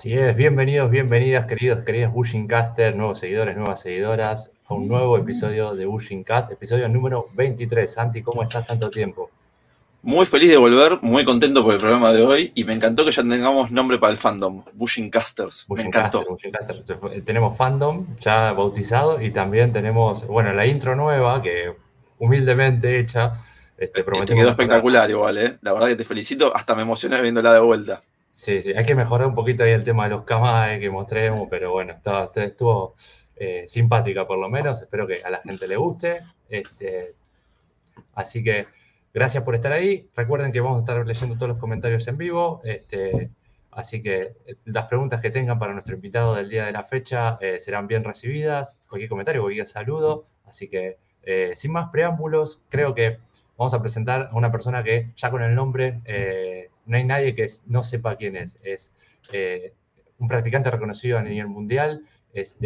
Así es, bienvenidos, bienvenidas, queridos, queridas Bushingcaster, nuevos seguidores, nuevas seguidoras, a un nuevo episodio de Bushingcast, episodio número 23. Santi, ¿cómo estás tanto tiempo? Muy feliz de volver, muy contento por el programa de hoy y me encantó que ya tengamos nombre para el fandom, Bushingcasters. me encantó. Tenemos fandom ya bautizado y también tenemos, bueno, la intro nueva que humildemente hecha. Este, te quedó espectacular igual, ¿eh? La verdad que te felicito, hasta me emocioné viéndola de vuelta. Sí, sí, hay que mejorar un poquito ahí el tema de los kamae que mostremos, pero bueno, estuvo eh, simpática por lo menos, espero que a la gente le guste. Este, así que gracias por estar ahí. Recuerden que vamos a estar leyendo todos los comentarios en vivo. Este, así que eh, las preguntas que tengan para nuestro invitado del día de la fecha eh, serán bien recibidas. Cualquier comentario, cualquier saludo. Así que sin más preámbulos, creo que vamos a presentar a una persona que ya con el nombre no hay nadie que no sepa quién es. Es eh, un practicante reconocido a nivel mundial, es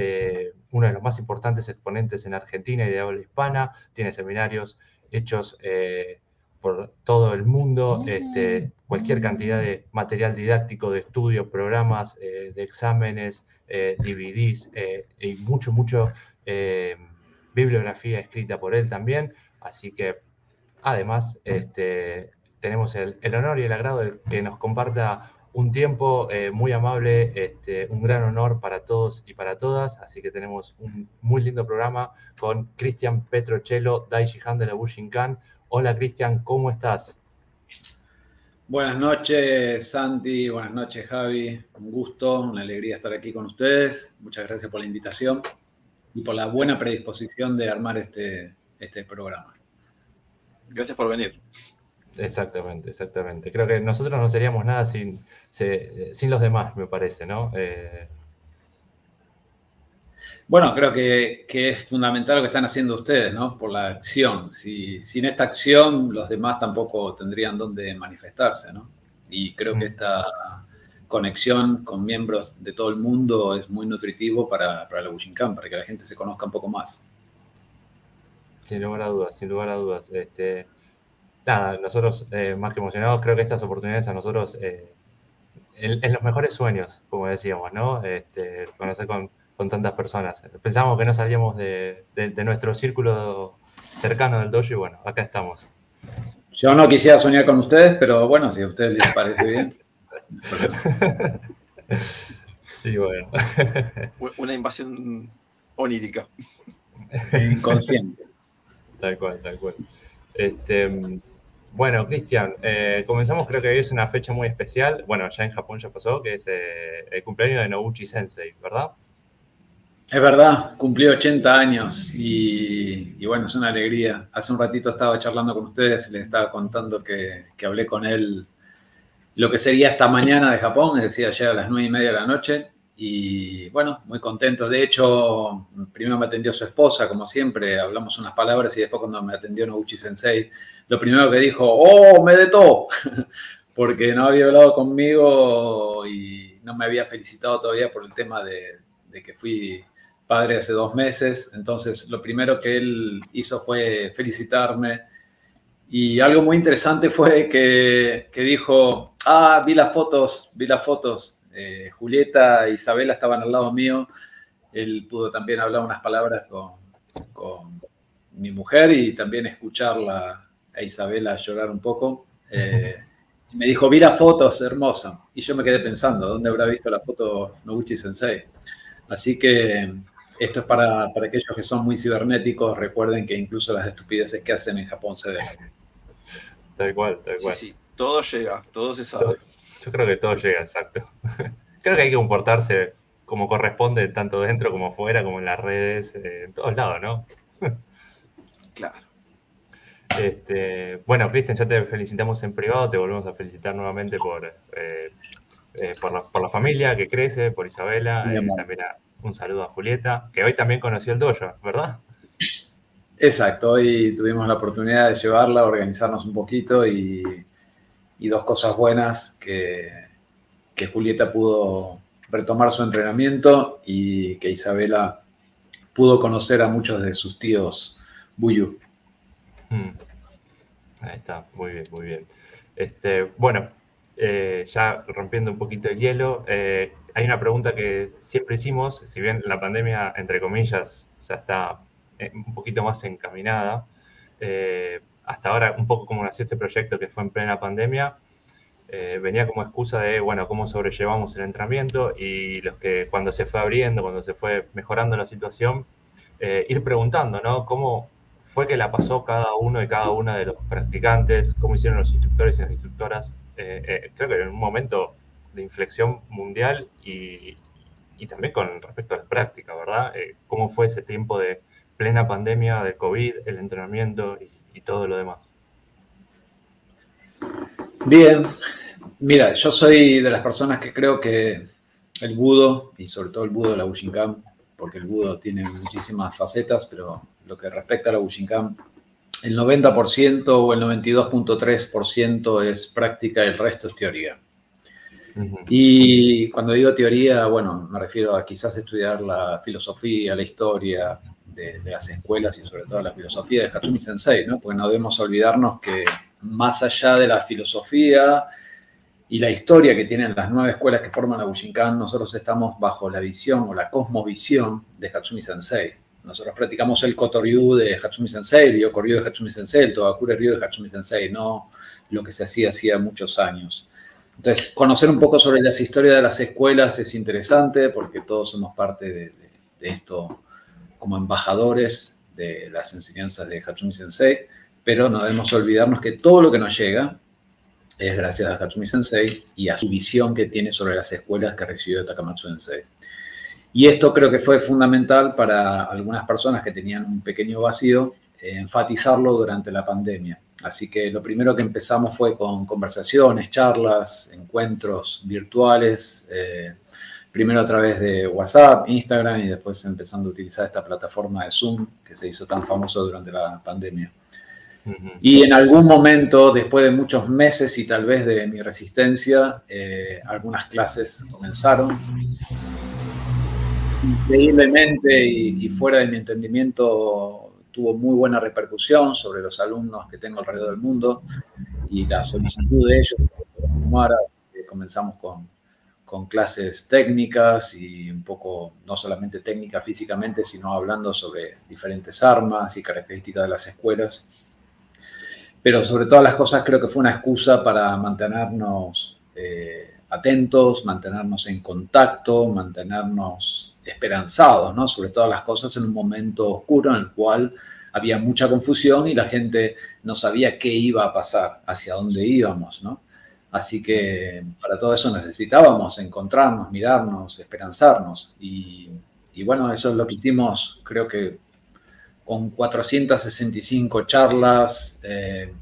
uno de los más importantes exponentes en Argentina y de habla hispana, tiene seminarios hechos eh, por todo el mundo, este, cualquier cantidad de material didáctico, de estudios, programas, eh, de exámenes, DVDs y mucho, mucho bibliografía escrita por él también. Así que además, este, tenemos el, honor y el agrado de que nos comparta un tiempo eh, muy amable, este, un gran honor para todos y para todas, así que tenemos un muy lindo programa con Cristian Petrocello, Daichi Han de la Bushinkan. Hola Cristian, ¿cómo estás? Buenas noches Santi, buenas noches Javi, un gusto, una alegría estar aquí con ustedes, muchas gracias por la invitación y por la buena predisposición de armar este, este programa. Gracias por venir. Exactamente, exactamente. Creo que nosotros no seríamos nada sin, sin los demás, me parece, ¿no? Eh, bueno, creo que, es fundamental lo que están haciendo ustedes, ¿no? Por la acción. Si, sin esta acción, los demás tampoco tendrían dónde manifestarse, ¿no? Y creo que mm. esta conexión con miembros de todo el mundo es muy nutritivo para, para la Bushinkan, para que la gente se conozca un poco más. Sin lugar a dudas, sin lugar a dudas. Este, nada, nosotros eh, más que emocionados, creo que estas oportunidades a nosotros, eh, en, los mejores sueños, como decíamos, ¿no? Este, conocer con, tantas personas. Pensábamos que no salíamos de, nuestro círculo cercano del dojo y bueno, acá estamos. Yo no quisiera soñar con ustedes, pero bueno, si a ustedes les parece bien. sí, bueno. Una invasión onírica. Inconsciente. Tal cual, tal cual. Este, bueno, Cristian, eh, comenzamos, creo que hoy es una fecha muy especial. Bueno, ya en Japón ya pasó, que es eh, el cumpleaños de Noguchi Sensei, ¿verdad? Es verdad, cumplió 80 años y, bueno, es una alegría. Hace un ratito estaba charlando con ustedes y les estaba contando que, que, hablé con él lo que sería esta mañana de Japón, es decir, ayer a las 9 y media de la noche. Y bueno, muy contento. De hecho, primero me atendió su esposa, como siempre, hablamos unas palabras y después cuando me atendió Noguchi Sensei, lo primero que dijo, ¡oh, me detó! Porque no había hablado conmigo y no me había felicitado todavía por el tema de, que fui padre hace dos meses. Entonces, lo primero que él hizo fue felicitarme. Y algo muy interesante fue que, que dijo, ah, vi las fotos, vi las fotos. Eh, Julieta e Isabela estaban al lado mío. Él pudo también hablar unas palabras con, con mi mujer y también escucharla a Isabela llorar un poco. Eh, y me dijo, vi las fotos, hermosa. Y yo me quedé pensando, ¿dónde habrá visto la foto Noguchi Sensei? Así que esto es para, para, aquellos que son muy cibernéticos. Recuerden que incluso las estupideces que hacen en Japón se ven. Tal cual, tal cual. Sí, sí, todo llega, todo se sabe. Yo creo que todo llega, exacto. Creo que hay que comportarse como corresponde, tanto dentro como fuera, como en las redes, eh, en todos lados, ¿no? claro. Este, bueno, Cristian, ya te felicitamos en privado, te volvemos a felicitar nuevamente por, eh, eh, por, la, familia que crece, por Isabela, eh, también un saludo a Julieta, que hoy también conoció el dojo, ¿verdad? Exacto, hoy tuvimos la oportunidad de llevarla, organizarnos un poquito y, dos cosas buenas que, que, Julieta pudo retomar su entrenamiento y que Isabela pudo conocer a muchos de sus tíos Buyu. Mm. Ahí está, muy bien, muy bien. Este, bueno, eh, ya rompiendo un poquito el hielo, eh, hay una pregunta que siempre hicimos, si bien la pandemia, entre comillas, ya está eh, un poquito más encaminada, hasta ahora un poco como nació este proyecto que fue en plena pandemia, venía como excusa de, bueno, cómo sobrellevamos el entrenamiento y los que cuando se fue abriendo, cuando se fue mejorando la situación, ir preguntando, ¿no? ¿Cómo, fue que la pasó cada uno y cada una de los practicantes, cómo hicieron los instructores y las instructoras, eh, eh, creo que en un momento de inflexión mundial y, también con respecto a la práctica, ¿verdad? Eh, ¿Cómo fue ese tiempo de plena pandemia, de COVID, el entrenamiento y, todo lo demás? Bien, mira, yo soy de las personas que creo que el budo, y sobre todo el budo de la Bushinkan, porque el budo tiene muchísimas facetas, pero lo que respecta a la Bushinkan, el 90% o el 92.3% es práctica, el resto es teoría. Y cuando digo teoría, bueno, me refiero a quizás estudiar la filosofía, la historia de, las escuelas y sobre todo la filosofía de Hatsumi Sensei, ¿no? Porque no debemos olvidarnos que más allá de la filosofía y la historia que tienen las nueve escuelas que forman la Bushinkan, nosotros estamos bajo la visión o la cosmovisión de Hatsumi Sensei. Nosotros practicamos el Kotoryu de Hatsumi Sensei, el Yokoryu de Hatsumi Sensei, el Togakure Ryu de Hatsumi Sensei, no lo que se hacía hacía muchos años. Entonces, conocer un poco sobre las historias de las escuelas es interesante porque todos somos parte de, esto como embajadores de las enseñanzas de Hatsumi Sensei, pero no debemos olvidarnos que todo lo que nos llega es gracias a Hatsumi Sensei y a su visión que tiene sobre las escuelas que recibió de Takamatsu Sensei. Y esto creo que fue fundamental para algunas personas que tenían un pequeño vacío, eh, enfatizarlo durante la pandemia. Así que lo primero que empezamos fue con conversaciones, charlas, encuentros virtuales, eh, primero a través de WhatsApp, Instagram y después empezando a utilizar esta plataforma de Zoom que se hizo tan famoso durante la pandemia. Y en algún momento, después de muchos meses y tal vez de mi resistencia, eh, algunas clases comenzaron increíblemente y, fuera de mi entendimiento tuvo muy buena repercusión sobre los alumnos que tengo alrededor del mundo y la solicitud de ellos eh, comenzamos con, con clases técnicas y un poco, no solamente técnicas físicamente, sino hablando sobre diferentes armas y características de las escuelas. Pero sobre todas las cosas creo que fue una excusa para mantenernos eh, atentos, mantenernos en contacto, mantenernos esperanzados, ¿no? Sobre todas las cosas en un momento oscuro en el cual había mucha confusión y la gente no sabía qué iba a pasar, hacia dónde íbamos, ¿no? Así que para todo eso necesitábamos encontrarnos, mirarnos, esperanzarnos. Y, bueno, eso es lo que hicimos, creo que con 465 charlas, eh,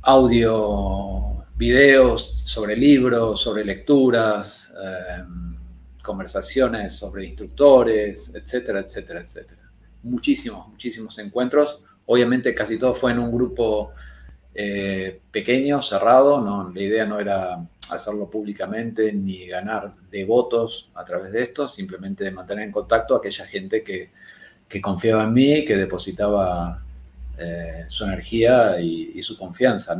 audio, videos sobre libros, sobre lecturas. Eh, conversaciones sobre instructores, etcétera, etcétera, etcétera. Muchísimos, muchísimos encuentros. Obviamente casi todo fue en un grupo eh, pequeño, cerrado. No, la idea no era hacerlo públicamente ni ganar de votos a través de esto, simplemente mantener en contacto a aquella gente que, confiaba en mí, que depositaba eh, su energía y, su confianza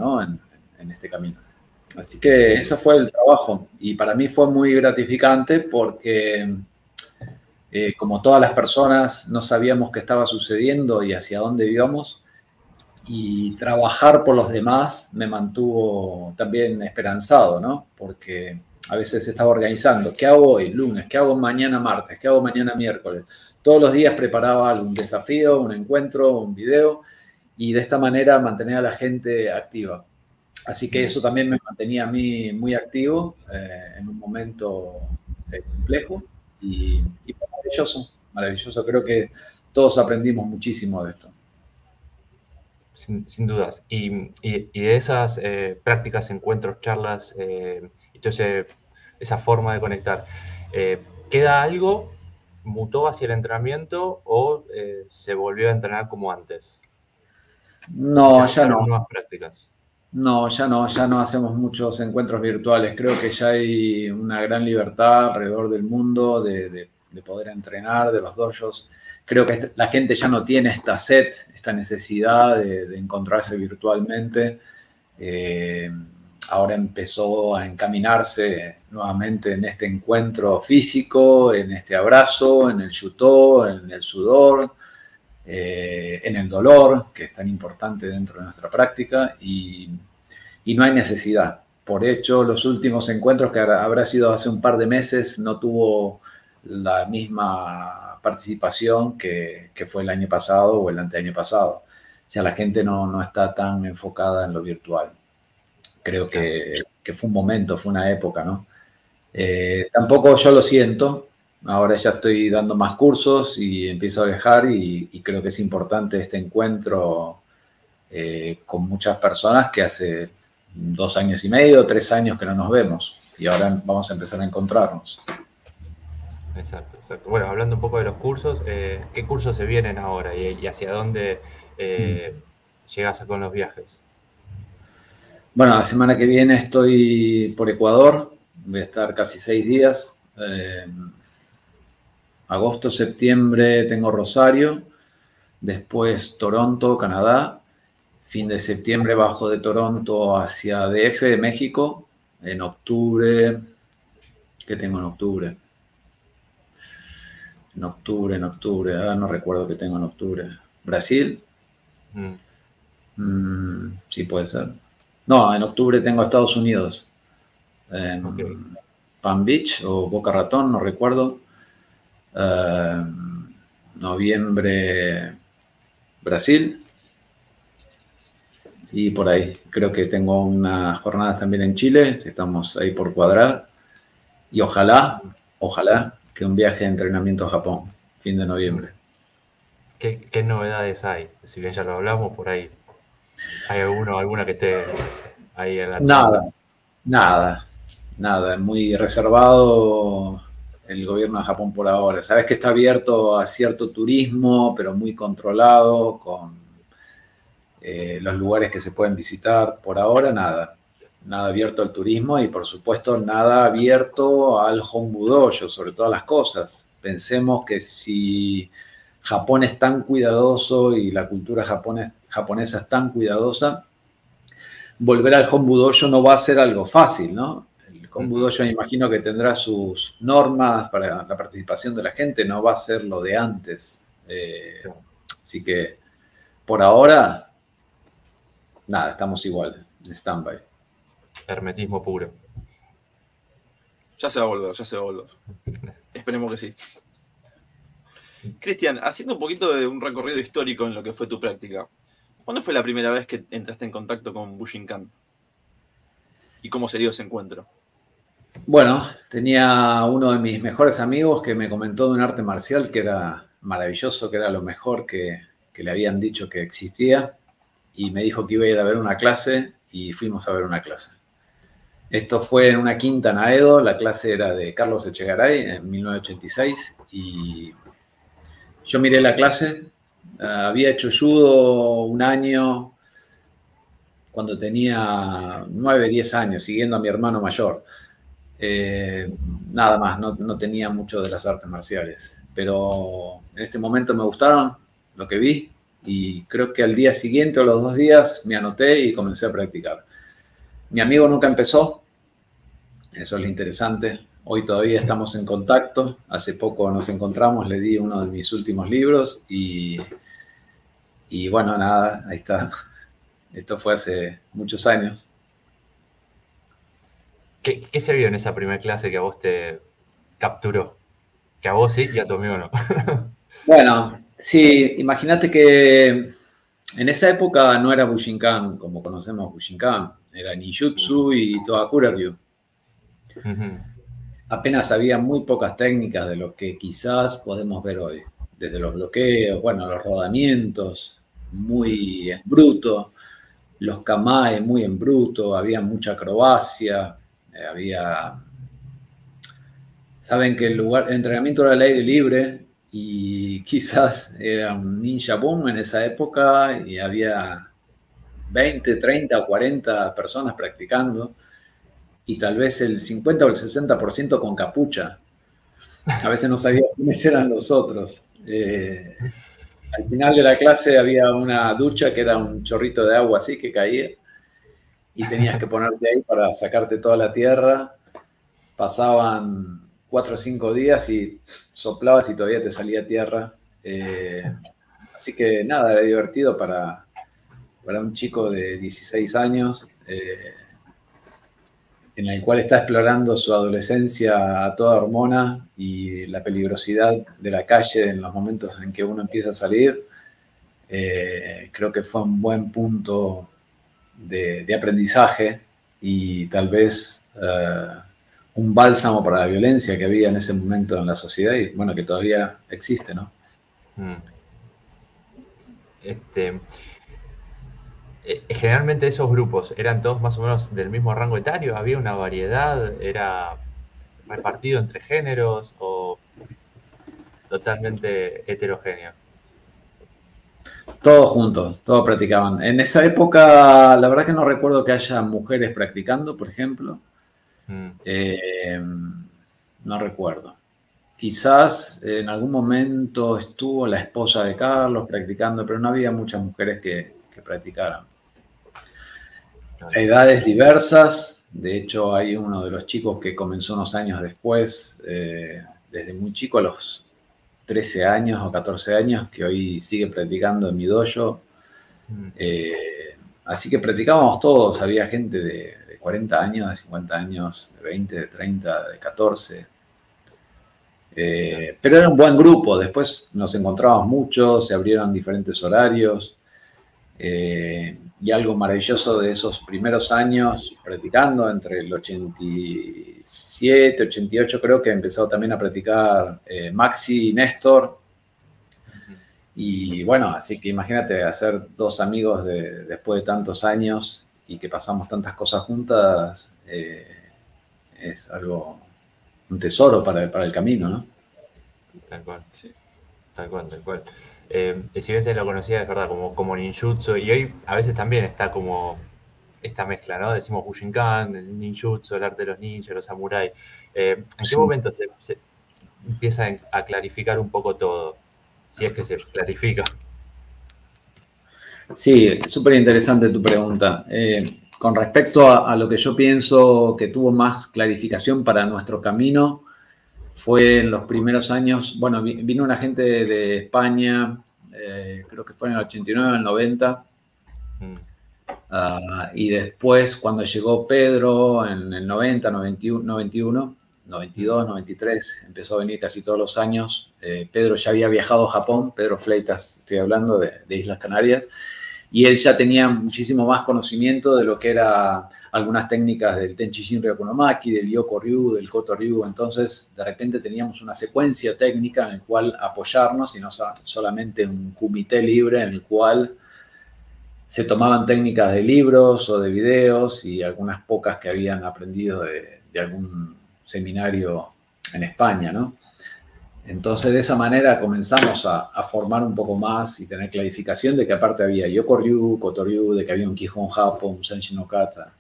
en este camino. Así que ese fue el trabajo y para mí fue muy gratificante porque eh, como todas las personas no sabíamos qué estaba sucediendo y hacia dónde íbamos y trabajar por los demás me mantuvo también esperanzado, ¿no? Porque a veces estaba organizando, ¿qué hago hoy, lunes? ¿Qué hago mañana, martes? ¿Qué hago mañana, miércoles? Todos los días preparaba un desafío, un encuentro, un video y de esta manera mantener a la gente activa. Así que eso también me mantenía a mí muy activo eh, en un momento eh, complejo y, maravilloso, maravilloso. Creo que todos aprendimos muchísimo de esto. Sin, dudas. Y, de esas eh, prácticas, encuentros, charlas, entonces esa forma de conectar, ¿queda algo? ¿Mutó hacia el entrenamiento o se volvió a entrenar como antes? No, ya no. Nuevas prácticas. No, ya no, ya no hacemos muchos encuentros virtuales. Creo que ya hay una gran libertad alrededor del mundo de, poder entrenar, de los dojos. Creo que la gente ya no tiene esta sed, esta necesidad de, encontrarse virtualmente. Eh, ahora empezó a encaminarse nuevamente en este encuentro físico, en este abrazo, en el yutó, en el sudor, eh, en el dolor, que es tan importante dentro de nuestra práctica, y, no hay necesidad. Por hecho, los últimos encuentros, que habrá sido hace un par de meses, no tuvo la misma participación que, fue el año pasado o el anteaño pasado. O sea, la gente no, no está tan enfocada en lo virtual. Creo que, fue un momento, fue una época, ¿no? Eh, tampoco yo lo siento, ahora ya estoy dando más cursos y empiezo a viajar y, creo que es importante este encuentro eh, con muchas personas que hace dos años y medio, tres años que no nos vemos y ahora vamos a empezar a encontrarnos. Exacto, exacto. Bueno, hablando un poco de los cursos, eh, ¿qué cursos se vienen ahora y, hacia dónde mm. llegas con los viajes? Bueno, la semana que viene estoy por Ecuador, voy a estar casi seis días. Eh, agosto, septiembre tengo Rosario, después Toronto, Canadá. Fin de septiembre bajo de Toronto hacia DF de México. En octubre, ¿qué tengo en octubre? En octubre, en octubre, ah, no recuerdo qué tengo en octubre. Brasil. Mm. Mm, sí, puede ser. No, en octubre tengo a Estados Unidos. En Palm Beach o Boca Ratón, no recuerdo. Em, noviembre, Brasil. Y por ahí, creo que tengo unas jornadas también en Chile, estamos ahí por cuadrar. Y ojalá, ojalá que un viaje de entrenamiento a Japón, fin de noviembre. ¿Qué, qué novedades hay? Si bien ya lo hablamos por ahí, ¿Hay alguno, alguna que esté ahí en la... Nada, nada, nada. Muy reservado el gobierno de Japón por ahora. Sabes que está abierto a cierto turismo, pero muy controlado, con eh, los lugares que se pueden visitar. Por ahora, nada. Nada abierto al turismo y, por supuesto, nada abierto al Honbudoyo, sobre todas las cosas. Pensemos que si Japón es tan cuidadoso y la cultura japonesa es tan cuidadosa, volver al Honbu no va a ser algo fácil, ¿no? El Honbu me imagino que tendrá sus normas para la participación de la gente, no va a ser lo de antes. Eh, así que por ahora, nada, estamos igual, en stand-by. Hermetismo puro. Ya se va a volver, ya se va a volver. Esperemos que sí. Cristian, haciendo un poquito de un recorrido histórico en lo que fue tu práctica, ¿Cuándo fue la primera vez que entraste en contacto con Bushinkan? ¿Y cómo se dio ese encuentro? Bueno, tenía uno de mis mejores amigos que me comentó de un arte marcial que era maravilloso, que era lo mejor que, le habían dicho que existía, y me dijo que iba a ir a ver una clase y fuimos a ver una clase. Esto fue en una quinta en Aedo, la clase era de Carlos Echegaray en 1986 y yo miré la clase, eh, había hecho judo un año cuando tenía 9, 10 años, siguiendo a mi hermano mayor. Eh, nada más, no, tenía mucho de las artes marciales. Pero en este momento me gustaron lo que vi y creo que al día siguiente o los dos días me anoté y comencé a practicar. Mi amigo nunca empezó, eso es lo interesante. Hoy todavía estamos en contacto. Hace poco nos encontramos, le di uno de mis últimos libros y y bueno, nada, ahí está. Esto fue hace muchos años. ¿Qué, se vio en esa primera clase que a vos te capturó? Que a vos sí y a tu amigo no. bueno, sí, imagínate que en esa época no era Bushinkan como conocemos Bushinkan, era Ninjutsu y Toakura Ryu. Apenas había muy pocas técnicas de lo que quizás podemos ver hoy, desde los bloqueos, bueno, los rodamientos, muy en bruto, los kamae muy en bruto, había mucha acrobacia, eh, había... Saben que el lugar, entrenamiento era al aire libre y quizás era un ninja boom en esa época y había 20, 30 o 40 personas practicando y tal vez el 50 o el 60% con capucha. A veces no sabía quiénes eran los otros. Eh, al final de la clase había una ducha que era un chorrito de agua así que caía. Y tenías que ponerte ahí para sacarte toda la tierra. Pasaban cuatro o cinco días y soplabas y todavía te salía tierra. Eh, así que nada, era divertido para, para un chico de 16 años, eh, en el cual está explorando su adolescencia a toda hormona y la peligrosidad de la calle en los momentos en que uno empieza a salir. Eh, creo que fue un buen punto de, aprendizaje y tal vez un bálsamo para la violencia que había en ese momento en la sociedad y bueno, que todavía existe, ¿no? Mm. Este, eh, generalmente esos grupos eran todos más o menos del mismo rango etario, había una variedad, era repartido entre géneros o totalmente heterogéneo. Todos juntos, todos practicaban. En esa época, la verdad que no recuerdo que haya mujeres practicando, por ejemplo. Mm. Eh, no recuerdo. Quizás en algún momento estuvo la esposa de Carlos practicando, pero no había muchas mujeres que, practicaran. Edades diversas, de hecho hay uno de los chicos que comenzó unos años después, eh, desde muy chico a los 13 años o 14 años, que hoy sigue practicando en mi dojo. Mm. Eh, así que practicábamos todos, había gente de, 40 años, de 50 años, de 20, de 30, de 14. Eh, pero era un buen grupo, después nos encontrábamos mucho, se abrieron diferentes horarios. Eh, y algo maravilloso de esos primeros años practicando, entre el 87, 88 creo que empezó también a practicar eh, Maxi y Néstor. Y bueno, así que imagínate hacer dos amigos de, después de tantos años y que pasamos tantas cosas juntas, eh, es algo, un tesoro para, para, el camino, ¿no? Tal cual, sí. Tal cual, tal cual. Eh, si bien se lo conocía, es verdad, como, como ninjutsu, y hoy a veces también está como esta mezcla, ¿no? Decimos Bushinkan, el ninjutsu, el arte de los ninjas, los samuráis. Eh, ¿En qué momento se, se, empieza a clarificar un poco todo? Si es que se clarifica. Sí, súper interesante tu pregunta. Eh, con respecto a, lo que yo pienso que tuvo más clarificación para nuestro camino, fue en los primeros años, bueno, vino una gente de, España, eh, creo que fue en el 89, en el 90, mm. ah, y después cuando llegó Pedro en el 90, 91, 91 92, 93, empezó a venir casi todos los años. Eh, Pedro ya había viajado a Japón, Pedro Fleitas, estoy hablando de, de Islas Canarias, y él ya tenía muchísimo más conocimiento de lo que era algunas técnicas del Tenchi Shin Ryokunomaki, del Yoko Ryu, del Koto Ryu, entonces de repente teníamos una secuencia técnica en la cual apoyarnos y no solamente un comité libre en el cual se tomaban técnicas de libros o de videos y algunas pocas que habían aprendido de, de algún seminario en España, ¿no? Entonces, de esa manera comenzamos a, formar un poco más y tener clarificación de que aparte había Yoko-ryu, Koto-ryu, de que había un Kihon Japón, un Senshin no Kata. Mm.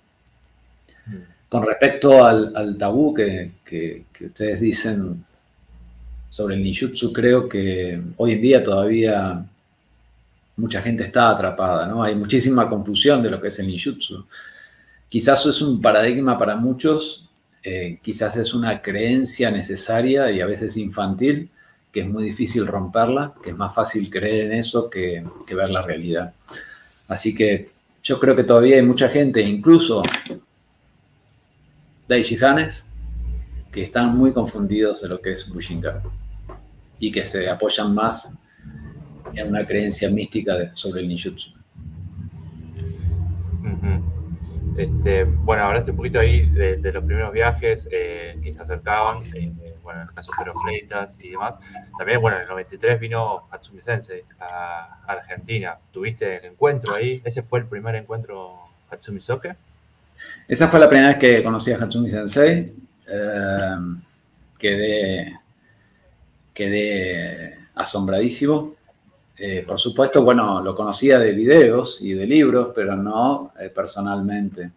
Con respecto al, tabú que, ustedes dicen sobre el ninjutsu, creo que hoy en día todavía mucha gente está atrapada, ¿no? Hay muchísima confusión de lo que es el ninjutsu. Quizás es un paradigma para muchos eh, quizás es una creencia necesaria y a veces infantil, que es muy difícil romperla, que es más fácil creer en eso que, ver la realidad. Así que yo creo que todavía hay mucha gente, incluso Daishihanes, que están muy confundidos de lo que es Bushinkan y que se apoyan más en una creencia mística sobre el ninjutsu. Este, bueno, hablaste un poquito ahí de, los primeros viajes eh, que se acercaban, eh, bueno, en el caso de los Fleitas y demás. También, bueno, en el 93 vino Hatsumi Sensei a Argentina. ¿Tuviste el encuentro ahí? ¿Ese fue el primer encuentro Hatsumi Soke? Esa fue la primera vez que conocí a Hatsumi Sensei. Eh, quedé, quedé asombradísimo. Eh, por supuesto, bueno, lo conocía de videos y de libros, pero no eh, personalmente.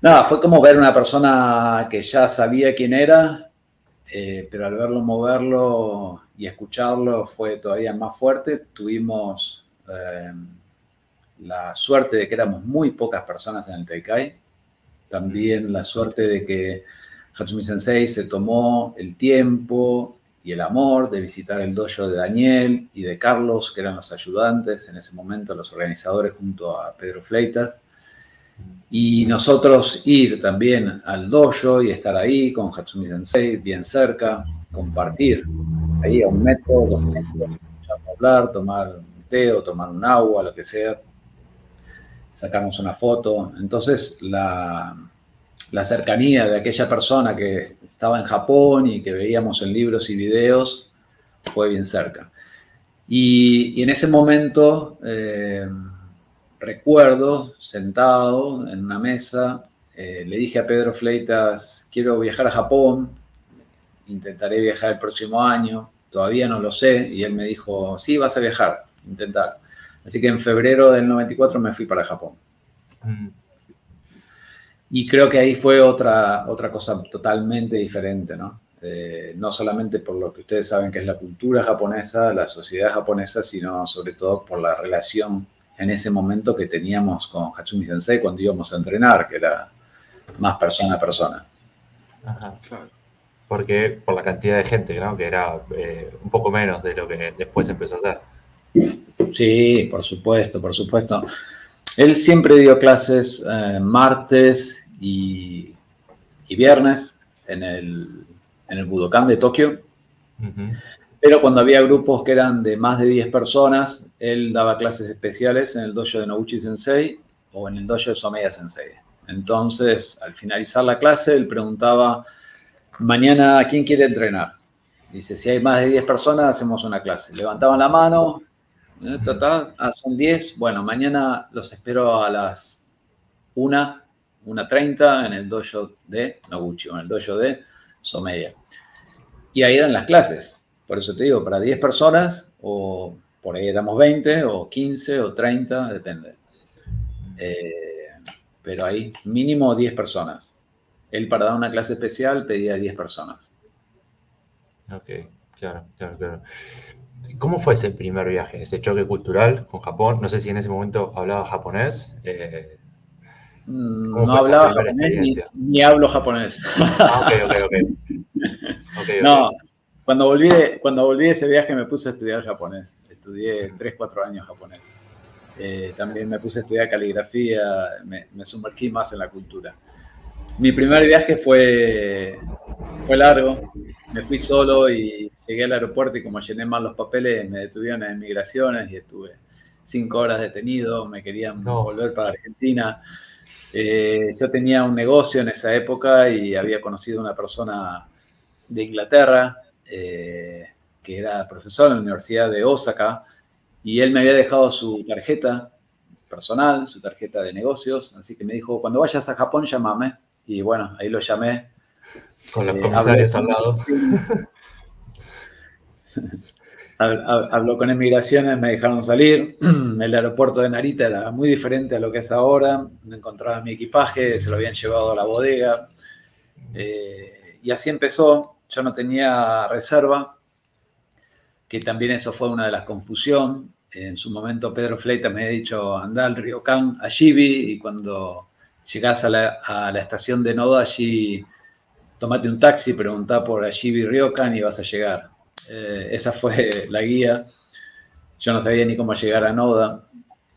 Nada, fue como ver una persona que ya sabía quién era, eh, pero al verlo moverlo y escucharlo fue todavía más fuerte. Tuvimos la suerte de que éramos muy pocas personas en el Taikai, también la suerte de que Hatsumi Sensei se tomó el tiempo y el amor de visitar el dojo de Daniel y de Carlos, que eran los ayudantes en ese momento, los organizadores junto a Pedro Fleitas. Y nosotros ir también al dojo y estar ahí con Hatsumi Sensei, bien cerca, compartir, ahí a un metro, dos metros, hablar, tomar un té o tomar un agua, lo que sea, sacarnos una foto. Entonces, la, la cercanía de aquella persona que estaba en Japón y que veíamos en libros y videos fue bien cerca. Y, en ese momento eh, recuerdo, sentado en una mesa, eh, le dije a Pedro Fleitas, quiero viajar a Japón, intentaré viajar el próximo año, todavía no lo sé, y él me dijo, sí, vas a viajar, intentar. Así que en febrero del 94 me fui para Japón. Mm. Y creo que ahí fue otra, otra cosa totalmente diferente, ¿no? Eh, no solamente por lo que ustedes saben que es la cultura japonesa, la sociedad japonesa, sino sobre todo por la relación en ese momento que teníamos con Hatsumi Sensei cuando íbamos a entrenar, que era más persona a persona. Ajá, claro. Porque por la cantidad de gente, ¿no? Que era eh, un poco menos de lo que después empezó a Sí, por supuesto, por supuesto. Él siempre dio clases eh, martes y, viernes en el, en el Budokan de Tokio. Pero cuando había grupos que eran de más de 10 personas, él daba clases especiales en el dojo de Noguchi Sensei o en el dojo de Someya Sensei. Entonces, al finalizar la clase, él preguntaba, mañana, ¿quién quiere entrenar? Dice, si hay más de 10 personas, hacemos una clase. Levantaban la mano, Ah, son 10. Bueno, mañana los espero a las 1, 1.30 en el dojo de Noguchi en el dojo de Someya. Y ahí eran las clases. Por eso te digo, para 10 personas, o por ahí éramos 20, o 15, o 30, depende. Eh, pero ahí mínimo 10 personas. Él para dar una clase especial pedía 10 personas. Ok, claro, claro, claro. ¿Cómo fue ese primer viaje, ese choque cultural con Japón? No sé si en ese momento hablaba japonés. Eh, mm, no hablaba japonés ni, hablo japonés. Ah, ok, ok, ok. no, cuando volví, de, cuando volví de ese viaje me puse a estudiar japonés. Estudié 3, 4 años japonés. Eh, también me puse a estudiar caligrafía, me, me, sumergí más en la cultura. Mi primer viaje fue, fue largo, me fui solo y llegué al aeropuerto y como llené mal los papeles me detuvieron en migraciones y estuve cinco horas detenido, me querían volver para Argentina. Eh, yo tenía un negocio en esa época y había conocido una persona de Inglaterra eh, que era profesor en la Universidad de Osaka y él me había dejado su tarjeta personal, su tarjeta de negocios, así que me dijo, cuando vayas a Japón llámame. Y bueno, ahí lo llamé. Con los eh, comisarios al lado. Habló con emigraciones, me dejaron salir. El aeropuerto de Narita era muy diferente a lo que es ahora. Me encontraba mi equipaje, se lo habían llevado a la bodega. Eh, y así empezó. Yo no tenía reserva, que también eso fue una de las confusiones. En su momento Pedro Fleita me había dicho, anda al Ryokan, a Shibi, y cuando llegás a la, estación de Noda, allí tomate un taxi, preguntá por Ashibi Ryokan y vas a llegar. Eh, esa fue la guía. Yo no sabía ni cómo llegar a Noda.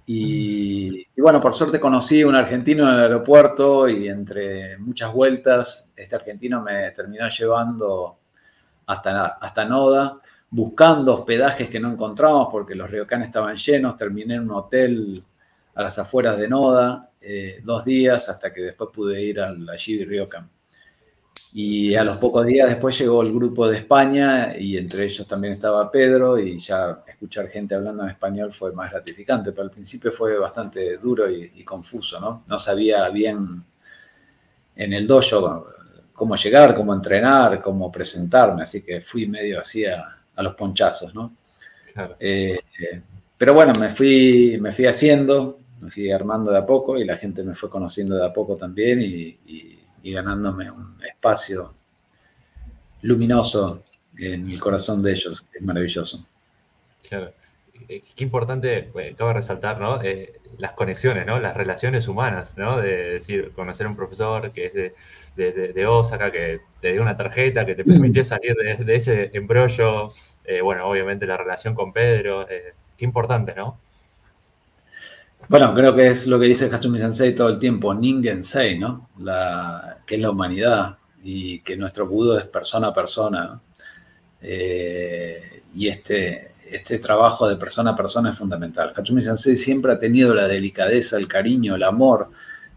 Y, bueno, por suerte conocí a un argentino en el aeropuerto y entre muchas vueltas, este argentino me terminó llevando hasta, hasta Noda, buscando hospedajes que no encontramos porque los ryokan estaban llenos. Terminé en un hotel a las afueras de Noda eh, dos días hasta que después pude ir al Ashibi Ryokan. Y a los pocos días después llegó el grupo de España y entre ellos también estaba Pedro y ya escuchar gente hablando en español fue más gratificante, pero al principio fue bastante duro y, confuso, ¿no? No sabía bien en el dojo cómo llegar, cómo entrenar, cómo presentarme, así que fui medio así a, los ponchazos, ¿no? Eh, pero bueno, me fui, me fui haciendo, me fui armando de a poco y la gente me fue conociendo de a poco también y ganándome un espacio luminoso en el corazón de ellos, es maravilloso. Claro. qué importante, eh, cabe resaltar, ¿no? Eh, las conexiones, ¿no? Las relaciones humanas, ¿no? De decir, conocer a un profesor que es de, de, Osaka, que te dio una tarjeta, que te permitió salir de, ese embrollo. Eh, bueno, obviamente la relación con Pedro, qué importante, ¿no? Bueno, creo que es lo que dice Hatsumi Sensei todo el tiempo, Ningen-sei, ¿no? La, que es la humanidad y que nuestro budo es persona a persona. y este, este trabajo de persona a persona es fundamental. Hatsumi Sensei siempre ha tenido la delicadeza, el cariño, el amor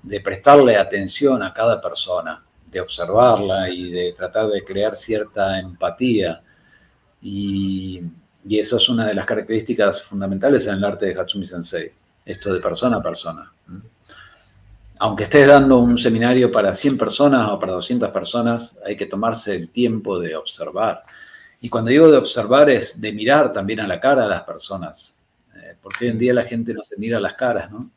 de prestarle atención a cada persona, de observarla y de tratar de crear cierta empatía. Y, eso es una de las características fundamentales en el arte de Hatsumi Sensei, esto de persona a persona. Aunque estés dando un seminario para 100 personas o para 200 personas, hay que tomarse el tiempo de observar y cuando digo de observar es de mirar también a la cara a las personas, eh, porque hoy en día la gente no se mira a las caras, ¿no?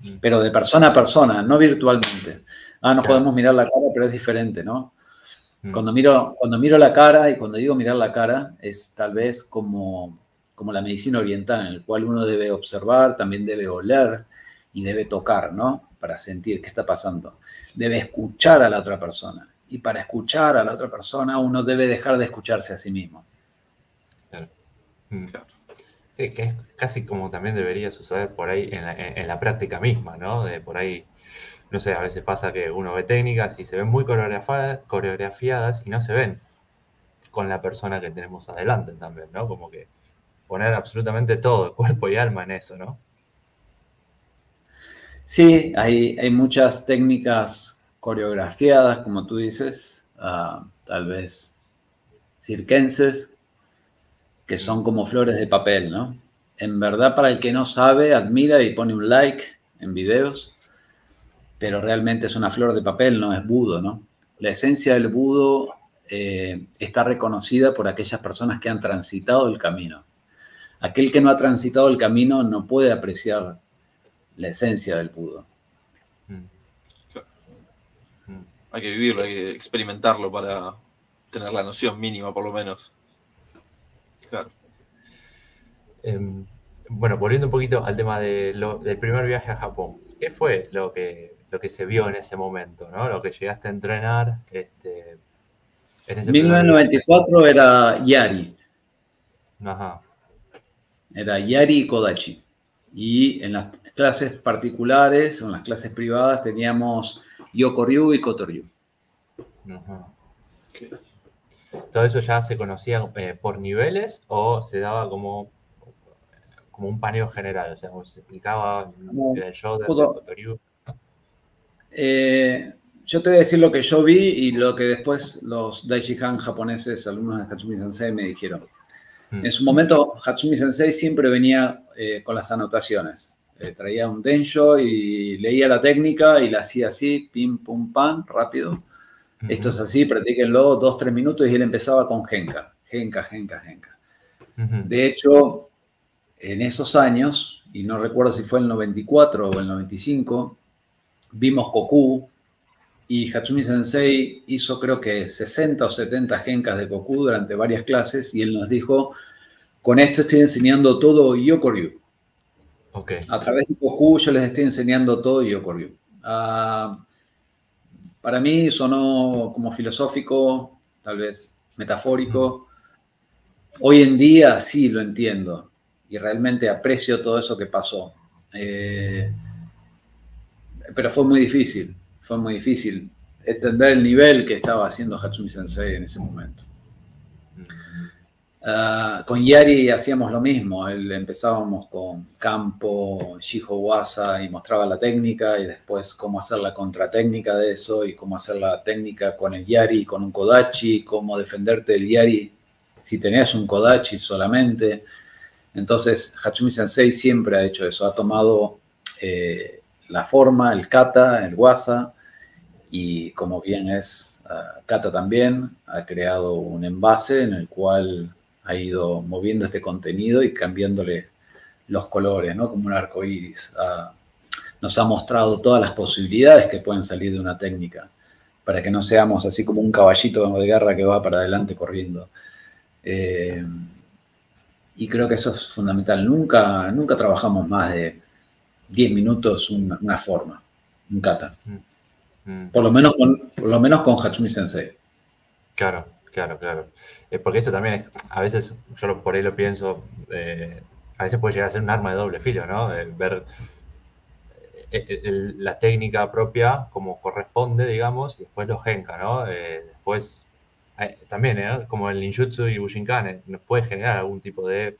Mm. Pero de persona a persona, no virtualmente. Ah, no podemos mirar la cara, pero es diferente, ¿no? Mm. Cuando miro, cuando miro la cara, y cuando digo mirar la cara, es tal vez como, como la medicina oriental, en el cual uno debe observar, también debe oler y debe tocar, ¿no? Para sentir qué está pasando. Debe escuchar a la otra persona y para escuchar a la otra persona uno debe dejar de escucharse a sí mismo. Claro. Mm. que es casi como también debería suceder por ahí en la, práctica misma, ¿no? De por ahí, no sé, a veces pasa que uno ve técnicas y se ven muy coreografiadas y no se ven con la persona que tenemos adelante también, ¿no? Como que poner absolutamente todo, cuerpo y alma en eso, ¿no? Sí, hay, muchas técnicas coreografiadas, como tú dices, tal vez circenses, que son como flores de papel, ¿no? En verdad, para el que no sabe, admira y pone un like en videos, pero realmente es una flor de papel, no es budo, ¿no? La esencia del budo eh, está reconocida por aquellas personas que han transitado el camino. Aquel que no ha transitado el camino no puede apreciar la esencia del budo. hay que vivirlo, hay que experimentarlo para tener la noción mínima, por lo menos. Claro. Em, bueno, volviendo un poquito al tema del primer viaje a Japón, ¿qué fue lo que, lo que se vio en ese momento, ¿no? Lo que llegaste a entrenar. Este, en 1994 era Yari. Ajá. Era Yari y Kodachi. Y en las clases particulares, en las clases privadas, teníamos Yokoryu y Kotoryu. ¿Todo eso ya se conocía eh, por niveles o se daba como, como un paneo general? O sea, se explicaba en el show de, Kotoryu. Eh, yo te voy a decir lo que yo vi y lo que después los Daishihan japoneses, alumnos de Hatsumi Sensei, me dijeron. Mm. En su momento, Hatsumi Sensei siempre venía eh, con las anotaciones. Eh, traía un densho y leía la técnica y la hacía así, pim, pum, pam, rápido. Esto es así, practíquenlo dos, tres minutos y él empezaba con genka, genka, genka, genka. De hecho, en esos años, y no recuerdo si fue el 94 o el 95, vimos Koku y Hatsumi Sensei hizo creo que 60 o 70 genkas de Koku durante varias clases y él nos dijo, con esto estoy enseñando todo Yokoryu. A través de Goku yo les estoy enseñando todo y ocurrió. Ah, para mí sonó como filosófico, tal vez metafórico. Hoy en día sí lo entiendo y realmente aprecio todo eso que pasó. Eh, pero fue muy difícil, fue muy difícil entender el nivel que estaba haciendo Hatsumi Sensei en ese momento. Ah, con Yari hacíamos lo mismo, empezábamos con campo, Shiho Wasa y mostraba la técnica y después cómo hacer la contratécnica de eso y cómo hacer la técnica con el Yari, con un Kodachi, cómo defenderte del Yari si tenías un Kodachi solamente. Entonces Hatsumi Sensei siempre ha hecho eso, ha tomado eh, la forma, el kata, el wasa y como bien es uh, también, ha creado un envase en el cual ha ido moviendo este contenido y cambiándole los colores, ¿no? Como un arco iris. nos ha mostrado todas las posibilidades que pueden salir de una técnica, para que no seamos así como un caballito de guerra que va para adelante corriendo. Eh, Y creo que eso es fundamental. Nunca, nunca trabajamos más de 10 minutos una, forma, un kata. Mm, mm. Por, lo menos con, por lo menos con Hatsumi Sensei. Claro, claro, claro. Eh, porque eso también, es, a veces, yo por ahí lo pienso, eh, a veces puede llegar a ser un arma de doble filo, ¿no? ver eh, la técnica propia como corresponde, digamos, y después los genka, ¿no? después, también, como el ninjutsu y bushinkan, nos puede generar algún tipo de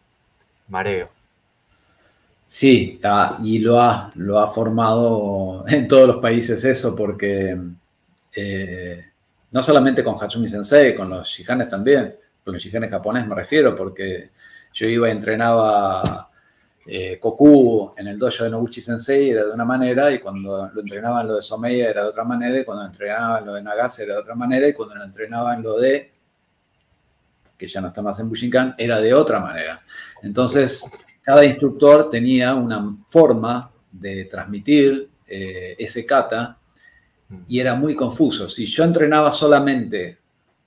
mareo. Sí, ah, y lo ha, lo ha formado en todos los países eso, porque no solamente con Hatsumi Sensei, con los shihanes también, con los shihanes japoneses me refiero, porque yo iba y entrenaba eh, en el dojo de Noguchi Sensei era de una manera, y cuando lo entrenaban lo de Someya era de otra manera, y cuando entrenaban lo de Nagase era de otra manera, y cuando lo entrenaban lo de, que ya no está más en Bushinkan, era de otra manera. Entonces, cada instructor tenía una forma de transmitir eh, ese kata y era muy confuso. Si yo entrenaba solamente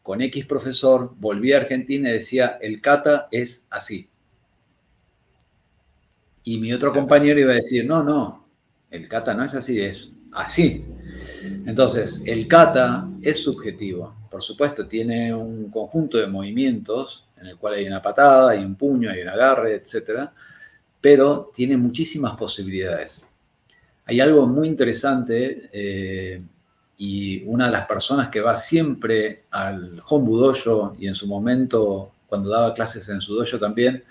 con X profesor, volví a Argentina y decía, el kata es así. Y mi otro compañero iba a decir, no, no, el kata no es así, es así. Entonces, el kata es subjetivo. Por supuesto, tiene un conjunto de movimientos en el cual hay una patada, hay un puño, hay un agarre, etc. Pero tiene muchísimas posibilidades hay algo muy interesante eh, y una de las personas que va siempre al Hombu Dojo y en su momento, cuando daba clases en su dojo también,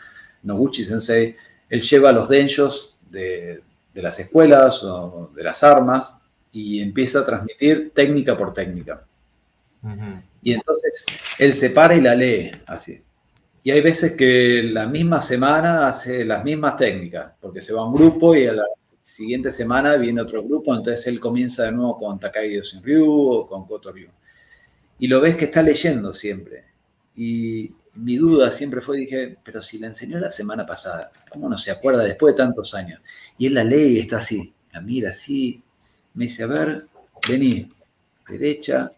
Noguchi Sensei, él lleva los denjos de, las escuelas o de las armas y empieza a transmitir técnica por técnica. Y entonces él se para y la lee así. Y hay veces que la misma semana hace las mismas técnicas, porque se va un grupo y a la siguiente semana viene otro grupo, entonces él comienza de nuevo con Takagi Ryu o con Koto Ryu. Y lo ves que está leyendo siempre. Y mi duda siempre fue, dije, pero si la enseñó la semana pasada, ¿cómo no se acuerda después de tantos años? Y él la lee y está así, la mira así, me dice, a ver, vení, derecha,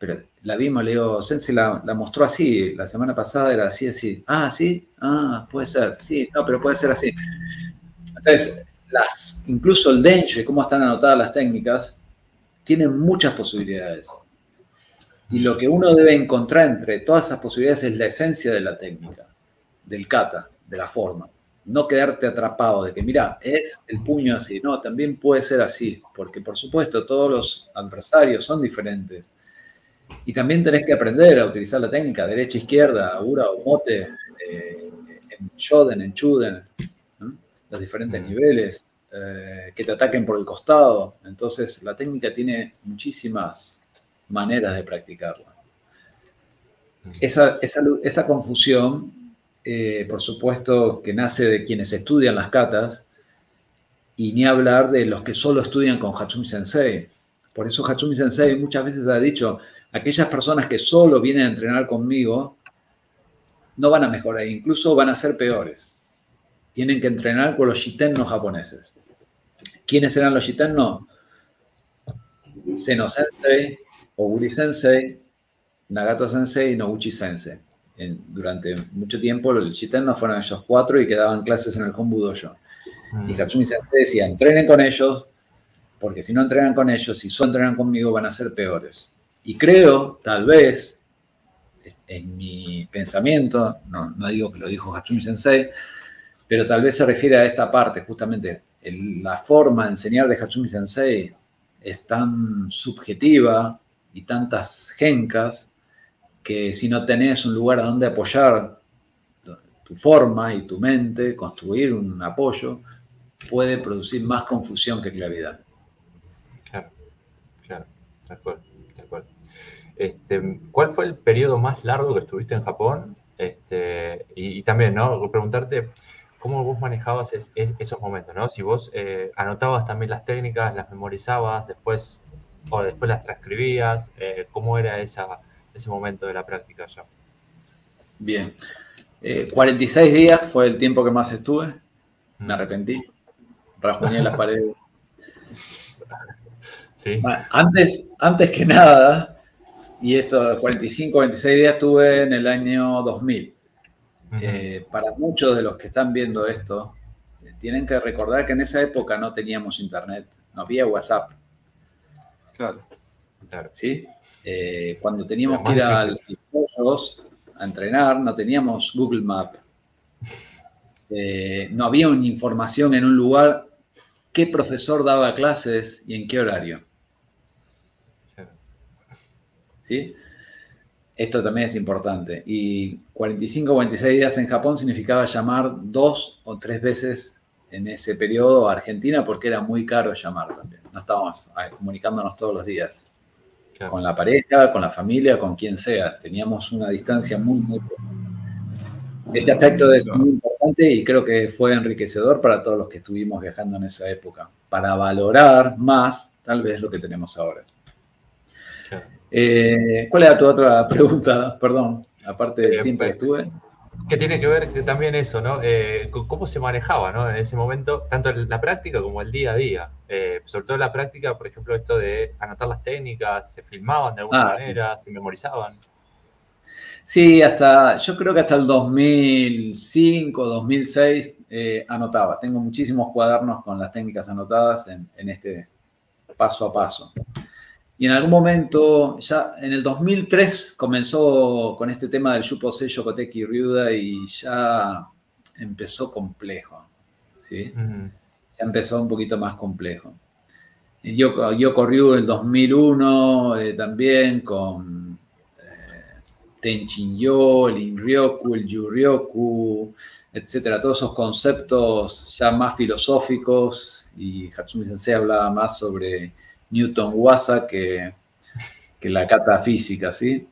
pero la vimos, le digo, Sensei la, mostró así, la semana pasada era así, así, ah, sí, ah, puede ser, sí, no, pero puede ser así. Entonces, las, incluso el denche, cómo están anotadas las técnicas, tienen muchas posibilidades. Y lo que uno debe encontrar entre todas esas posibilidades es la esencia de la técnica, del kata, de la forma. No quedarte atrapado de que, mira, es el puño así. No, también puede ser así, porque por supuesto todos los adversarios son diferentes. Y también tenés que aprender a utilizar la técnica derecha, izquierda, ura o mote, eh, en shoden, en chuden, los diferentes niveles, eh, que te ataquen por el costado. Entonces, la técnica tiene muchísimas maneras de practicarla. Esa, esa, confusión, eh, por supuesto, que nace de quienes estudian las katas, y ni hablar de los que solo estudian con Hatsumi Sensei. Por eso Hatsumi Sensei muchas veces ha dicho, aquellas personas que solo vienen a entrenar conmigo no van a mejorar, incluso van a ser peores tienen que entrenar con los shitennos japoneses. ¿Quiénes eran los shitennos? Seno Sensei, Oguri Sensei, Nagato Sensei y Noguchi Sensei. durante mucho tiempo los shitennos fueron ellos cuatro y quedaban clases en el Hombu Dojo. Y mm. Hatsumi Sensei decía, entrenen con ellos, porque si no entrenan con ellos, si solo entrenan conmigo, van a ser peores. Y creo, tal vez, en mi pensamiento, no, no digo que lo dijo Hatsumi Sensei, pero tal vez se refiere a esta parte, justamente, la forma de enseñar de Hatsumi Sensei es tan subjetiva y tantas gencas que si no tenés un lugar a donde apoyar tu forma y tu mente, construir un apoyo, puede producir más confusión que claridad. Claro, claro, tal cual. Este, ¿Cuál fue el periodo más largo que estuviste en Japón? Este, y, y, también, ¿no? Preguntarte, cómo vos manejabas esos momentos, ¿no? Si vos eh, anotabas también las técnicas, las memorizabas, después, o después las transcribías, eh, ¿cómo era esa, ese momento de la práctica ya? Bien. 46 eh, días fue el tiempo que más estuve. Me mm. arrepentí. Rajuñé las paredes. Sí. antes, antes que nada, y esto, 45, 26 días estuve en el año 2000. eh, para muchos de los que están viendo esto, tienen que recordar que en esa época no teníamos internet, no había WhatsApp. Claro. ¿Sí? Eh, cuando teníamos que ir al a entrenar, no teníamos Google Map. Eh, no había una información en un lugar qué profesor daba clases y en qué horario. ¿Sí? Esto también es importante. Y 45 o 46 días en Japón significaba llamar dos o tres veces en ese periodo a Argentina porque era muy caro llamar también. No estábamos comunicándonos todos los días. Con la pareja, con la familia, con quien sea. Teníamos una distancia muy, muy Este aspecto es muy importante y creo que fue enriquecedor para todos los que estuvimos viajando en esa época, para valorar más tal vez lo que tenemos ahora. Eh, ¿Cuál era tu otra pregunta? Perdón, aparte del eh, tiempo que estuve que tiene que ver también eso, ¿no? Eh, cómo se manejaba, ¿no? En ese momento, tanto la práctica como el día a día. Eh, sobre todo la práctica, por ejemplo, esto de anotar las técnicas, se filmaban de alguna ah, manera, se memorizaban. Sí, hasta, yo creo que hasta el 2005, 2006 eh, anotaba. Tengo muchísimos cuadernos con las técnicas anotadas en, en este paso a paso. Y en algún momento, ya en el 2003, comenzó con este tema del Yupo Sello Koteki Ryuda y ya empezó complejo. ¿sí? Ya empezó un poquito más complejo. Yo, yo corrió en el 2001 eh, también con eh, Tenchin-yo, el Inryoku, el Yuryoku, etcétera. Todos esos conceptos ya más filosóficos y Hatsumi Sensei hablaba más sobre Newton Wasa que, que la física, ¿sí?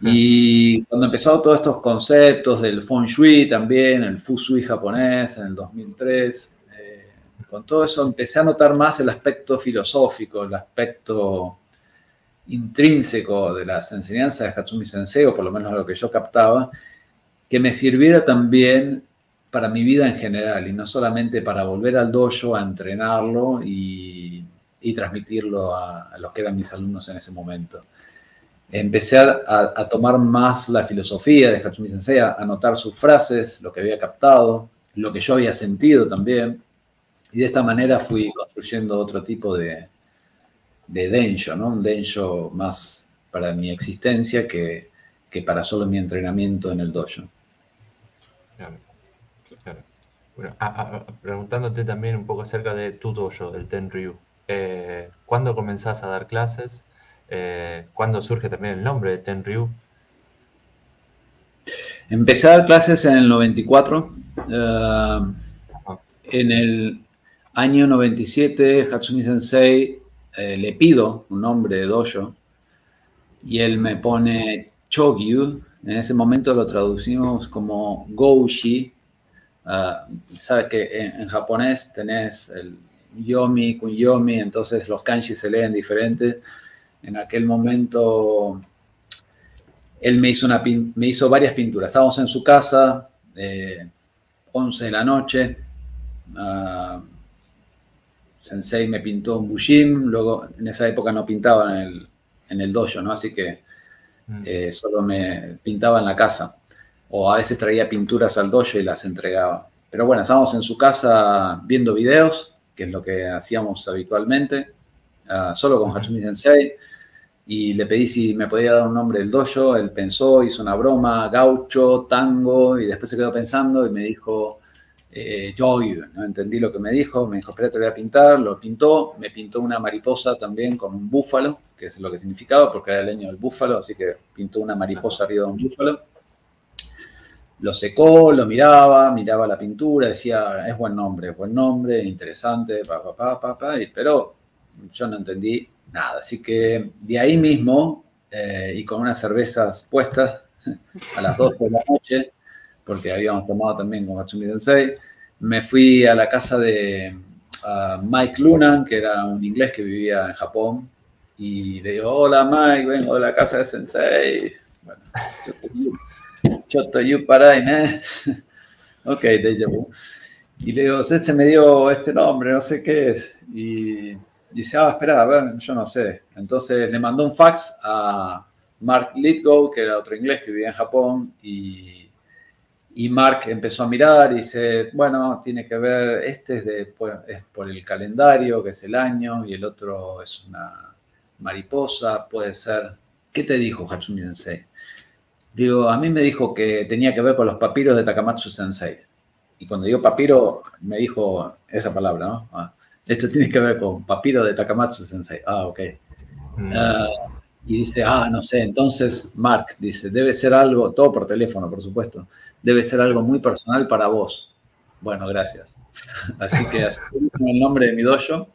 Y cuando empezaron todos estos conceptos del feng shui también, el fusui japonés en el 2003, eh, con todo eso empecé a notar más el aspecto filosófico, el aspecto intrínseco de las enseñanzas de Hatsumi Sensei, o por lo menos lo que yo captaba, que me sirviera también para mi vida en general y no solamente para volver al dojo a entrenarlo y y transmitirlo a, los que eran mis alumnos en ese momento. Empecé a, tomar más la filosofía de Hatsumi Sensei, a anotar sus frases, lo que había captado, lo que yo había sentido también, y de esta manera fui construyendo otro tipo de, de densho, ¿no? Un densho más para mi existencia que, que para solo mi entrenamiento en el dojo. Claro, preguntándote también un poco acerca de tu dojo, el Tenryu. Eh, ¿Cuándo comenzás a dar clases? Eh, ¿Cuándo surge también el nombre de Tenryu? Empecé a dar clases en el 94. Eh, en el año 97, Hatsumi Sensei le pido un nombre de dojo y él me pone Chogyu. En ese momento lo traducimos como Goushi. Sabes que en japonés tenés el Yomi, Kunyomi, entonces los kanji se leen diferentes. En aquel momento él me hizo, una, me hizo varias pinturas. Estábamos en su casa, 11 de la noche. Uh, Sensei me pintó un bushim, luego en esa época no pintaba en el, en el dojo, ¿no? Así que mm. eh, solo me pintaba en la casa. O a veces traía pinturas al dojo y las entregaba. Pero bueno, estábamos en su casa viendo videos que es lo que hacíamos habitualmente, ah, solo con Hatsumi Sensei, y le pedí si me podía dar un nombre del dojo, él pensó, hizo una broma, gaucho, tango, y después se quedó pensando y me dijo, eh, no entendí lo que me dijo, me dijo, espera, te voy a pintar, lo pintó, me pintó una mariposa también con un búfalo, que es lo que significaba, porque era el leño del búfalo, así que pintó una mariposa arriba de un búfalo lo secó, lo miraba, miraba la pintura, decía, es buen nombre, buen nombre, interesante, pa, pa, pa, pa, pero yo no entendí nada. Así que de ahí mismo, eh, y con unas cervezas puestas a las 12 de la noche, porque habíamos tomado también con Hatsumi Sensei, me fui a la casa de Mike Lunan, que era un inglés que vivía en Japón, y le digo, hola Mike, vengo de la casa de Sensei. Bueno, Ok, vu. Y le digo, se me dio este nombre, no sé qué es. Y dice, ah, espera, a ver, yo no sé. Entonces le mandó un fax a Mark Litgo, que era otro inglés que vivía en Japón, y, Y Mark empezó a mirar y dice, bueno, tiene que ver, este es, de, pues, es por el calendario, que es el año, y el otro es una mariposa, puede ser. ¿Qué te dijo Hatsumi Sensei? Digo, a mí me dijo que tenía que ver con los papiros de Takamatsu Sensei. Y cuando digo papiro, me dijo esa palabra, ¿no? Ah, esto tiene que ver con papiro de Takamatsu Sensei. Ah, ok. Mm. Ah, y dice, ah, no sé, entonces Mark dice, debe ser algo, todo por teléfono, por supuesto, debe ser algo muy personal para vos. Bueno, gracias. Así que así el nombre de mi dojo.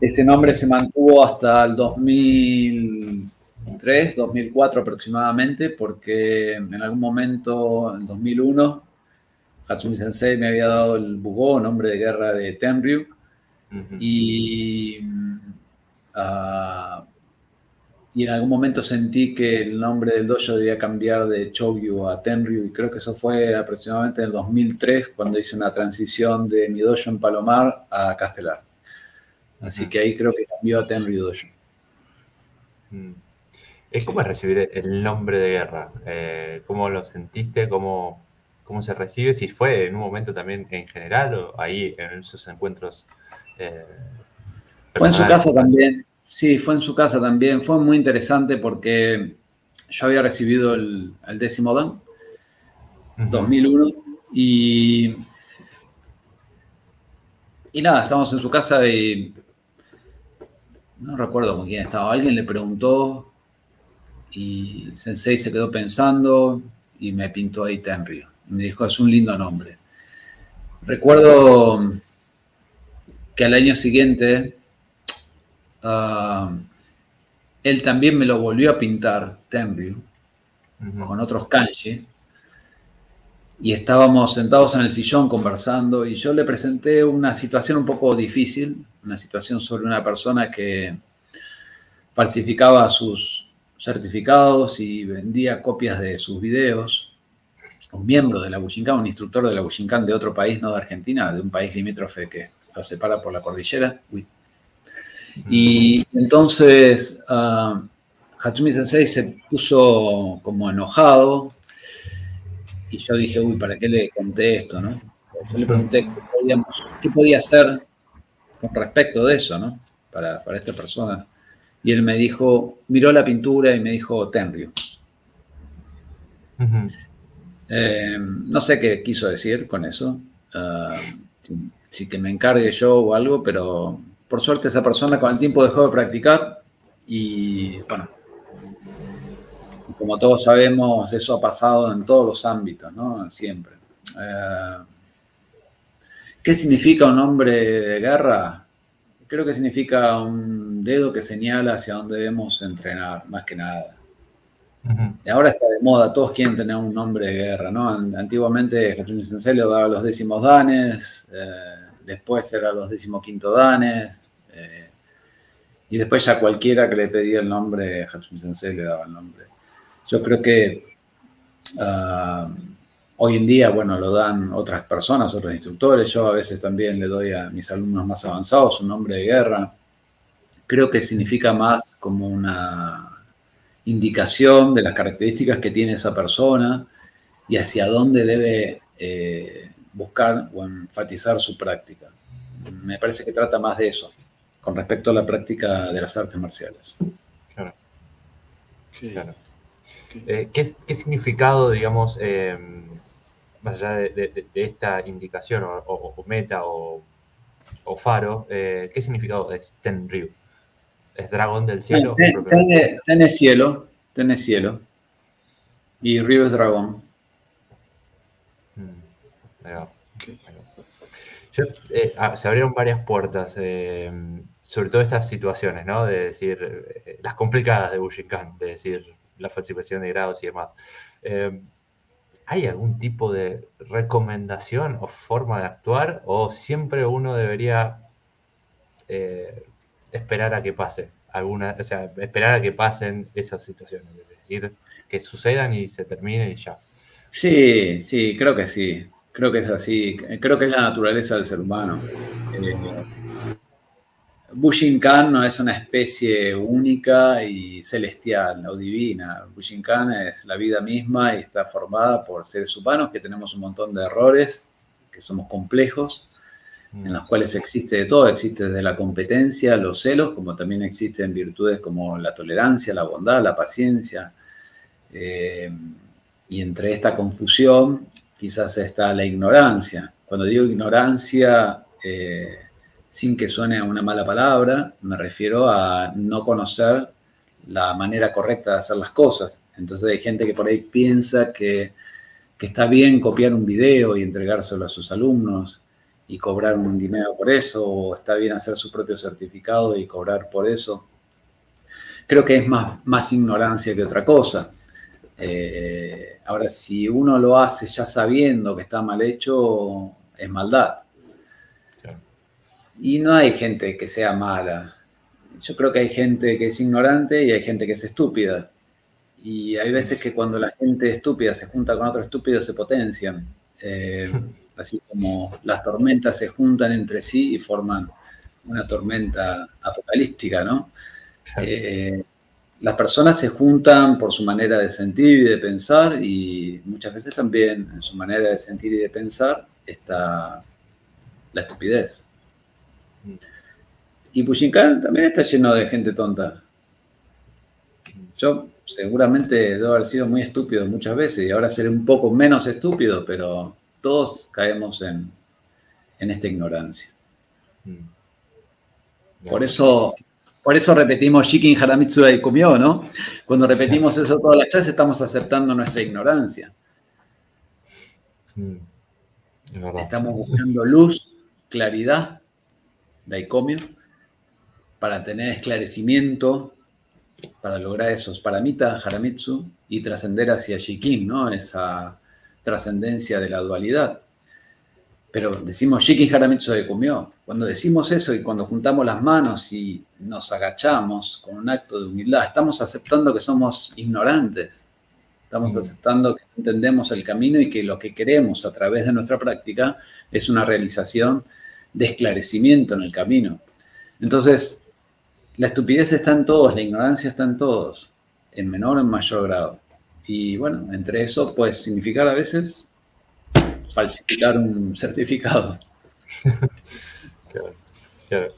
Ese nombre se mantuvo hasta el 2003, 2004 aproximadamente, porque en algún momento, en 2001, Hatsumi Sensei me había dado el Bugó, nombre de guerra de Tenryu, y, uh, y en algún momento sentí que el nombre del dojo debía cambiar de Chogyu a Tenryu, y creo que eso fue aproximadamente en el 2003, cuando hice una transición de mi dojo en Palomar a Castelar. Así que ahí creo que cambió a Tenryu Dojo. Mm. ¿Cómo es recibir el nombre de guerra? Eh, ¿Cómo lo sentiste? ¿Cómo, cómo se recibe, si fue en un momento también en general o ahí en esos encuentros. Eh, fue en su casa también, sí, fue en su casa también. Fue muy interesante porque yo había recibido el, décimo Dan, 2001, y, y nada, estábamos en su casa y no recuerdo con quién estaba. Alguien le preguntó y Sensei se quedó pensando y me pintó ahí Tenryu me dijo, es un lindo nombre. Recuerdo que al año siguiente ah, él también me lo volvió a pintar, Tenryu, con otros kanji. Y estábamos sentados en el sillón conversando y yo le presenté una situación un poco difícil, una situación sobre una persona que falsificaba sus certificados y vendía copias de sus videos un miembro de la Bushinkan, un instructor de la Bushinkan de otro país, no de Argentina, de un país limítrofe que lo separa por la cordillera. Y entonces uh, Hatsumi Sensei se puso como enojado y yo dije, uy, ¿para qué le conté esto? No? Yo le pregunté qué, podía hacer con respecto de eso, ¿no? Para, esta persona. Y él me dijo, miró la pintura y me dijo, Tenryu. Eh, no sé qué quiso decir con eso. Ah, si, que me encargue yo o algo, pero por suerte esa persona con el tiempo dejó de practicar y bueno, como todos sabemos, eso ha pasado en todos los ámbitos, ¿no? Siempre. Eh, ¿Qué significa un hombre de guerra? Creo que significa un dedo que señala hacia dónde debemos entrenar, más que nada. Y ahora está de moda, todos quieren tener un nombre de guerra, ¿no? Antiguamente Hatsumi Sensei le daba los décimos danes, eh, después era los decimoquinto danes, eh, y después ya cualquiera que le pedía el nombre, Hatsumi Sensei le daba el nombre. Yo creo que ah, hoy en día, bueno, lo dan otras personas, otros instructores, yo a veces también le doy a mis alumnos más avanzados un nombre de guerra. Creo que significa más como una indicación de las características que tiene esa persona y hacia dónde debe eh, buscar o enfatizar su práctica. Me parece que trata más de eso con respecto a la práctica de las artes marciales. Claro. Eh, ¿qué, significado, digamos, eh, más allá de, esta indicación o, meta o, faro, qué significado es Tenryu? ¿Es dragón del cielo? Tenés cielo, tenés cielo. Y río es dragón. Mm, eh, ah, se abrieron varias puertas, eh, sobre todo estas situaciones, ¿no? De decir, eh, las complicadas de Bushikan, de decir, la falsificación de grados y demás. ¿Hay algún tipo de recomendación o forma de actuar? ¿O siempre uno debería esperar a que pase alguna, o sea, esperar a que pasen esas situaciones, es decir, que sucedan y se terminen y ya. Sí, sí, creo que sí. Creo que es así. Creo que es la naturaleza del ser humano. Eh, Bushinkan no es una especie única y celestial o divina. Bushinkan es la vida misma y está formada por seres humanos que tenemos un montón de errores, que somos complejos, en los cuales existe de todo, existe desde la competencia, los celos, como también existen virtudes como la tolerancia, la bondad, la paciencia. Eh, y entre esta confusión quizás está la ignorancia. Cuando digo ignorancia, eh, sin que suene una mala palabra, me refiero a no conocer la manera correcta de hacer las cosas. Entonces hay gente que por ahí piensa que, está bien copiar un video y entregárselo a sus alumnos y cobrar un dinero por eso, o está bien hacer su propio certificado y cobrar por eso. Creo que es más, más ignorancia que otra cosa. Eh, ahora, si uno lo hace ya sabiendo que está mal hecho, es maldad. Y no hay gente que sea mala. Yo creo que hay gente que es ignorante y hay gente que es estúpida. Y hay veces que cuando la gente estúpida se junta con otro estúpido se potencian. Eh, así como las tormentas se juntan entre sí y forman una tormenta apocalíptica, ¿no? Eh, las personas se juntan por su manera de sentir y de pensar y muchas veces también en su manera de sentir y de pensar está la estupidez. Y Pushinkan también está lleno de gente tonta. Yo seguramente debo haber sido muy estúpido muchas veces y ahora seré un poco menos estúpido, pero todos caemos en, esta ignorancia. Mm. Por eso, por eso repetimos Shikin Haramitsu Daikomiyo, ¿no? Cuando repetimos eso todas las clases estamos aceptando nuestra ignorancia. Mm. Estamos buscando luz, claridad Daicomio, para tener esclarecimiento, para lograr esos paramita, haramitsu, y trascender hacia Shikin, ¿no? Esa trascendencia de la dualidad. Pero decimos Shikin Haramitsu Daicomio. Cuando decimos eso y cuando juntamos las manos y nos agachamos con un acto de humildad, estamos aceptando que somos ignorantes. Estamos aceptando que entendemos el camino y que lo que queremos a través de nuestra práctica es una realización de esclarecimiento en el camino. Entonces, la estupidez está en todos, la ignorancia está en todos, en menor o en mayor grado. Y bueno, entre eso puede significar a veces falsificar un certificado.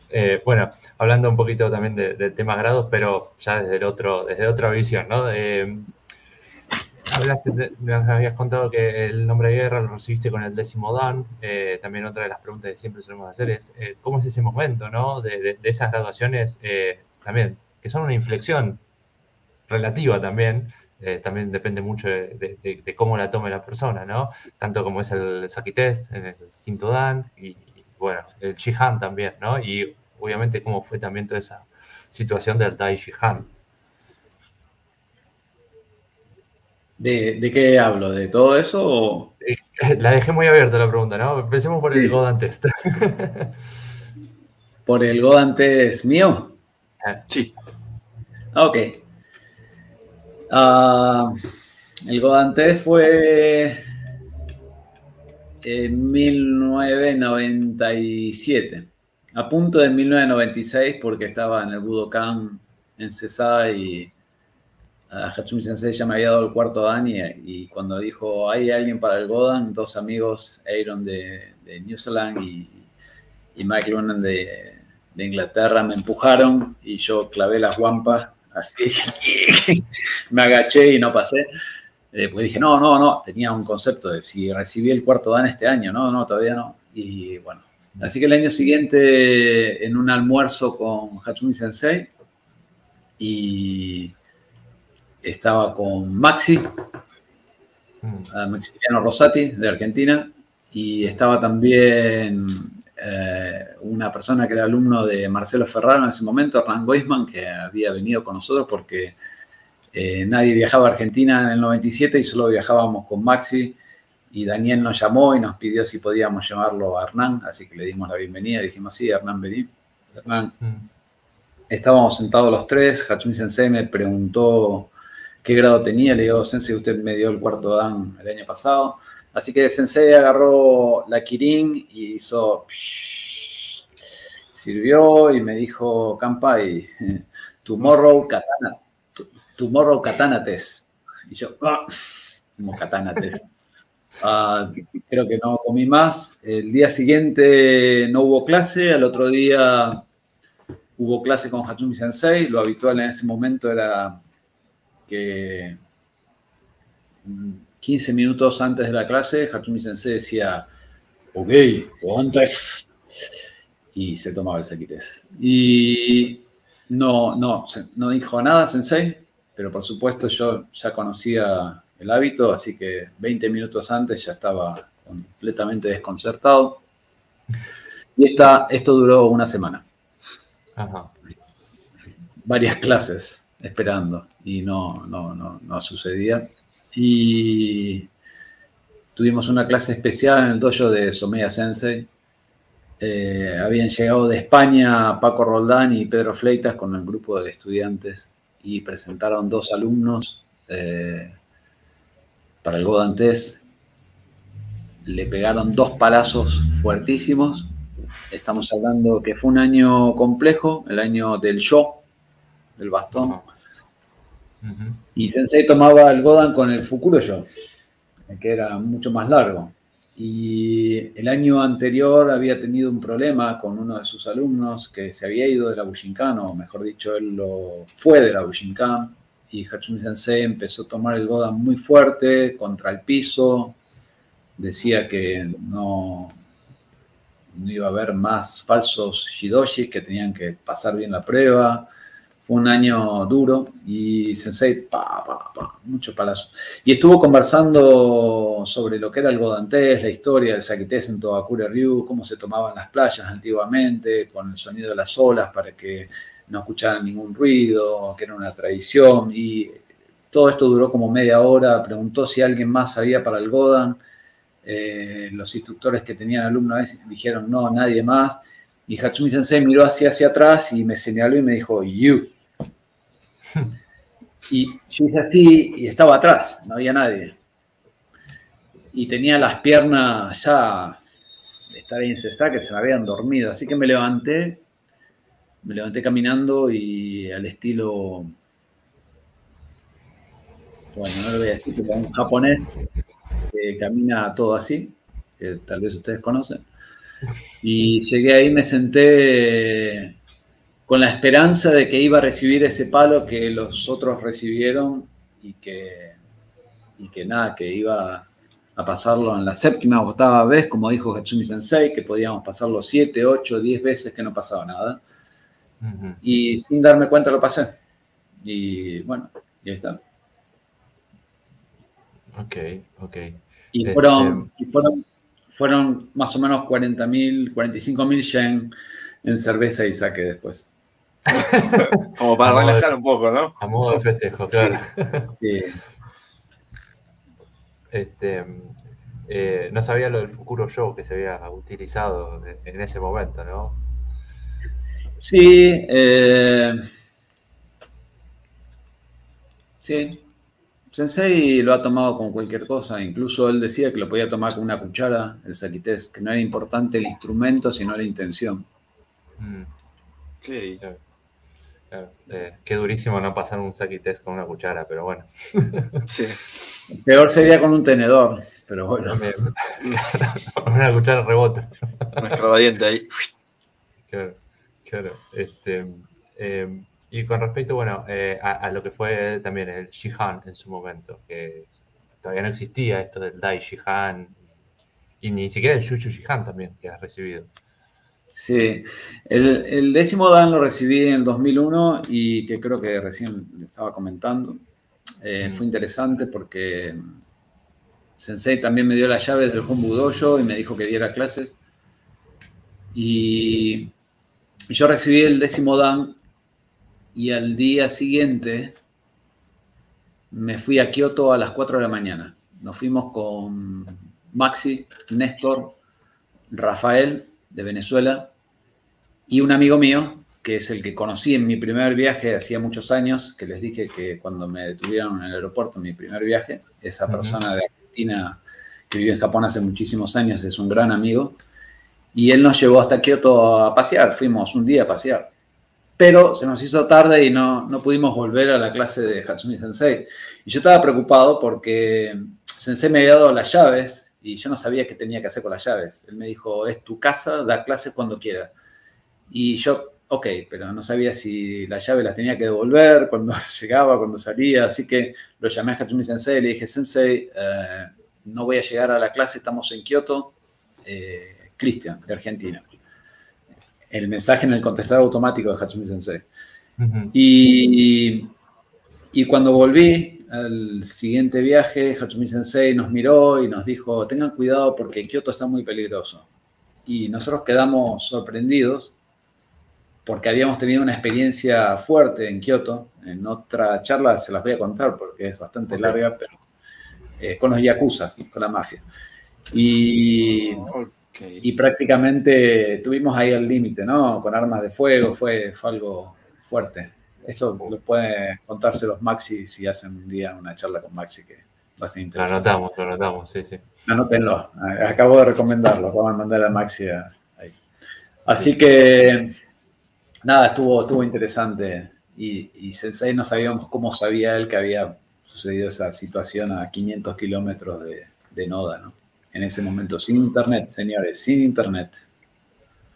Eh, bueno, hablando un poquito también de, temas grados, pero ya desde el otro, desde otra visión, ¿no? Hablaste, me habías contado que el nombre de guerra lo recibiste con el décimo Dan. Eh, también otra de las preguntas que siempre solemos hacer es, eh, ¿cómo es ese momento, no? De, esas graduaciones eh, también, que son una inflexión relativa también. también depende mucho de, cómo la tome la persona, ¿no? Tanto como es el Saki Test en el quinto Dan y, bueno, el Shihan también, ¿no? Y obviamente cómo fue también toda esa situación del Dai Shihan. ¿De, qué hablo? ¿De todo eso? La dejé muy abierta la pregunta, ¿no? Empecemos por el Godan Test. ¿Por el Godan Test mío? Ah. Sí. Ok. Ah, el Godan Test fue en 1997. A punto de 1996 porque estaba en el Budokan en Cesar y a Hatsumi Sensei ya me había dado el cuarto Dan y, cuando dijo hay alguien para el Godan, dos amigos, Aaron de, New Zealand y, Mike Lunan de, Inglaterra, me empujaron y yo clavé las guampas así, me agaché y no pasé. Después dije, no, no, no, tenía un concepto de si recibí el cuarto Dan este año, no, no, todavía no. Y bueno, así que el año siguiente en un almuerzo con Hatsumi Sensei y estaba con Maxi, mm. Maximiliano Rosati de Argentina, y estaba también eh, una persona que era alumno de Marcelo Ferraro en ese momento, Hernán Goisman, que había venido con nosotros porque eh, nadie viajaba a Argentina en el 97 y solo viajábamos con Maxi. Y Daniel nos llamó y nos pidió si podíamos llamarlo a Hernán, así que le dimos la bienvenida. Dijimos, sí, Hernán, vení. Hernán. Mm. Estábamos sentados los tres. Hatsumi Sensei me preguntó qué grado tenía. Le digo, Sensei, usted me dio el cuarto Dan el año pasado. Así que Sensei agarró la Kirin y hizo... sirvió y me dijo, Kampai, tomorrow katana, tomorrow katana test. Y yo, ah, como katana test. Ah, creo que no comí más. El día siguiente no hubo clase, al otro día hubo clase con Hatsumi Sensei. Lo habitual en ese momento era que 15 minutos antes de la clase, Hatsumi Sensei decía, ok, antes. Y se tomaba el sequites. Y no, no, no dijo nada Sensei, pero por supuesto yo ya conocía el hábito, así que 20 minutos antes ya estaba completamente desconcertado. Y esta, esto duró una semana. Varias clases esperando y no, no, no, no sucedía. Y tuvimos una clase especial en el dojo de Someya Sensei. Eh, habían llegado de España Paco Roldán y Pedro Fleitas con el grupo de estudiantes y presentaron dos alumnos eh, para el Godantes. Le pegaron dos palazos fuertísimos. Estamos hablando que fue un año complejo, el año del yo, del bastón. Y Sensei tomaba el Godan con el Fukuro Yo, que era mucho más largo. Y el año anterior había tenido un problema con uno de sus alumnos que se había ido de la Bushinkan, o mejor dicho, él lo fue de la Bushinkan. Y Hatsumi Sensei empezó a tomar el Godan muy fuerte contra el piso. Decía que no, no iba a haber más falsos Shidoshis, que tenían que pasar bien la prueba fue un año duro y Sensei, pa, pa, pa, mucho palazo. Y estuvo conversando sobre lo que era el Godantes, la historia del Sakites en Tobacure Ryu, cómo se tomaban las playas antiguamente, con el sonido de las olas para que no escucharan ningún ruido, que era una tradición. Y todo esto duró como media hora. Preguntó si alguien más sabía para el Godan. Eh, los instructores que tenían alumnos dijeron no, nadie más. Y Hatsumi Sensei miró hacia, hacia atrás y me señaló y me dijo, you. Y yo hice así y estaba atrás, no había nadie. Y tenía las piernas ya de estar en César que se me habían dormido. Así que me levanté, me levanté caminando y al estilo, bueno, no lo voy a decir, pero un japonés que camina todo así, que tal vez ustedes conocen. Y llegué ahí, me senté con la esperanza de que iba a recibir ese palo que los otros recibieron y que, y que nada, que iba a pasarlo en la séptima o octava vez, como dijo Hatsumi Sensei, que podíamos pasarlo siete, ocho, diez veces que no pasaba nada. Y sin darme cuenta lo pasé. Y bueno, y ahí está. Ok, ok. Y este, fueron, y fueron, fueron más o menos 40 mil, 45 mil yen en cerveza y saque después. Como para relajar un poco, ¿no? A modo de festejo, claro. Sí. Este, eh, no sabía lo del Fukuro Show que se había utilizado en ese momento, ¿no? Sí, eh, sí. Sensei lo ha tomado con cualquier cosa, incluso él decía que lo podía tomar con una cuchara, el saquités, que no era importante el instrumento, sino la intención. Mm. Okay. Eh, qué durísimo no pasar un saquités con una cuchara, pero bueno. Sí. Peor sería con un tenedor, pero bueno. una cuchara rebota. Un extravadiente ahí. Claro, claro. Este, em, y con respecto, bueno, eh, a, lo que fue también el Shihan en su momento, que todavía no existía esto del Dai Shihan y ni siquiera el Shushu Shihan también que has recibido. Sí, el, décimo Dan lo recibí en el 2001 y que creo que recién le estaba comentando. Eh, fue interesante porque Sensei también me dio las llaves del Hombu Dojo y me dijo que diera clases. Y yo recibí el décimo Dan y al día siguiente me fui a Kioto a las 4 de la mañana. Nos fuimos con Maxi, Néstor, Rafael de Venezuela, y un amigo mío, que es el que conocí en mi primer viaje hacía muchos años, que les dije que cuando me detuvieron en el aeropuerto en mi primer viaje, esa persona de Argentina que vive en Japón hace muchísimos años, es un gran amigo. Y él nos llevó hasta Kioto a pasear, fuimos un día a pasear. Pero se nos hizo tarde y no, no pudimos volver a la clase de Hatsumi Sensei. Y yo estaba preocupado porque Sensei me había dado las llaves y yo no sabía qué tenía que hacer con las llaves. Él me dijo, es tu casa, da clases cuando quiera. Y yo, ok, pero no sabía si las llaves las tenía que devolver, cuando llegaba, cuando salía. Así que lo llamé a Hatsumi Sensei y le dije, Sensei, eh, no voy a llegar a la clase, estamos en Kioto. Eh, Cristian, de Argentina. El mensaje en el contestador automático de Hatsumi Sensei. y, y cuando volví al siguiente viaje, Hatsumi Sensei nos miró y nos dijo, tengan cuidado porque Kioto está muy peligroso. Y nosotros quedamos sorprendidos porque habíamos tenido una experiencia fuerte en Kioto. En otra charla se las voy a contar porque es bastante larga, pero eh, con los yakuza, con la mafia. Y, y prácticamente tuvimos ahí el límite, ¿no? Con armas de fuego, fue, fue algo fuerte. Eso lo puede contarse los Maxi si hacen un día una charla con Maxi que va a ser interesante. Lo anotamos, lo anotamos, sí, sí. Anótenlo. Acabo de recomendarlo. Vamos a mandar a Maxi ahí. Así que, nada, estuvo, estuvo interesante. Y, y Sensei no sabíamos cómo sabía él que había sucedido esa situación a 500 kilómetros de, de Noda, ¿no? en ese momento, sin internet, señores, sin internet.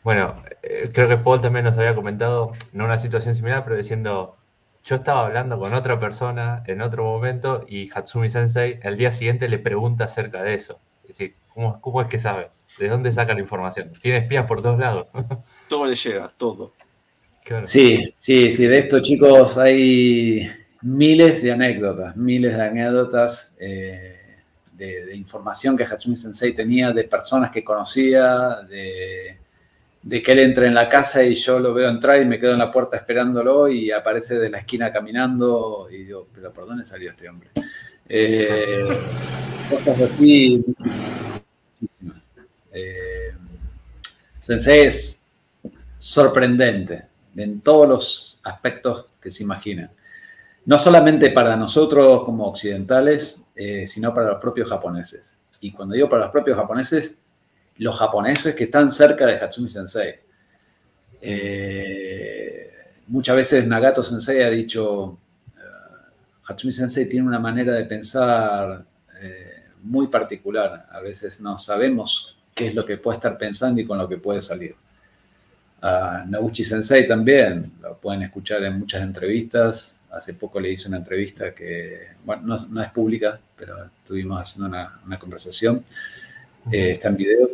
Bueno, eh, creo que Paul también nos había comentado, no una situación similar, pero diciendo, yo estaba hablando con otra persona en otro momento y Hatsumi Sensei el día siguiente le pregunta acerca de eso. Es decir, ¿cómo, cómo es que sabe? ¿De dónde saca la información? Tiene espías por todos lados. todo le llega, todo. Sí, sí, sí, de esto chicos hay miles de anécdotas, miles de anécdotas. Eh, de, información que Hatsumi Sensei tenía de personas que conocía, de, que él entra en la casa y yo lo veo entrar y me quedo en la puerta esperándolo y aparece de la esquina caminando y digo, pero ¿por dónde salió este hombre? Eh, cosas así. Eh, Sensei es sorprendente en todos los aspectos que se imaginan. No solamente para nosotros como occidentales, eh, sino para los propios japoneses. Y cuando digo para los propios japoneses, los japoneses que están cerca de Hatsumi Sensei. Eh, muchas veces Nagato Sensei ha dicho, uh, Hatsumi Sensei tiene una manera de pensar muy particular. A veces no sabemos qué es lo que puede estar pensando y con lo que puede salir. Uh, Noguchi Sensei también, lo pueden escuchar en muchas entrevistas, Hace poco le hice una entrevista que, bueno, no, es pública, pero estuvimos haciendo una, conversación, eh, está en video,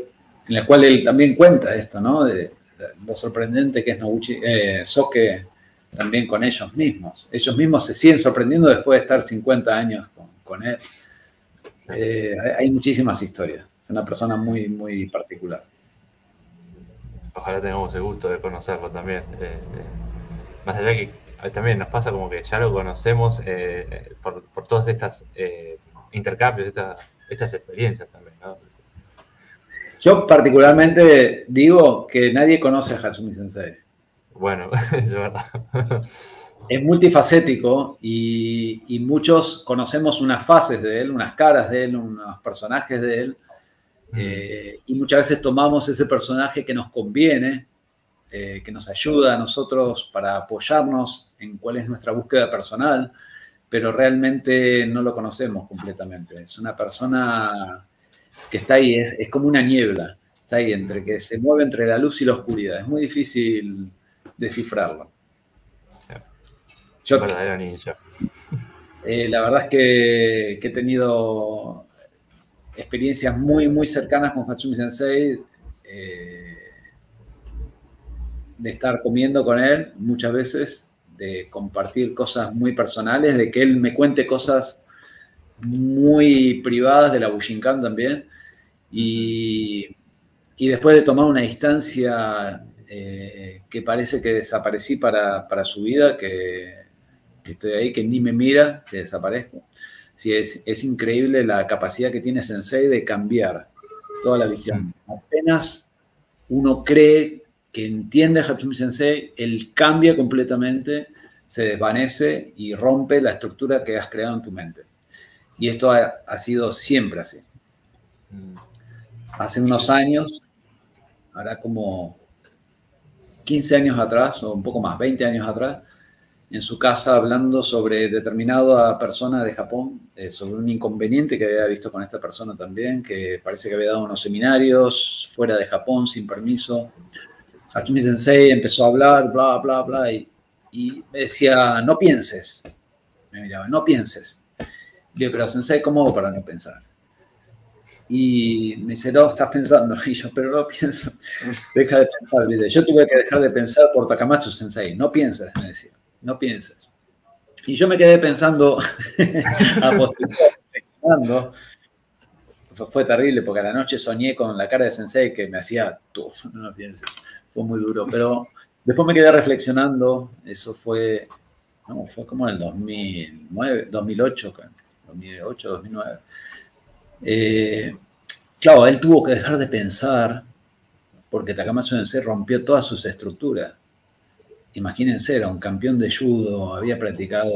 en la cual él también cuenta esto, ¿no? De, lo sorprendente que es Noguchi, eh, Soke también con ellos mismos. Ellos mismos se siguen sorprendiendo después de estar 50 años con, él. Eh, hay muchísimas historias. Es una persona muy, muy particular. Ojalá tengamos el gusto de conocerlo también. Eh, más allá que también nos pasa como que ya lo conocemos eh, por, por, todas estas eh, intercambios, estas, experiencias también, Yo particularmente digo que nadie conoce a Hatsumi Sensei. Bueno, es verdad. Es multifacético y, y, muchos conocemos unas fases de él, unas caras de él, unos personajes de él. Mm. Eh, y muchas veces tomamos ese personaje que nos conviene eh, que nos ayuda a nosotros para apoyarnos en cuál es nuestra búsqueda personal, pero realmente no lo conocemos completamente. Es una persona que está ahí, es, como una niebla, está ahí entre que se mueve entre la luz y la oscuridad. Es muy difícil descifrarlo. Yo, eh, la verdad es que, he tenido experiencias muy, muy cercanas con Hatsumi Sensei. Eh, de estar comiendo con él muchas veces, de compartir cosas muy personales, de que él me cuente cosas muy privadas de la Bushinkan también. Y, después de tomar una distancia eh, que parece que desaparecí para, su vida, que, estoy ahí, que ni me mira, que desaparezco. Sí, es, es, increíble la capacidad que tiene Sensei de cambiar toda la visión. Apenas uno cree que entiende Hatsumi Sensei, él cambia completamente, se desvanece y rompe la estructura que has creado en tu mente. Y esto ha, sido siempre así. Hace unos años, hará como 15 años atrás, o un poco más, 20 años atrás, en su casa hablando sobre determinada persona de Japón, eh, sobre un inconveniente que había visto con esta persona también, que parece que había dado unos seminarios fuera de Japón sin permiso. Hatsumi Sensei empezó a hablar, bla, bla, bla, y, y me decía, no pienses. Me miraba, no pienses. Yo, pero Sensei, ¿cómo hago para no pensar? Y me dice, no, estás pensando. Y yo, pero no pienso. Deja de pensar. Yo tuve que dejar de pensar por Takamatsu Sensei. No pienses, me decía no pienses. Y yo me quedé pensando, reflexionando. Fue terrible porque a la noche soñé con la cara de Sensei que me hacía, tú, no pienses. Fue muy duro, pero después me quedé reflexionando. Eso fue, no, fue como en el 2009, 2008, 2008, 2009. claro, él tuvo que dejar de pensar porque Takamatsu Sensei rompió todas sus estructuras. Imagínense, era un campeón de judo, había practicado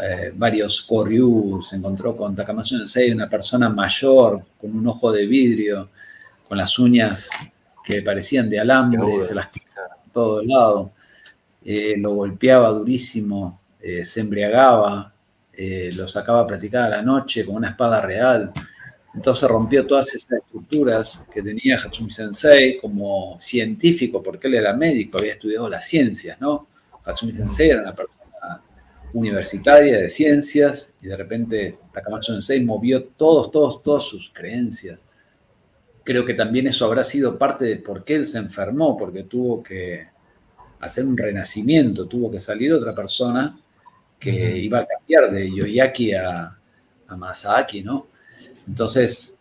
eh, varios koryu, se encontró con Takamatsu Sensei, una persona mayor, con un ojo de vidrio, con las uñas que parecían de alambre, se las quitaba por todos lados, eh, lo golpeaba durísimo, eh, se embriagaba, lo sacaba a practicar a la noche con una espada real. Entonces rompió todas esas estructuras que tenía Hatsumi Sensei como científico, porque él era médico, había estudiado las ciencias, ¿no? Hatsumi Sensei era una persona universitaria de ciencias y de repente Takamatsu Sensei movió todos, todos, todas sus creencias. Creo que también eso habrá sido parte de por qué él se enfermó, porque tuvo que hacer un renacimiento, tuvo que salir otra persona que iba a cambiar de Yoyaki a, a Masaaki, ¿no? Entonces,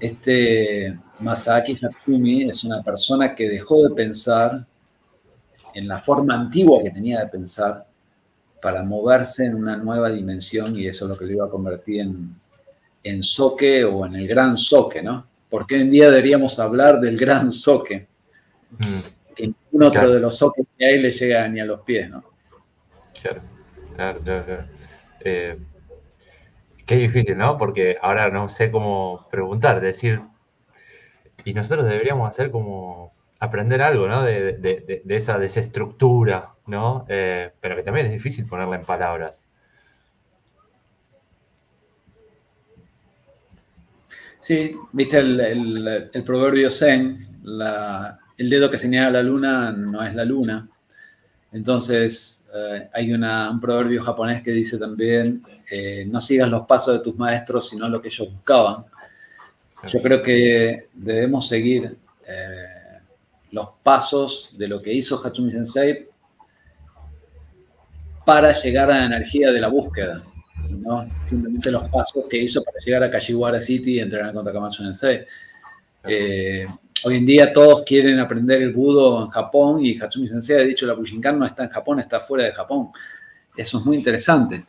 este Masaki Hatsumi es una persona que dejó de pensar en la forma antigua que tenía de pensar para moverse en una nueva dimensión y eso es lo que le iba a convertir en, en soque o en el gran soque, ¿no? Porque hoy en día deberíamos hablar del gran soque. Mm. Que ningún otro de los soques que hay le llega ni a los pies, ¿no? Claro, claro, claro. Eh, Qué difícil, ¿no? Porque ahora no sé cómo preguntar, decir, y nosotros deberíamos hacer como aprender algo, ¿no? De, esa desestructura, ¿no? Eh, pero que también es difícil ponerla en palabras. Sí, viste el, proverbio Zen, el dedo que señala la luna no es la luna. Entonces, eh, hay un proverbio japonés que dice también, eh, no sigas los pasos de tus maestros, sino lo que ellos buscaban. Yo creo que debemos seguir eh, los pasos de lo que hizo Hatsumi Sensei para llegar a la energía de la búsqueda, no simplemente los pasos que hizo para llegar a Kashiwara City y entrenar con Takamatsu Sensei. Hoy en día todos quieren aprender el budo en Japón y Hatsumi Sensei ha dicho la Bushinkan no está en Japón, está fuera de Japón. Eso es muy interesante.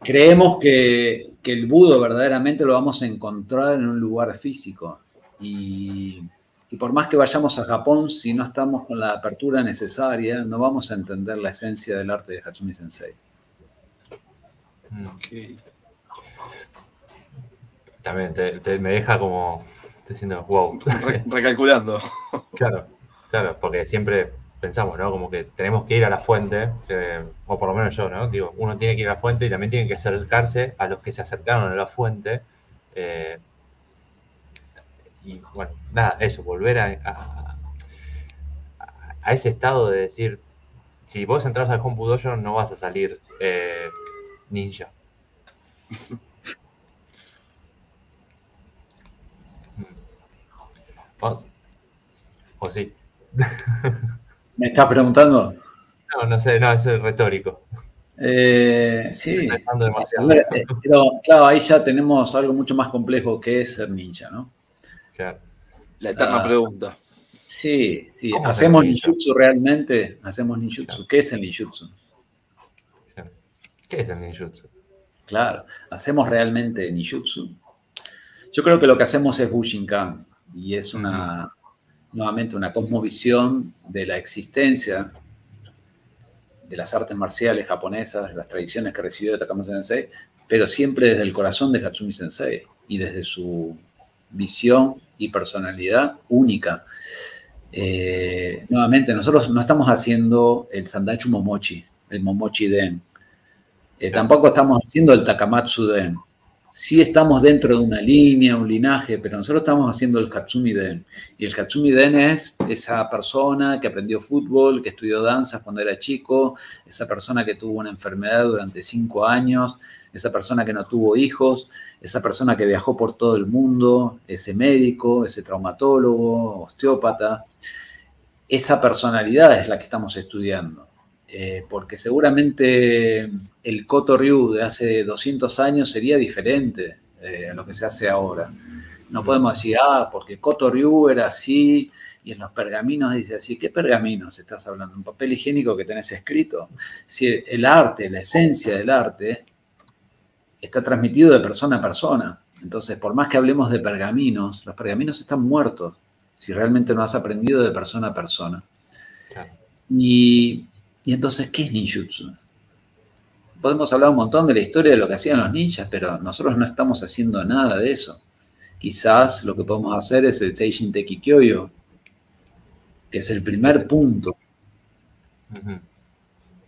Creemos que, el budo verdaderamente lo vamos a encontrar en un lugar físico. Y, por más que vayamos a Japón, si no estamos con la apertura necesaria, no vamos a entender la esencia del arte de Hatsumi Sensei. Okay también me deja como diciendo, wow. recalculando. claro, claro, porque siempre pensamos, ¿no? Como que tenemos que ir a la fuente, o por lo menos yo, ¿no? Digo, uno tiene que ir a la fuente y también tiene que acercarse a los que se acercaron a la fuente. Eh, y bueno, nada, eso, volver a, a, ese estado de decir, si vos entras al Home Dojo no vas a salir eh, ninja. ¿O, sí? ¿Me estás preguntando? No, no sé, no, eso es retórico. Eh, sí. Eh, pero claro, ahí ya tenemos algo mucho más complejo que es ser ninja, ¿no? Claro. La eterna ah, pregunta. Sí, sí. ¿Hacemos ninjutsu realmente? ¿Hacemos ninjutsu? ¿Qué es el ninjutsu? ¿Qué es el ninjutsu? Claro, ¿hacemos realmente ninjutsu? Yo creo que lo que hacemos es Bushinkan y es una, nuevamente una cosmovisión de la existencia de las artes marciales japonesas, de las tradiciones que recibió de Takamatsu Sensei, pero siempre desde el corazón de Hatsumi Sensei y desde su visión y personalidad única. Eh, nuevamente, nosotros no estamos haciendo el Sandachu Momochi, el Momochi Den. Eh, tampoco estamos haciendo el Takamatsu Den sí estamos dentro de una línea, un linaje, pero nosotros estamos haciendo el Katsumi Den. Y el Katsumi Den es esa persona que aprendió fútbol, que estudió danzas cuando era chico, esa persona que tuvo una enfermedad durante cinco años, esa persona que no tuvo hijos, esa persona que viajó por todo el mundo, ese médico, ese traumatólogo, osteópata. Esa personalidad es la que estamos estudiando. Eh, porque seguramente el Koto Ryu de hace 200 años sería diferente eh, a lo que se hace ahora. No podemos decir, ah, porque Koto Ryu era así y en los pergaminos dice así. ¿Qué pergaminos estás hablando? ¿Un papel higiénico que tenés escrito? Si el arte, la esencia del arte, está transmitido de persona a persona. Entonces, por más que hablemos de pergaminos, los pergaminos están muertos si realmente no has aprendido de persona a persona. Y y entonces, ¿qué es ninjutsu? Podemos hablar un montón de la historia de lo que hacían los ninjas, pero nosotros no estamos haciendo nada de eso. Quizás lo que podemos hacer es el Seishin Teki Kyoyo, que es el primer punto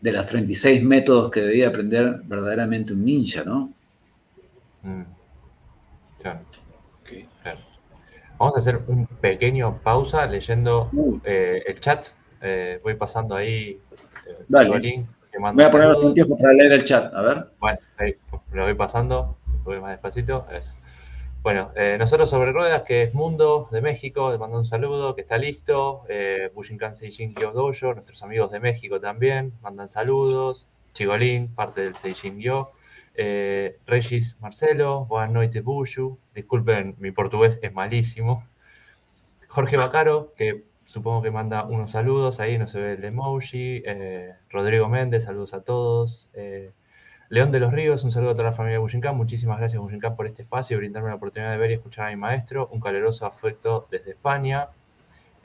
de los 36 métodos que debía aprender verdaderamente un ninja, ¿no? Mm. Claro. Vamos a hacer un pequeño pausa leyendo uh. eh, el chat. Eh, voy pasando ahí Dale. Voy a poner los anteojos para leer el chat, a ver. Bueno, ahí lo voy pasando, voy más despacito. Bueno, eh, nosotros sobre ruedas, que es Mundo de México, le mando un saludo, que está listo. Eh, Bushinkan Seijin Gyo Dojo, nuestros amigos de México también, mandan saludos. Chigolín, parte del Seijin Gyo. Eh, Regis Marcelo, buenas noches Bushu. Disculpen, mi portugués es malísimo. Jorge Bacaro, que supongo que manda unos saludos, ahí no se ve el emoji. Eh, Rodrigo Méndez, saludos a todos. Eh, León de los Ríos, un saludo a toda la familia Bushinkan. Muchísimas gracias, Bushinkan, por este espacio y brindarme la oportunidad de ver y escuchar a mi maestro. Un caluroso afecto desde España.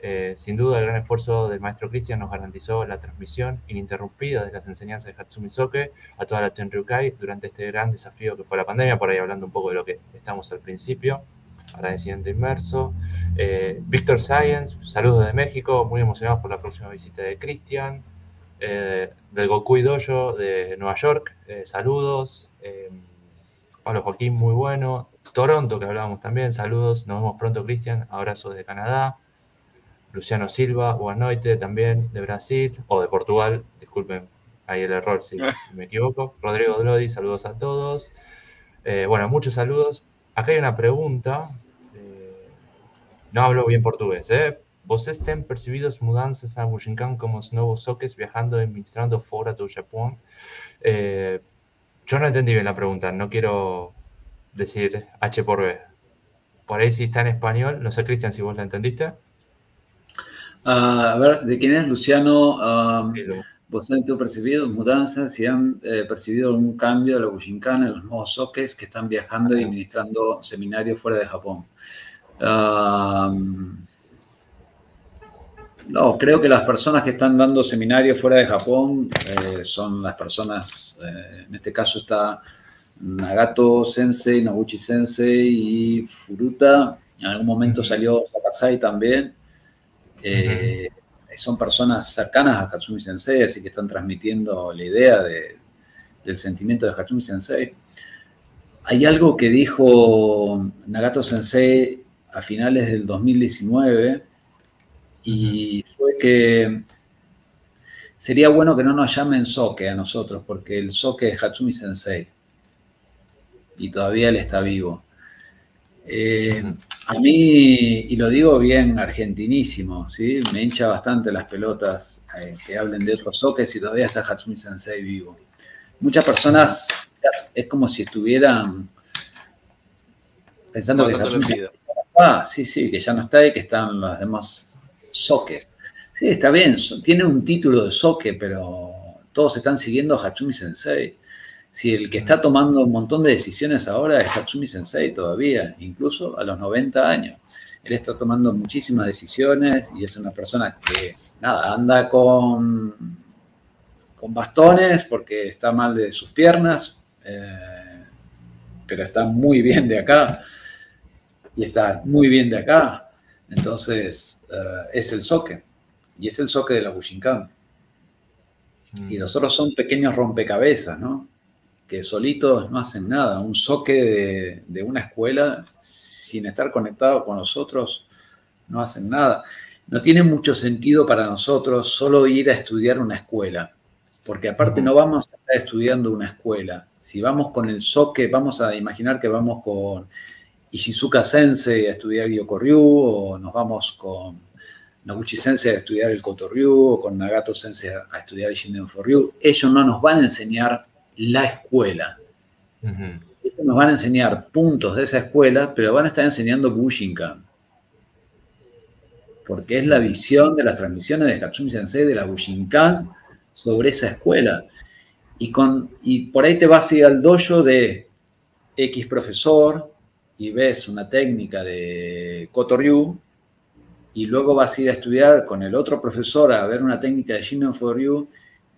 Eh, sin duda, el gran esfuerzo del maestro Cristian nos garantizó la transmisión ininterrumpida de las enseñanzas de Hatsumi Soke a toda la Tenryukai durante este gran desafío que fue la pandemia, por ahí hablando un poco de lo que estamos al principio agradecimiento inmerso. Eh, Víctor Science, saludos de México, muy emocionados por la próxima visita de Cristian. Eh, del Goku Dojo de Nueva York, eh, saludos. Pablo Joaquín, muy bueno. Toronto, que hablábamos también, saludos. Nos vemos pronto, Cristian. Abrazos de Canadá. Luciano Silva, buenas también de Brasil, o de Portugal, disculpen ahí el error si me equivoco. Rodrigo Drodi, saludos a todos. bueno, muchos saludos. Acá hay una pregunta no hablo bien portugués, ¿eh? ¿Vocês têm percibido mudanças a Bushinkan como nuevos soques viajando y administrando fuera de Japón? Eh, yo no entendí bien la pregunta, no quiero decir H por B. Por ahí si está en español, no sé, Cristian, si vos la entendiste. Ah, a ver, ¿de quién es Luciano? Um, ¿Vos han percibido mudanzas y han eh, percibido algún cambio de la Bushinkan en los nuevos soques que están viajando y administrando seminarios fuera de Japón? no, creo que las personas que están dando seminarios fuera de Japón eh, son las personas, eh, en este caso está Nagato Sensei, Noguchi Sensei y Furuta. En algún momento salió Sakasai también. Eh, son personas cercanas a Hatsumi Sensei, así que están transmitiendo la idea del sentimiento de Hatsumi Sensei. Hay algo que dijo Nagato Sensei a finales del 2019 y fue que sería bueno que no nos llamen Soke a nosotros, porque el Soke es Hatsumi Sensei y todavía él está vivo. Eh, a mí, y lo digo bien argentinísimo, ¿sí? me hincha bastante las pelotas eh, que hablen de otros Sokes y todavía está Hatsumi Sensei vivo. Muchas personas es como si estuvieran pensando que Hatsumi Ah, sí, sí, que ya no está y que están los demás soque. Sí, está bien, tiene un título de soque, pero todos están siguiendo a Hatsumi Sensei. Si el que está tomando un montón de decisiones ahora es Hatsumi Sensei todavía, incluso a los 90 años. Él está tomando muchísimas decisiones y es una persona que, nada, anda con, con bastones porque está mal de sus piernas, eh, pero está muy bien de acá y está muy bien de acá. Entonces, eh, es el soque. Y es el soque de la Bushinkan. Mm. Y los otros son pequeños rompecabezas, ¿no? Que solitos no hacen nada. Un soque de, de una escuela, sin estar conectado con los otros, no hacen nada. No tiene mucho sentido para nosotros solo ir a estudiar una escuela, porque aparte no vamos a estar estudiando una escuela. Si vamos con el soque, vamos a imaginar que vamos con Ishizuka Sensei a estudiar Gyokoryu, o nos vamos con Noguchi Sensei a estudiar el Kotoryu, o con Nagato Sensei a a estudiar el Shinden Forryu. Ellos no nos van a enseñar la escuela. Ellos nos van a enseñar puntos de esa escuela, pero van a estar enseñando Bushinkan. Porque es la visión de las transmisiones de Hatsumi Sensei de la Bushinkan sobre esa escuela. Y, con, y por ahí te vas a ir al dojo de X profesor y ves una técnica de Kotoryu y luego vas a ir a estudiar con el otro profesor a ver una técnica de Shinnen Forryu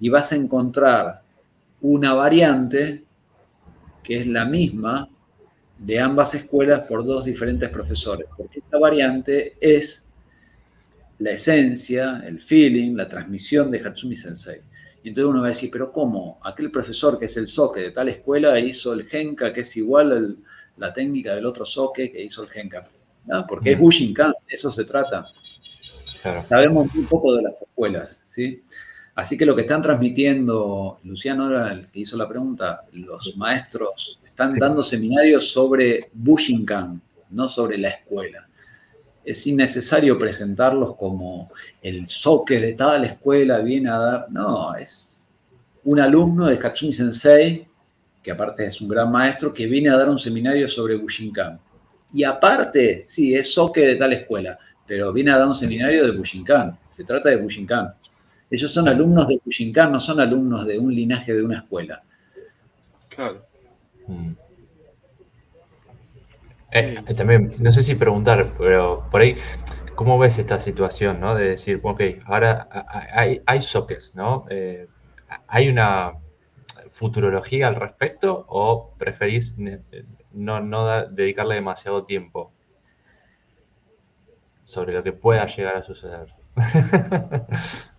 y vas a encontrar una variante que es la misma de ambas escuelas por dos diferentes profesores, porque esa variante es la esencia, el feeling, la transmisión de Hatsumi Sensei. Y entonces uno va a decir, pero ¿cómo? Aquel profesor que es el soke de tal escuela hizo el genka, que es igual a la técnica del otro soke que hizo el genka. No, porque es. Bushinkan, de eso se trata. Claro. Sabemos muy poco de las escuelas, ¿sí? Así que lo que están transmitiendo, Luciano era el que hizo la pregunta, los maestros están Sí. dando seminarios sobre Bushinkan, no sobre la escuela. Es innecesario presentarlos como el soque de tal escuela viene a dar. No, es un alumno de Katsumi Sensei, que aparte es un gran maestro, que viene a dar un seminario sobre Bushinkan. Y aparte, sí, es soque de tal escuela, pero viene a dar un seminario de Bushinkan. Se trata de Bushinkan. Ellos son alumnos de Bushinkan, no son alumnos de un linaje de una escuela. Claro. Mm. Eh, eh, también, no sé si preguntar, pero por ahí, ¿cómo ves esta situación, no? De decir, ok, ahora hay, hay soques, ¿no? Eh, ¿Hay una futurología al respecto o preferís no, no da- dedicarle demasiado tiempo sobre lo que pueda llegar a suceder?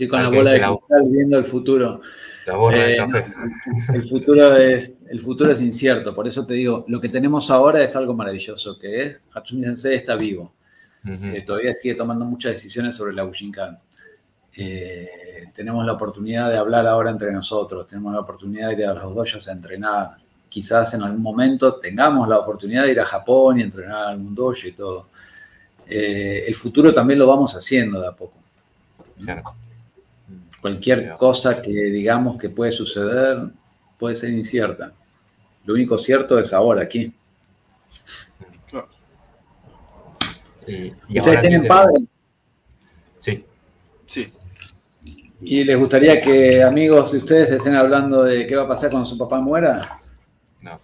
Estoy con Al la bola de cristal viendo el futuro. La borra del Eh, café. El futuro, es, el futuro es incierto, por eso te digo, lo que tenemos ahora es algo maravilloso, que es Hatsumi Sensei está vivo. Eh, todavía sigue tomando muchas decisiones sobre la Bushinkan. Eh, tenemos la oportunidad de hablar ahora entre nosotros, tenemos la oportunidad de ir a los dojos a entrenar. Quizás en algún momento tengamos la oportunidad de ir a Japón y entrenar a algún dojo y todo. Eh, el futuro también lo vamos haciendo de a poco. Claro. Cualquier cosa que digamos que puede suceder puede ser incierta. Lo único cierto es ahora, aquí. Claro. Y, y ¿Ustedes tienen que padre? Sí. Sí. ¿Y les gustaría que amigos de ustedes estén hablando de qué va a pasar cuando su papá muera? No,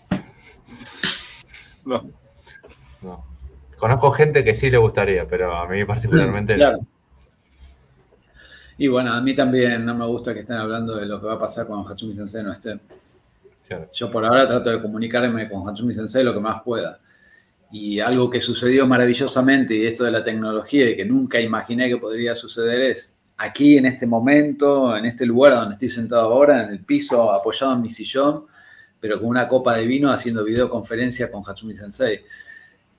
No. no. Conozco gente que sí le gustaría, pero a mí particularmente no. Claro. Y bueno, a mí también no me gusta que estén hablando de lo que va a pasar cuando Hatsumi Sensei no esté. Claro. Yo por ahora trato de comunicarme con Hatsumi Sensei lo que más pueda. Y algo que sucedió maravillosamente, y esto de la tecnología, y que nunca imaginé que podría suceder, es aquí, en este momento, en este lugar donde estoy sentado ahora, en el piso, apoyado en mi sillón, pero con una copa de vino haciendo videoconferencia con Hatsumi Sensei.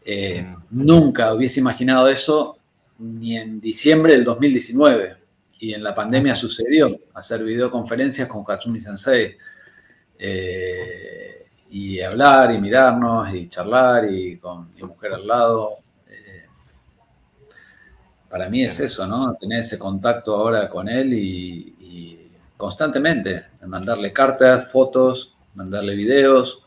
Eh. Nunca hubiese imaginado eso ni en diciembre del 2019. Y en la pandemia sucedió hacer videoconferencias con Hatsumi Sensei. Eh, y hablar y mirarnos y charlar y con mi mujer al lado. Eh, para mí es eso, ¿no? Tener ese contacto ahora con él y, y constantemente mandarle cartas, fotos, mandarle videos.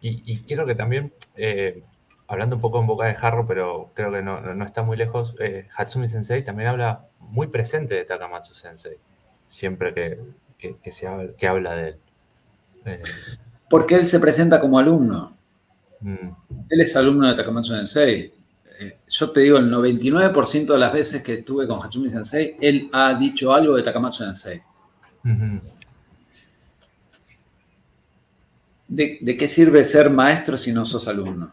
Y, y quiero que también, eh, hablando un poco en boca de jarro, pero creo que no, no- está muy lejos, eh, Hatsumi Sensei también habla muy presente de Takamatsu Sensei, siempre que, que- que se habla, que habla de él. Eh, Porque él se presenta como alumno. mm, Él es alumno de Takamatsu Sensei. Eh, yo te digo, el 99% de las veces que estuve con Hatsumi Sensei, él ha dicho algo de Takamatsu Sensei. ¿de, qué sirve ser maestro si no sos alumno?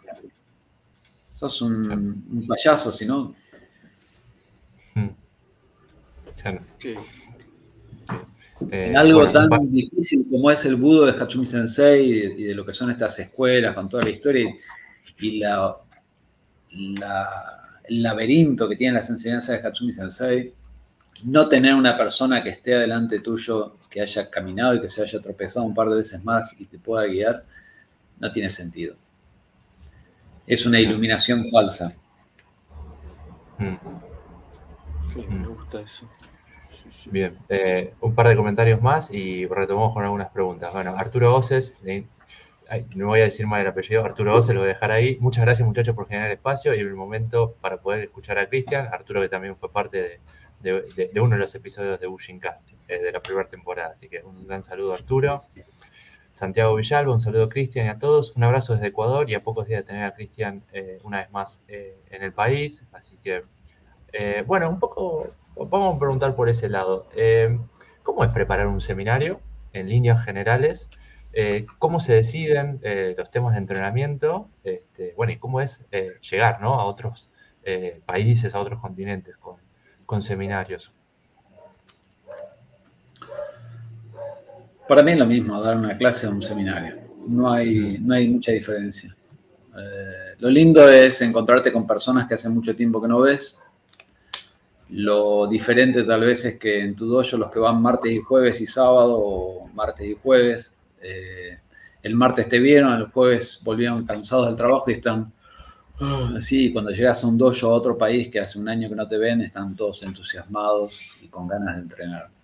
Sos un, payaso, si no. Hmm. en algo tan difícil como es el budo de Hatsumi Sensei y de, lo que son estas escuelas con toda la historia y, la, el laberinto que tienen las enseñanzas de Hatsumi Sensei, no tener una persona que esté adelante tuyo, que haya caminado y que se haya tropezado un par de veces más y te pueda guiar, no tiene sentido. Es una iluminación falsa. Mm. me gusta eso. Bien, eh, un par de comentarios más y retomamos con algunas preguntas. Bueno, Arturo Oces, eh, no voy a decir mal el apellido, Arturo Oces, lo voy a dejar ahí. Muchas gracias muchachos por generar espacio y el momento para poder escuchar a Cristian. Arturo que también fue parte de, de, uno de los episodios de Bushing Cast, eh, de la primera temporada. Así que un gran saludo Arturo. Santiago Villalba, un saludo Cristian y a todos. Un abrazo desde Ecuador y a pocos días de tener a Cristian eh, una vez más eh, en el país. Así que, bueno, un poco, vamos a preguntar por ese lado. ¿Cómo es preparar un seminario en líneas generales? ¿Cómo se deciden los temas de entrenamiento? Este, bueno, y cómo es llegar a otros países, a otros continentes con, con seminarios? Para mí es lo mismo dar una clase o un seminario. No hay, no hay mucha diferencia. Eh, lo lindo es encontrarte con personas que hace mucho tiempo que no ves. Lo diferente tal vez es que en tu dojo los que van martes y jueves y sábado, o martes y jueves, eh, el martes te vieron, el jueves volvieron cansados del trabajo y están Sí, cuando llegas a un dojo a otro país que hace un año que no te ven, están todos entusiasmados y con ganas de entrenar.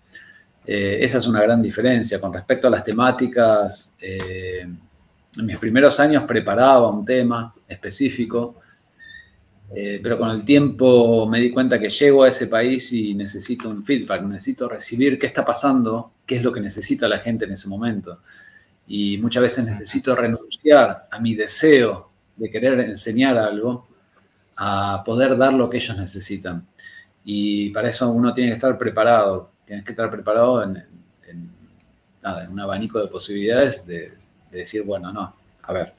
Eh, esa es una gran diferencia. Con respecto a las temáticas, eh, en mis primeros años preparaba un tema específico, eh, pero con el tiempo me di cuenta que llego a ese país y necesito un feedback, necesito recibir qué está pasando, qué es lo que necesita la gente en ese momento. Y muchas veces necesito renunciar a mi deseo de querer enseñar algo a poder dar lo que ellos necesitan. Y para eso uno tiene que estar preparado, tienes que estar preparado en, un abanico de posibilidades de, decir, bueno, no, a ver,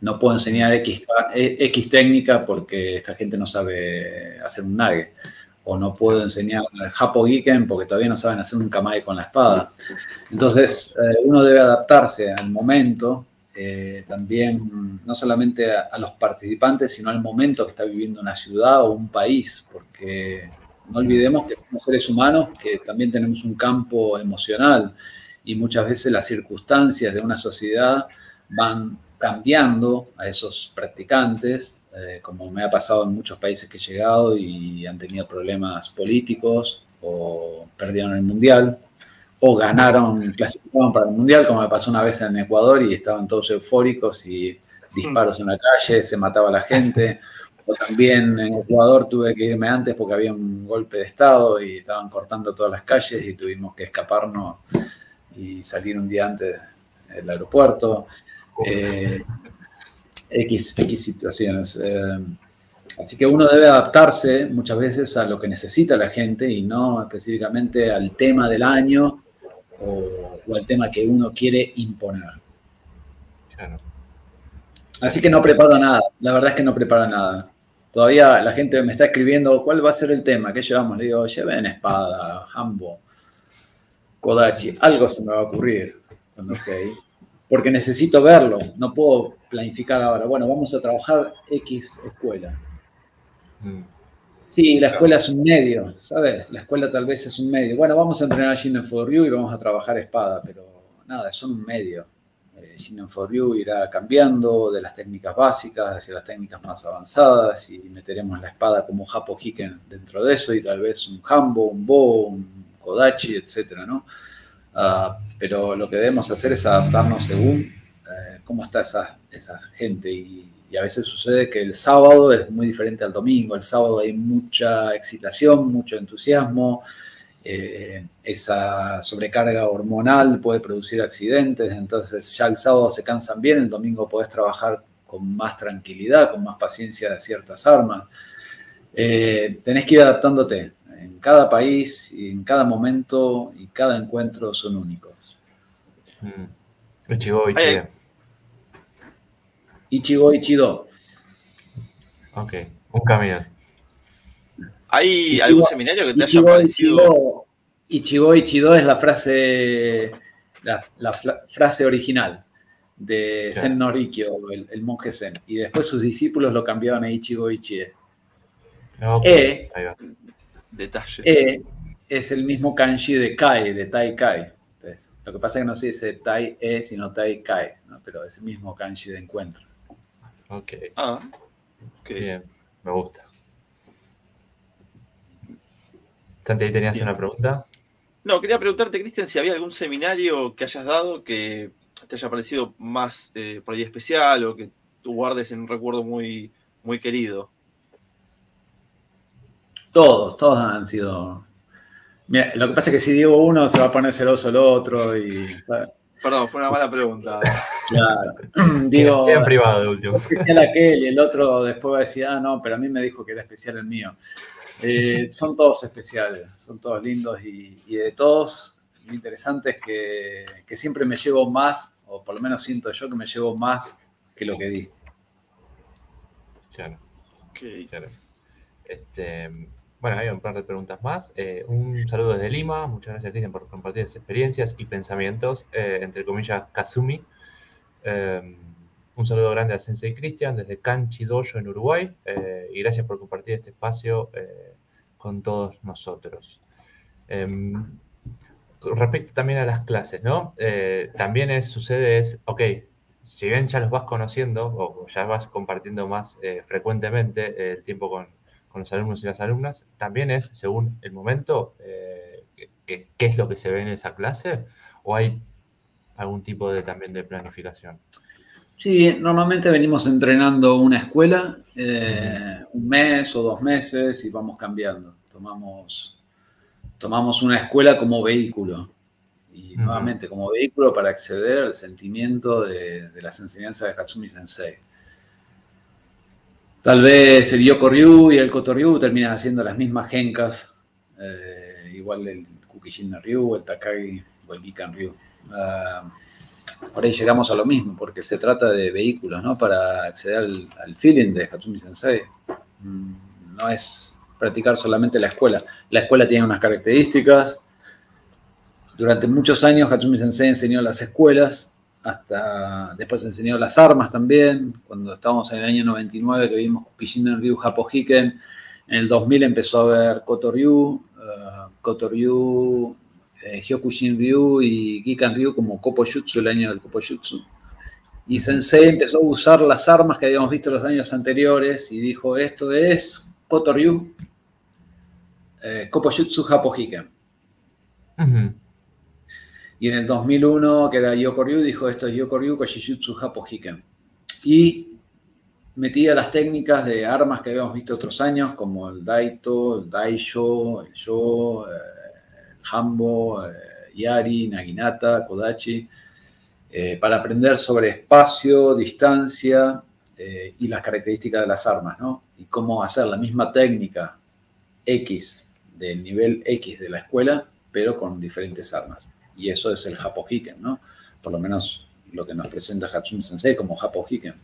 no puedo enseñar X, técnica porque esta gente no sabe hacer un nage. O no puedo enseñar Japo Giken porque todavía no saben hacer un kamae con la espada. Entonces, eh, uno debe adaptarse al momento eh, también no solamente a, los participantes, sino al momento que está viviendo una ciudad o un país, porque no olvidemos que somos seres humanos que también tenemos un campo emocional y muchas veces las circunstancias de una sociedad van cambiando a esos practicantes, eh, como me ha pasado en muchos países que he llegado y han tenido problemas políticos o perdieron el mundial o ganaron, clasificaron para el Mundial, como me pasó una vez en Ecuador y estaban todos eufóricos y disparos en la calle, se mataba la gente. O también en Ecuador tuve que irme antes porque había un golpe de Estado y estaban cortando todas las calles y tuvimos que escaparnos y salir un día antes del aeropuerto. Eh, X, X situaciones. Eh, así que uno debe adaptarse muchas veces a lo que necesita la gente y no específicamente al tema del año o, el tema que uno quiere imponer. Así que no preparo nada, la verdad es que no preparo nada. Todavía la gente me está escribiendo cuál va a ser el tema, ¿qué llevamos? Le digo, lleven espada, jambo, kodachi, algo se me va a ocurrir. Porque necesito verlo, no puedo planificar ahora. Bueno, vamos a trabajar X escuela. Mm. Sí, la escuela es un medio, ¿sabes? La escuela tal vez es un medio. Bueno, vamos a entrenar Shinen for Ryu y vamos a trabajar espada, pero nada, son un medio. Eh, for Ryu irá cambiando de las técnicas básicas hacia las técnicas más avanzadas y meteremos la espada como Japo Hiken dentro de eso y tal vez un Hambo, un Bo, un Kodachi, etcétera, ¿no? Ah, pero lo que debemos hacer es adaptarnos según eh, cómo está esa, esa gente y a veces sucede que el sábado es muy diferente al domingo. El sábado hay mucha excitación, mucho entusiasmo. Eh, esa sobrecarga hormonal puede producir accidentes. Entonces ya el sábado se cansan bien, el domingo podés trabajar con más tranquilidad, con más paciencia de ciertas armas. Eh, tenés que ir adaptándote. En cada país y en cada momento y cada encuentro son únicos. Mm. Ichigo, Ichie. Ichigo, Ichido. Ok, un camino. ¿Hay Ichigo- algún seminario que te haya Ichigo, parecido? Ichigo, Ichigo, Ichido es la frase, la, la fla- frase original de Claro. Zen Norikyo, el, el monje Zen. Y después sus discípulos lo cambiaron a Ichigo, Ichie. E. Detalle. E es el mismo kanji de Kai, de Tai Kai. Entonces, lo que pasa es que no se dice Tai E, sino Tai Kai, ¿no? pero es el mismo kanji de encuentro. Ok, Ah, ok. bien, me gusta. Santi, ahí tenías Bien. una pregunta. No, quería preguntarte, Cristian, si había algún seminario que hayas dado que te haya parecido más eh, por ahí especial o que tú guardes en un recuerdo muy, muy querido. Todos, todos han sido... Mira, lo que pasa es que si digo uno, se va a poner celoso el otro y... ¿sabes? Perdón, fue una mala pregunta. Claro. Digo, Queda en privado de último. especial aquel y el otro después va a decir, ah, no, pero a mí me dijo que era especial el mío. Eh, son todos especiales, son todos lindos y, y de todos lo interesante es que, que siempre me llevo más, o por lo menos siento yo que me llevo más que lo que di. Claro, Ok. claro. Este, bueno, hay un par de preguntas más. Eh, un saludo desde Lima. Muchas gracias, Cristian, por compartir esas experiencias y pensamientos, eh, entre comillas, Kazumi. Eh, un saludo grande a Sensei Cristian desde Canchi Dojo en Uruguay. eh, y gracias por compartir este espacio eh, con todos nosotros. Em, respecto también a las clases, ¿no? Eh, también sucede es, ok, si bien ya los vas conociendo o ya vas compartiendo más frecuentemente el tiempo con, con los alumnos y las alumnas, también es, según el momento, qué es lo que se ve en esa clase o hay algún tipo de también de planificación. Sí, normalmente venimos entrenando una escuela eh, un mes o dos meses y vamos cambiando. Tomamos, tomamos una escuela como vehículo y nuevamente como vehículo para acceder al sentimiento de, de las enseñanzas de Katsumi Sensei. Tal vez el Yoko Ryu y el Koto Ryu terminan haciendo las mismas gencas, eh, igual el Kukishin Ryu, el Takagi o el Gikan Ryu. Ah, por ahí llegamos a lo mismo, porque se trata de vehículos, ¿no? Para acceder al, feeling de Hatsumi Sensei. Mm, No es practicar solamente la escuela. La escuela tiene unas características. Durante muchos años Hatsumi Sensei enseñó las escuelas, hasta después enseñó las armas también. Cuando estábamos en el año 99 que vimos Kukishin Ryu Hapo Hiken, en el 2000 empezó a ver Koto Ryu, uh, Koto Ryu eh, Hyokushin Ryu y Gikan Ryu como Kopo-Jutsu, el año del Kopo-Jutsu. Y Sensei empezó a usar las armas que habíamos visto los años anteriores y dijo, esto es Koto Ryu, eh, Kopo-Jutsu Hapo Hiken. Ujú. Y en el 2001, que era Yoko Ryu, dijo, esto es Yoko Ryu Koshijutsu Hapo Hiken. Y metía las técnicas de armas que habíamos visto otros años, como el Daito, el Daisho, el Sho, eh, Hambo, eh, Yari, Naginata, Kodachi, eh, para aprender sobre espacio, distancia eh, y las características de las armas, ¿no? Y cómo hacer la misma técnica X del nivel X de la escuela, pero con diferentes armas. Y eso es el Hapo Hiken, ¿no? Por lo menos lo que nos presenta Hatsumi Sensei como Hapo Hiken.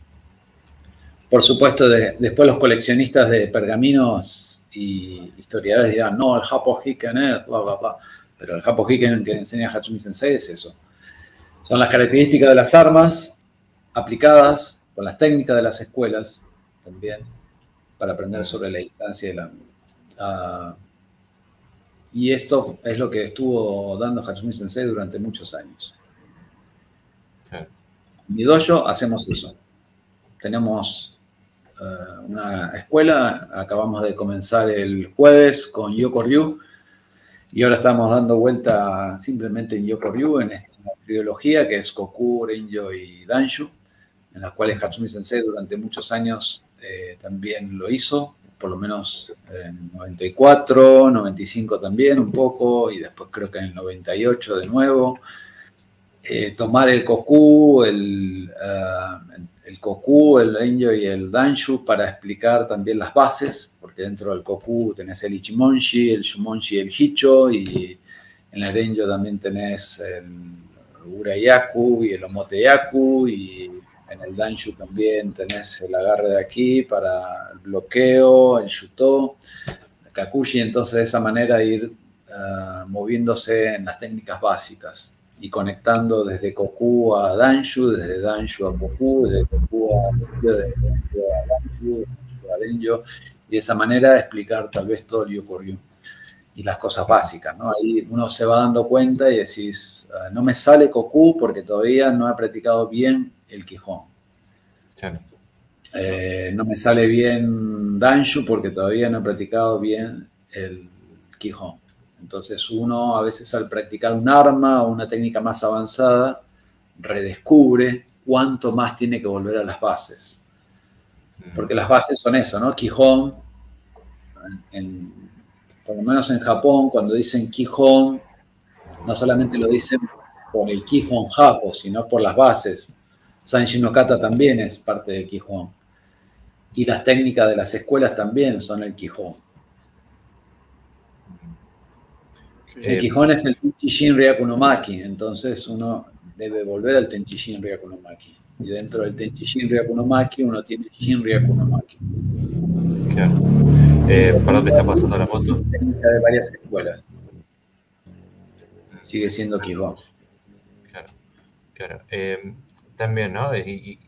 Por supuesto, de- después los coleccionistas de pergaminos y historiadores dirán, no, el Hapo Hiken es, bla, bla, bla. Pero el Hapo Hiken que enseña Hatsumi Sensei es eso. Son las características de las armas aplicadas con las técnicas de las escuelas también para aprender sobre la distancia y el ángulo. Ah, y esto es lo que estuvo dando Hatsumi Sensei durante muchos años. Claro. En mi dojo hacemos eso. Tenemos una escuela, acabamos de comenzar el jueves con Yoko Ryu y ahora estamos dando vuelta simplemente en Yoko Ryu, en esta trilogía que es Goku, Renjo y Danshu, en las cuales Hatsumi Sensei durante muchos años eh, también lo hizo, por lo menos en 94, 95 también un poco, y después creo que en el 98 de nuevo. Eh, tomar el Koku, el, ah, el Koku, el Renjo y el Danshu para explicar también las bases, porque dentro del Koku tenés el Ichimonshi, el Shumonshi y el Hicho, y en el Renjo también tenés el Urayaku y el Omoteyaku y en el Danshu también tenés el agarre de aquí para el bloqueo, el Shuto, el Kakushi, entonces de esa manera ir ah, moviéndose en las técnicas básicas y conectando desde Koku a Danshu, desde Danshu a Koku, desde Koku a desde a Danshu, a Denjo, y de esa manera explicar tal vez todo el Yokoryu y las cosas básicas, ¿no? Ahí uno se va dando cuenta y decís, ah, no me sale Koku porque todavía no he practicado bien el Quijón. Eh, no me sale bien Danshu porque todavía no he practicado bien el Quijón. Entonces uno a veces al practicar un arma o una técnica más avanzada, redescubre cuánto más tiene que volver a las bases. Porque las bases son eso, ¿no? Quijón, por lo menos en Japón, cuando dicen Quijón, no solamente lo dicen por el Quijón Japo, sino por las bases. Sanji no Kata también es parte del Quijón. Y las técnicas de las escuelas también son el Quijón. El Quijón es el Tenchishin Ryakunomaki, entonces uno debe volver al Tenchishin Ryakunomaki. Y dentro del Tenchishin Ryakunomaki uno tiene Shin Ryakunomaki. Claro. Eh, ¿Para dónde está pasando la moto? Técnica de varias escuelas. Sigue siendo Quijón. Claro, claro. Eh, también, ¿no? Y,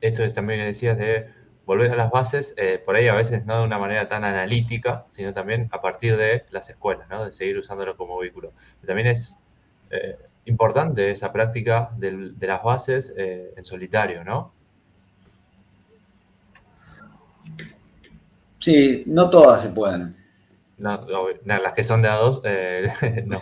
esto es también que decías de volver a las bases, eh, por ahí a veces no de una manera tan analítica, sino también a partir de las escuelas, ¿no? De seguir usándolo como vehículo. También es eh, importante esa práctica de las bases eh, en solitario, ¿no? Sí, no todas se pueden. No, las que son de A2, no.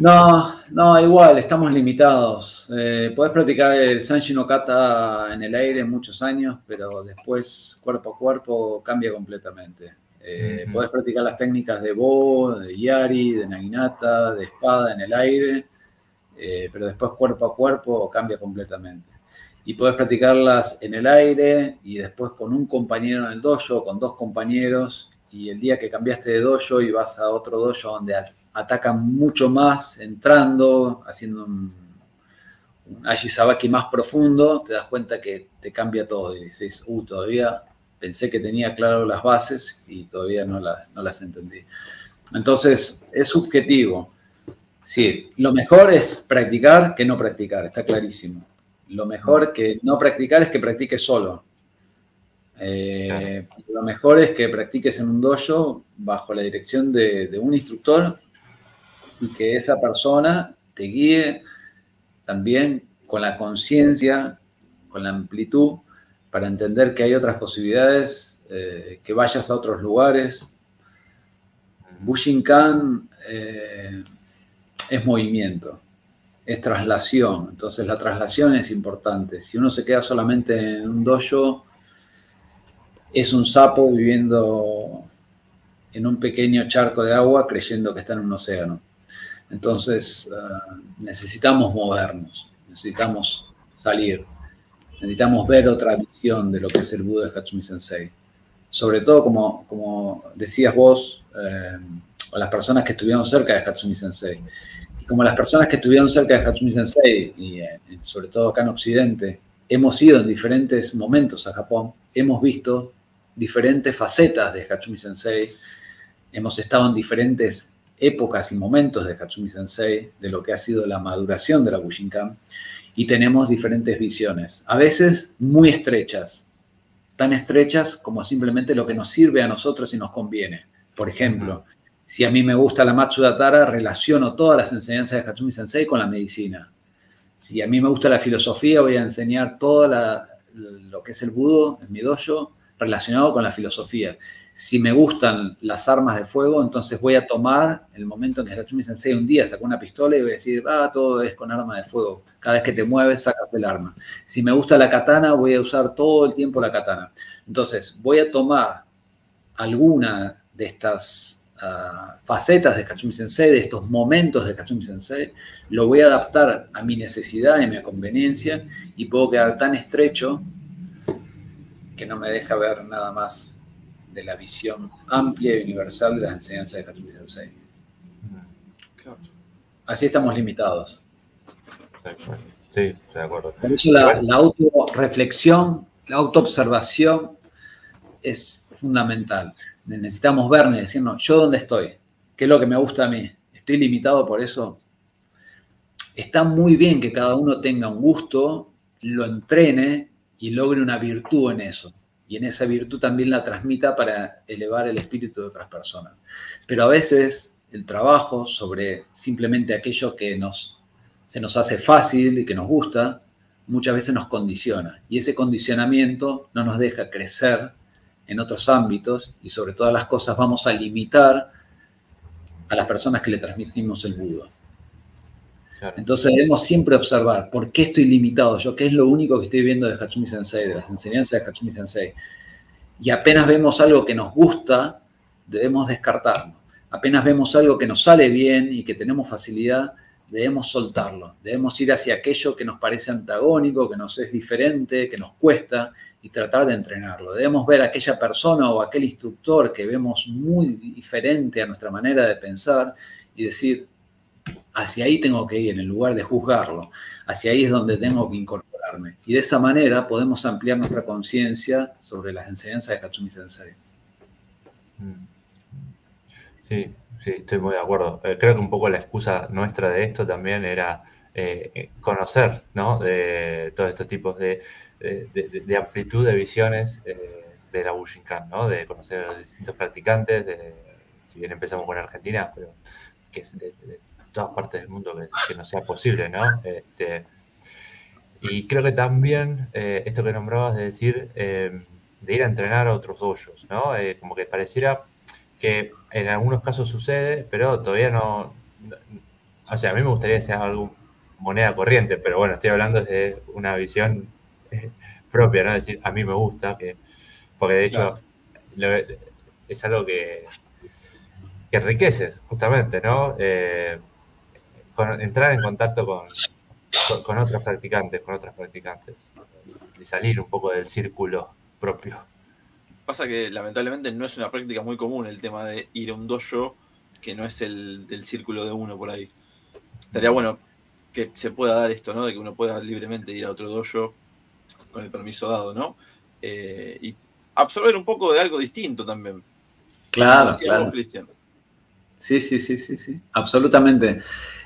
No, no, igual, estamos limitados. Eh, podés practicar el Sanji no Kata en el aire muchos años, pero después cuerpo a cuerpo cambia completamente. Eh, podés practicar las técnicas de Bo, de Yari, de Naginata, de espada en el aire, eh, pero después cuerpo a cuerpo cambia completamente. Y podés practicarlas en el aire y después con un compañero en el dojo, con dos compañeros, y el día que cambiaste de dojo y vas a otro dojo donde atacan mucho más entrando, haciendo un, un más profundo, te das cuenta que te cambia todo y dices, uh, todavía pensé que tenía claro las bases y todavía no, no las entendí. Entonces, es subjetivo. Sí, lo mejor es practicar que no practicar, está clarísimo. Lo mejor que no practicar es que practiques solo. Eh, lo mejor es que practiques en un dojo bajo la dirección de, de un instructor y que esa persona te guíe también con la conciencia, con la amplitud, para entender que hay otras posibilidades, eh, que vayas a otros lugares. Bushinkan eh, es movimiento, es traslación, entonces la traslación es importante. Si uno se queda solamente en un dojo, es un sapo viviendo en un pequeño charco de agua creyendo que está en un océano. Entonces, ah, necesitamos movernos, necesitamos salir, necesitamos ver otra visión de lo que es el Buda de Hatsumi Sensei. Sobre todo, como, como decías vos, eh, las personas que estuvieron cerca de Hatsumi Sensei. Y como las personas que estuvieron cerca de Hatsumi Sensei, y eh, sobre todo acá en Occidente, hemos ido en diferentes momentos a Japón, hemos visto diferentes facetas de Hatsumi Sensei, hemos estado en diferentes épocas y momentos de Katsumi Sensei, de lo que ha sido la maduración de la Bushinkan, y tenemos diferentes visiones, a veces muy estrechas, tan estrechas como simplemente lo que nos sirve a nosotros y nos conviene. Por ejemplo, si a mí me gusta la Matsuda Tara, relaciono todas las enseñanzas de Katsumi Sensei con la medicina. Si a mí me gusta la filosofía, voy a enseñar todo lo que es el budo en mi dojo relacionado con la filosofía si me gustan las armas de fuego, entonces voy a tomar el momento en que Hatsumi Sensei un día sacó una pistola y voy a decir, ah, todo es con arma de fuego. Cada vez que te mueves, sacas el arma. Si me gusta la katana, voy a usar todo el tiempo la katana. Entonces, voy a tomar alguna de estas ah, facetas de Katsumi Sensei, de estos momentos de Katsumi Sensei, lo voy a adaptar a mi necesidad y a mi conveniencia y puedo quedar tan estrecho que no me deja ver nada más de la visión amplia y universal de las enseñanzas de Katsumi Sensei. Así estamos limitados. Sí, estoy de acuerdo. Por eso la, la autorreflexión, la autoobservación es fundamental. Necesitamos vernos y decirnos, ¿yo dónde estoy? ¿Qué es lo que me gusta a mí? ¿Estoy limitado por eso? Está muy bien que cada uno tenga un gusto, lo entrene y logre una virtud en eso. Y en esa virtud también la transmita para elevar el espíritu de otras personas. Pero a veces el trabajo sobre simplemente aquello que nos, se nos hace fácil y que nos gusta, muchas veces nos condiciona. Y ese condicionamiento no nos deja crecer en otros ámbitos y sobre todas las cosas vamos a limitar a las personas que le transmitimos el Entonces debemos siempre observar por qué estoy limitado yo, qué es lo único que estoy viendo de Hatsumi Sensei, de las enseñanzas de Hatsumi Sensei. Y apenas vemos algo que nos gusta, debemos descartarlo. Apenas vemos algo que nos sale bien y que tenemos facilidad, debemos soltarlo. Debemos ir hacia aquello que nos parece antagónico, que nos es diferente, que nos cuesta y tratar de entrenarlo. Debemos ver a aquella persona o aquel instructor que vemos muy diferente a nuestra manera de pensar y decir, hacia ahí tengo que ir, en lugar de juzgarlo. Hacia ahí es donde tengo que incorporarme. Y de esa manera podemos ampliar nuestra conciencia sobre las enseñanzas de Katsumi Sensei. Mm. Sí, sí, estoy muy de acuerdo. Eh, creo que un poco la excusa nuestra de esto también era eh, conocer, ¿no? De todos estos tipos de de, amplitud de visiones eh, de la Bushinkan, ¿no? De conocer a los distintos practicantes, de, si bien empezamos con Argentina, pero que es de, todas partes del mundo que, no sea posible, ¿no? Este, y creo que también eh, esto que nombrabas de decir, eh, de ir a entrenar a otros hoyos, ¿no? como que pareciera que en algunos casos sucede, pero todavía no, o sea, a mí me gustaría que sea algo moneda corriente, pero bueno, estoy hablando desde una visión propia, ¿no? Es decir, a mí me gusta, que, porque de hecho es algo que, que enriquece, justamente, ¿no? Entrar en contacto con, con, otros practicantes, con otras practicantes, y salir un poco del círculo propio. Pasa que lamentablemente no es una práctica muy común el tema de ir a un dojo que no es el del círculo de uno por ahí. Estaría bueno que se pueda dar esto, ¿no? De que uno pueda libremente ir a otro dojo con el permiso dado, ¿no? Eh, y absorber un poco de algo distinto también. Claro, claro. Sí, sí, sí, sí, sí, absolutamente.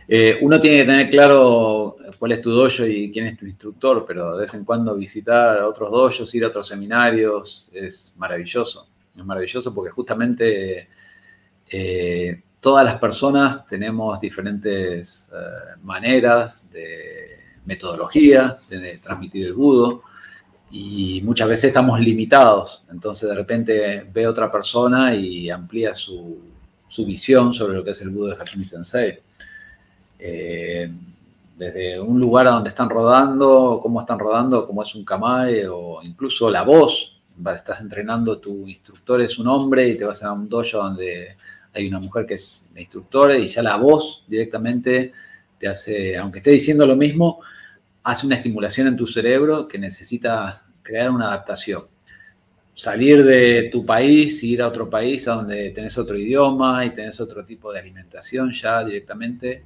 Eh, uno tiene que tener claro cuál es tu dojo y quién es tu instructor, pero de vez en cuando visitar otros dojos, ir a otros seminarios, es maravilloso. Es maravilloso porque justamente eh, todas las personas tenemos diferentes maneras de metodología de transmitir el budo y muchas veces estamos limitados. Entonces de repente ve otra persona y amplía su, visión sobre lo que es el budo de Hachimi Sensei. Eh, desde un lugar a donde están rodando, cómo están rodando, cómo es un kamae o incluso la voz. Estás entrenando, tu instructor es un hombre y te vas a un dojo donde hay una mujer que es instructora y ya la voz directamente te hace, aunque esté diciendo lo mismo, hace una estimulación en tu cerebro que necesita crear una adaptación. Salir de tu país, ir a otro país a donde tenés otro idioma y tenés otro tipo de alimentación, ya directamente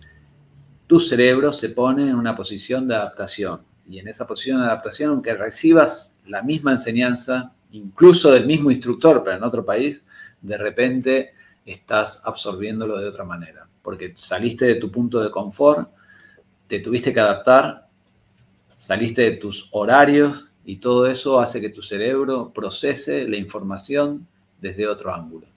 tu cerebro se pone en una posición de adaptación. Y en esa posición de adaptación, aunque recibas la misma enseñanza, incluso del mismo instructor, pero en otro país, de repente estás absorbiéndolo de otra manera. Porque saliste de tu punto de confort, te tuviste que adaptar saliste de tus horarios y todo eso hace que tu cerebro procese la información desde otro ángulo.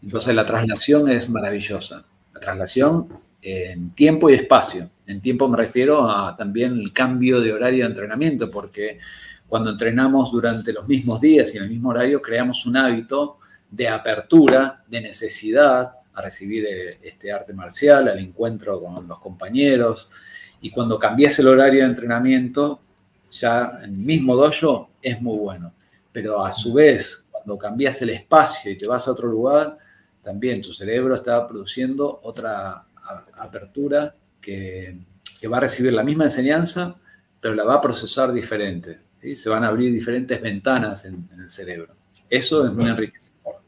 Entonces la traslación es maravillosa. La traslación en tiempo y espacio. En tiempo me refiero a también el cambio de horario de entrenamiento, porque cuando entrenamos durante los mismos días y en el mismo horario, creamos un hábito de apertura, de necesidad a recibir eh, este arte marcial, al encuentro con los compañeros, y cuando cambias el horario de entrenamiento, ya en el mismo dojo es muy bueno. Pero a su vez, cuando cambias el espacio y te vas a otro lugar, también tu cerebro está produciendo otra apertura que, va a recibir la misma enseñanza, pero la va a procesar diferente. Se van a abrir diferentes ventanas en, el cerebro. Eso es muy enriquecedor.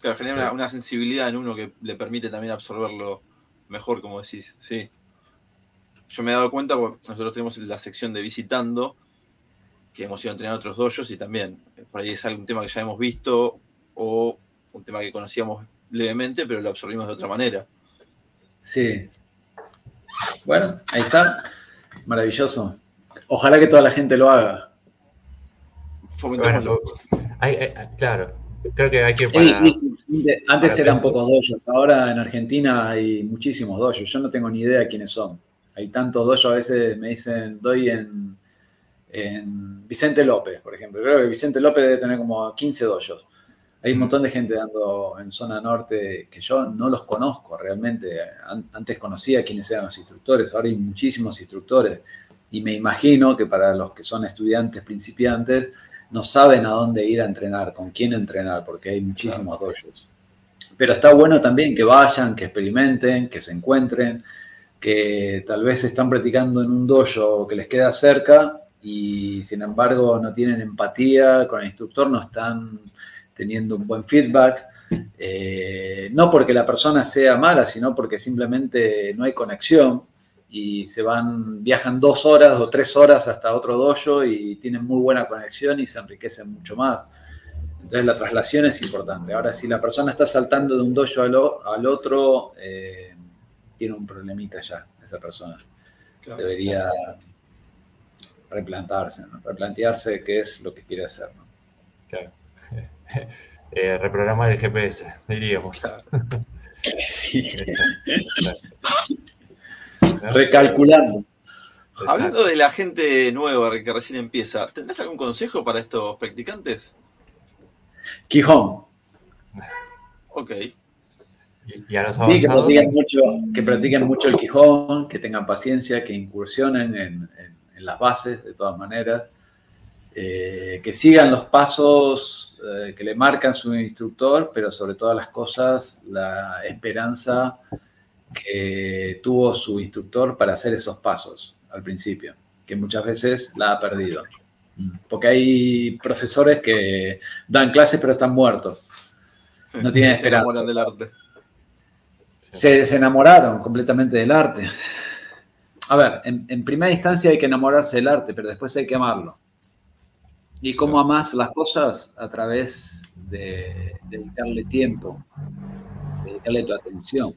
Claro, genera una, sensibilidad en uno que le permite también absorberlo mejor, como decís, sí. yo me he dado cuenta, porque nosotros tenemos la sección de visitando, que hemos ido a entrenar otros dojos y también eh, por ahí es algún tema que ya hemos visto o un tema que conocíamos levemente, pero lo absorbimos de otra manera. Sí. Bueno, ahí está. Maravilloso. Ojalá que toda la gente lo haga. Bueno, claro, creo que hay que... Antes eran pocos dojos, ahora en Argentina hay muchísimos dojos. Yo no tengo ni idea quiénes son. Hay tantos dojos, a veces me dicen, doy en, en Vicente López, por ejemplo. Creo que Vicente López debe tener como 15 dojos. Hay un montón de gente dando en zona norte que yo no los conozco realmente. Antes conocía quiénes eran los instructores, ahora hay muchísimos instructores. Y me imagino que para los que son estudiantes principiantes, no saben a dónde ir a entrenar, con quién entrenar, porque hay muchísimos dojos. Pero está bueno también que vayan, que experimenten, que se encuentren, que tal vez están practicando en un dojo que les queda cerca y sin embargo no tienen empatía con el instructor, no están teniendo un buen feedback. Eh, no porque la persona sea mala, sino porque simplemente no hay conexión y se van, viajan dos horas o tres horas hasta otro dojo y tienen muy buena conexión y se enriquecen mucho más. Entonces la traslación es importante. Ahora, si la persona está saltando de un dojo al, otro, eh, tiene un problemita ya, esa persona. Debería replantarse, replantearse qué es lo que quiere hacer. Claro. Eh, reprogramar el GPS, diríamos. Sí. Recalculando. Hablando de la gente nueva que recién empieza, ¿tendrás algún consejo para estos practicantes? Quijón. Ok. Y, a los sí, que practiquen, mucho, que practiquen mucho el Quijón, que tengan paciencia, que incursionen en, las bases de todas maneras, eh, que sigan los pasos eh, que le marcan su instructor, pero sobre todas las cosas la esperanza que tuvo su instructor para hacer esos pasos al principio, que muchas veces la ha perdido. Porque hay profesores que dan clases pero están muertos. No tienen esperanza. Se del arte. Se, enamoraron completamente del arte. A ver, en, primera instancia hay que enamorarse del arte, pero después hay que amarlo. ¿Y cómo amas las cosas? A través de dedicarle tiempo, dedicarle tu atención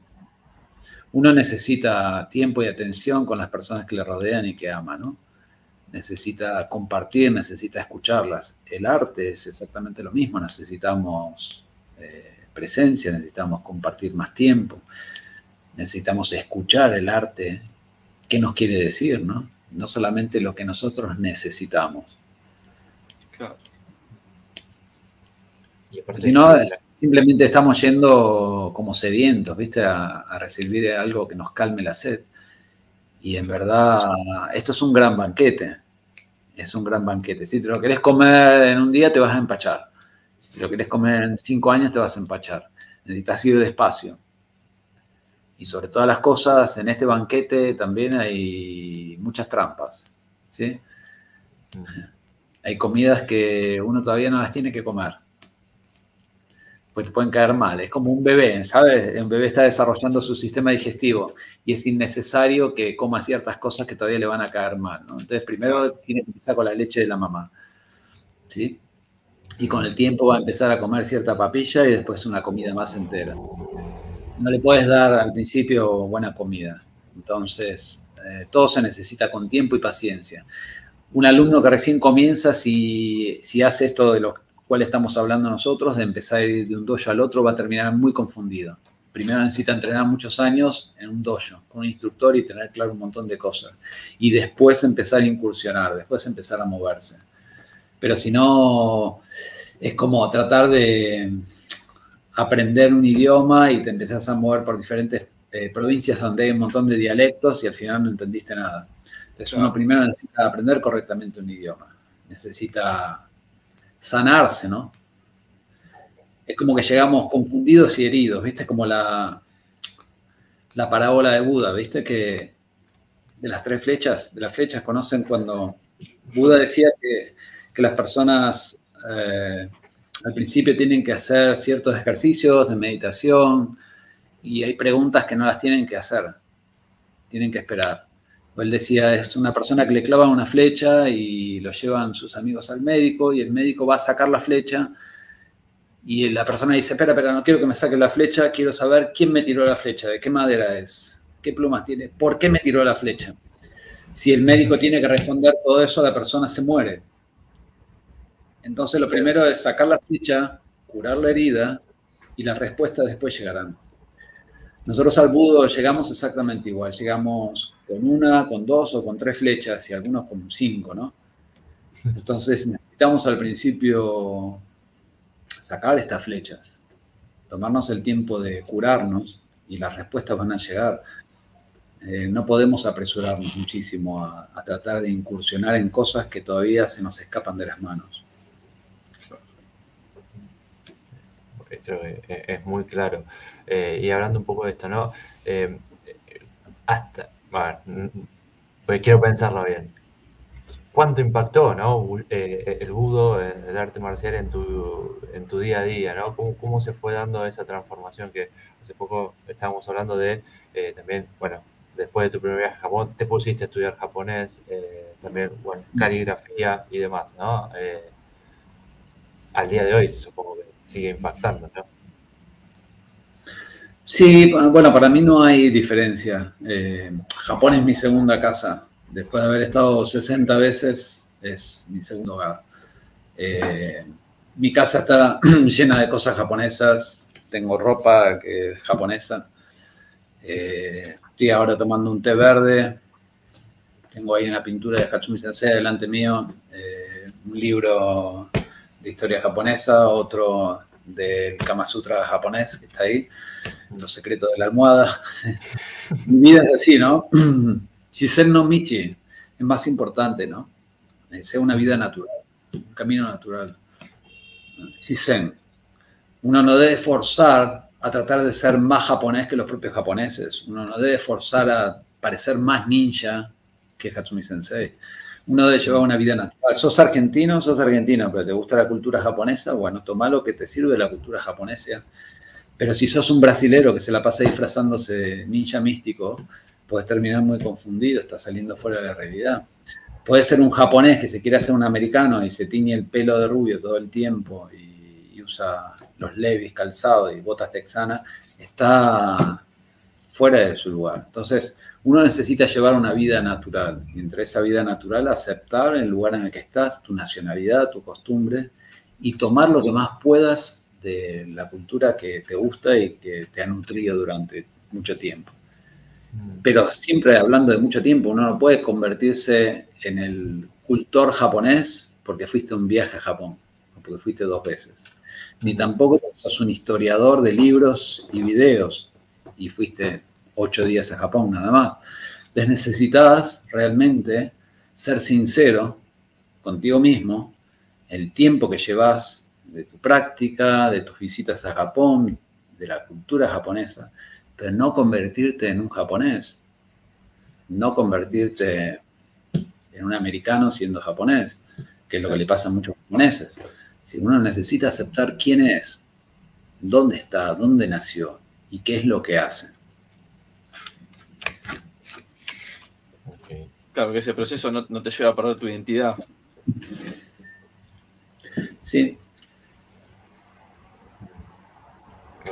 uno necesita tiempo y atención con las personas que le rodean y que ama, ¿no? Necesita compartir, necesita escucharlas. El arte es exactamente lo mismo, necesitamos eh, presencia, necesitamos compartir más tiempo, necesitamos escuchar el arte, qué nos quiere decir, ¿no? No solamente lo que nosotros necesitamos. Claro. Si no, Simplemente estamos yendo como sedientos, ¿viste? A, recibir algo que nos calme la sed. Y en verdad, esto es un gran banquete. Es un gran banquete. Si te lo querés comer en un día, te vas a empachar. Si te lo querés comer en cinco años, te vas a empachar. Necesitas ir despacio. Y sobre todas las cosas, en este banquete también hay muchas trampas. ¿sí? Hay comidas que uno todavía no las tiene que comer pues te pueden caer mal. Es como un bebé, ¿sabes? Un bebé está desarrollando su sistema digestivo y es innecesario que coma ciertas cosas que todavía le van a caer mal. Entonces, primero tiene que empezar con la leche de la mamá, ¿sí? Y con el tiempo va a empezar a comer cierta papilla y después una comida más entera. No le puedes dar al principio buena comida. Entonces, eh, todo se necesita con tiempo y paciencia. Un alumno que recién comienza, si, hace esto de los cuál estamos hablando nosotros, de empezar a ir de un dojo al otro, va a terminar muy confundido. Primero necesita entrenar muchos años en un dojo, con un instructor y tener claro un montón de cosas. Y después empezar a incursionar, después empezar a moverse. Pero si no, es como tratar de aprender un idioma y te empezás a mover por diferentes eh, provincias donde hay un montón de dialectos y al final no entendiste nada. Entonces uno primero necesita aprender correctamente un idioma. Necesita sanarse, ¿no? Es como que llegamos confundidos y heridos, ¿viste? Como la, la parábola de Buda, ¿viste? Que de las tres flechas, de las flechas conocen cuando Buda decía que, las personas eh, al principio tienen que hacer ciertos ejercicios de meditación y hay preguntas que no las tienen que hacer, tienen que esperar. Él decía, es una persona que le clava una flecha y lo llevan sus amigos al médico y el médico va a sacar la flecha y la persona dice, espera, espera, no quiero que me saque la flecha, quiero saber quién me tiró la flecha, de qué madera es, qué plumas tiene, por qué me tiró la flecha. Si el médico tiene que responder todo eso, la persona se muere. Entonces lo primero es sacar la flecha, curar la herida y las respuestas después llegarán. Nosotros al budo llegamos exactamente igual, llegamos con una, con dos o con tres flechas y algunos con cinco, ¿no? Entonces necesitamos al principio sacar estas flechas, tomarnos el tiempo de curarnos y las respuestas van a llegar. Eh, no podemos apresurarnos muchísimo a, tratar de incursionar en cosas que todavía se nos escapan de las manos. Creo que es muy claro. Eh, y hablando un poco de esto, ¿no? Eh, hasta, bueno, pues quiero pensarlo bien. ¿Cuánto impactó ¿no? el budo, el arte marcial en tu, en tu día a día? ¿no? ¿Cómo, ¿Cómo se fue dando esa transformación que hace poco estábamos hablando de también, bueno, después de tu primer viaje a Japón, te pusiste a estudiar japonés, eh, también, bueno, caligrafía y demás, ¿no? Eh, al día de hoy supongo que sigue impactando, ¿no? Sí, bueno, para mí no hay diferencia. Eh, Japón es mi segunda casa. Después de haber estado 60 veces, es mi segundo hogar. mi casa está llena de cosas japonesas. Tengo ropa que es japonesa. Estoy ahora tomando un té verde. Tengo ahí una pintura de Hatsumi Sensei delante mío. Eh, un libro de historia japonesa, otro del Kama Sutra japonés que está ahí. Los secretos de la almohada. Mi vida es así, ¿no? Shisen no Michi es más importante, ¿no? Sea una vida natural, un camino natural. Shisen. Uno no debe forzar a tratar de ser más japonés que los propios japoneses. Uno no debe forzar a parecer más ninja que Hatsumi Sensei. Uno debe llevar una vida natural. Sos argentino, sos argentino, pero te gusta la cultura japonesa, bueno, toma lo que te sirve de la cultura japonesa. Pero si sos un brasilero que se la pasa disfrazándose ninja místico, puedes terminar muy confundido, estás saliendo fuera de la realidad. Puede ser un japonés que se quiere hacer un americano y se tiñe el pelo de rubio todo el tiempo y usa los levis calzados y botas texanas, está fuera de su lugar. Entonces, uno necesita llevar una vida natural. Y entre esa vida natural, aceptar el lugar en el que estás, tu nacionalidad, tu costumbre, y tomar lo que más puedas de la cultura que te gusta y que te ha nutrido durante mucho tiempo. Mm. Pero siempre hablando de mucho tiempo, uno no puede convertirse en el cultor japonés porque fuiste un viaje a Japón, o porque fuiste dos veces ni tampoco sos un historiador de libros y videos y fuiste ocho días a Japón nada más. Les realmente ser sincero contigo mismo, el tiempo que llevas de tu práctica, de tus visitas a Japón, de la cultura japonesa, pero no convertirte en un japonés, no convertirte en un americano siendo japonés, que es lo que le pasa a muchos japoneses. Si uno necesita aceptar quién es, dónde está, dónde nació y qué es lo que hace. Claro, que ese proceso no, te lleva a perder tu identidad. Sí.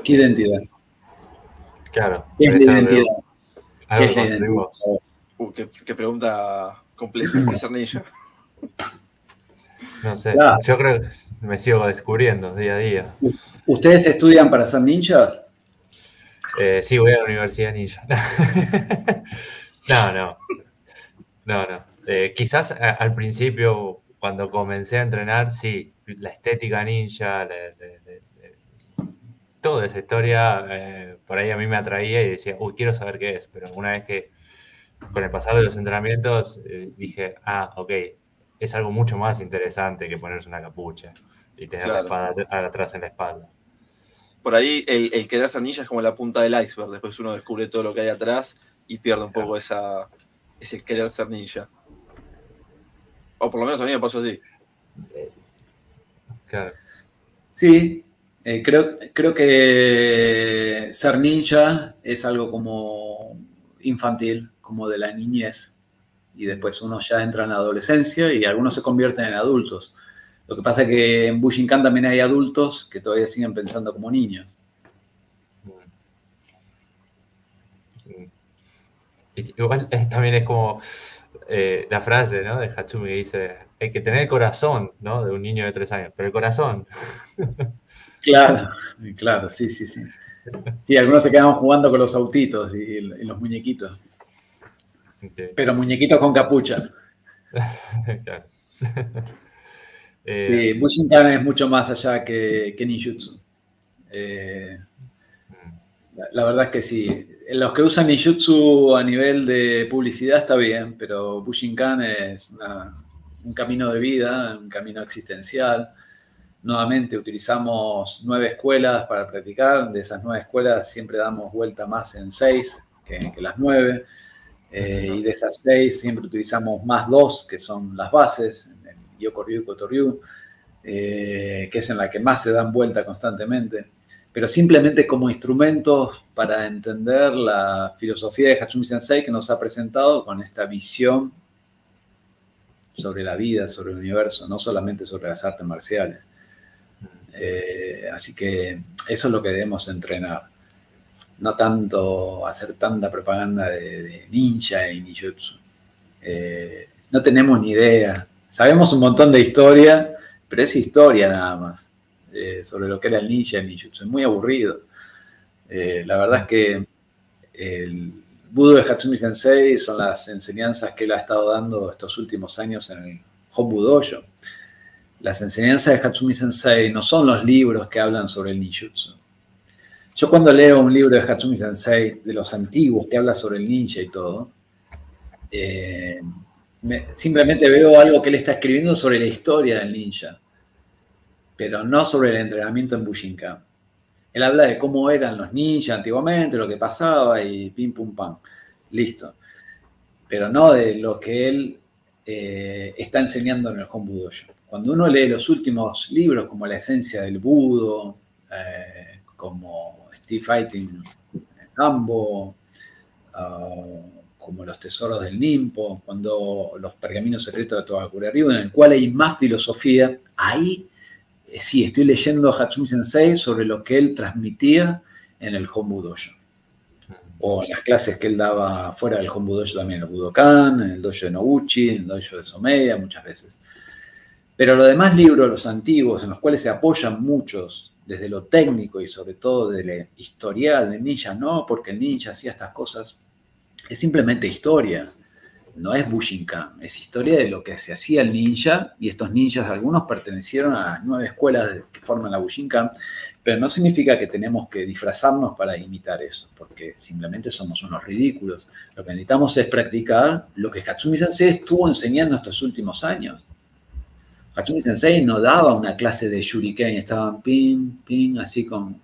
¿Qué identidad? Claro. ¿Qué es la identidad? ¿Qué es la identidad? Uh, qué, pregunta compleja. ¿Qué? No sé, yo creo que me sigo descubriendo día a día. ¿Ustedes estudian para ser ninjas? Eh, sí, voy a la Universidad Ninja. no, no. No, no. Eh, quizás al principio, cuando comencé a entrenar, sí, la estética ninja, toda esa historia, eh, por ahí a mí me atraía y decía, uy, quiero saber qué es. Pero una vez que, con el pasar de los entrenamientos, dije, ah, ok, es algo mucho más interesante que ponerse una capucha y tener la espada atrás en la espalda. Por ahí el, el ninja es como la punta del iceberg, después uno descubre todo lo que hay atrás y pierde un poco esa, ese querer ser ninja. O por lo menos a mí me pasó así. Claro. Sí, eh, creo, creo que ser ninja es algo como infantil, como de la niñez y después uno ya entra en la adolescencia y algunos se convierten en adultos. Lo que pasa es que en Bushinkan también hay adultos que todavía siguen pensando como niños. Igual también es como eh, la frase ¿no? de Hatsumi que dice, hay que tener el corazón ¿no? de un niño de tres años, pero el corazón. Claro, claro, sí, sí, sí. Sí, algunos se quedaban jugando con los autitos y, los muñequitos. Pero muñequitos con capucha. claro. Eh, sí, Bushinkan es mucho más allá que, que ninjutsu. Eh, mm. la, verdad es que sí. Los que usan ninjutsu a nivel de publicidad está bien, pero Bushinkan es un camino de vida, un camino existencial. Nuevamente utilizamos nueve escuelas para practicar. De esas nueve escuelas siempre damos vuelta más en seis que, las nueve. Eh, y de esas seis siempre utilizamos más dos, que son las bases, Yokoryu, Kotoryu, eh, que es en la que más se dan vuelta constantemente, pero simplemente como instrumentos para entender la filosofía de Hatsumi Sensei que nos ha presentado con esta visión sobre la vida, sobre el universo, no solamente sobre las artes marciales. Eh, así que eso es lo que debemos entrenar. No tanto hacer tanta propaganda de, ninja y ninjutsu. Eh, no tenemos ni idea Sabemos un montón de historia, pero es historia nada más, eh, sobre lo que era el ninja el ninjutsu. Es muy aburrido. Eh, la verdad es que el Budo de Hatsumi Sensei son las enseñanzas que él ha estado dando estos últimos años en el Dojo. Las enseñanzas de Hatsumi Sensei no son los libros que hablan sobre el ninjutsu. Yo cuando leo un libro de Hatsumi Sensei, de los antiguos, que habla sobre el ninja y todo, eh, simplemente veo algo que él está escribiendo sobre la historia del ninja, pero no sobre el entrenamiento en Bushinkan. Él habla de cómo eran los ninjas antiguamente, lo que pasaba y pim pum pam. Listo. Pero no de lo que él eh, está enseñando en el Home Cuando uno lee los últimos libros, como La esencia del Budo, eh, como Steve Fighting Ambo, uh, como los tesoros del Nimpo, cuando los pergaminos secretos de Togakure Ryu, en el cual hay más filosofía, ahí sí, estoy leyendo Hatsumi Sensei sobre lo que él transmitía en el Hombu. O las clases que él daba fuera del Hombu Dojo también, en el Budokan, en el Dojo de Noguchi, en el Dojo de Someya, muchas veces. Pero los demás libros, los antiguos, en los cuales se apoyan muchos desde lo técnico y sobre todo del historial del ninja, no porque el ninja hacía estas cosas, es simplemente historia. No es Bushinkan, es historia de lo que se hacía el ninja y estos ninjas, algunos pertenecieron a las nueve escuelas que forman la Bushinkan, pero no significa que tenemos que disfrazarnos para imitar eso, porque simplemente somos unos ridículos. Lo que necesitamos es practicar lo que Hatsumi Sensei estuvo enseñando estos últimos años. Hatsumi Sensei no daba una clase de shuriken, estaban pin, pin, así con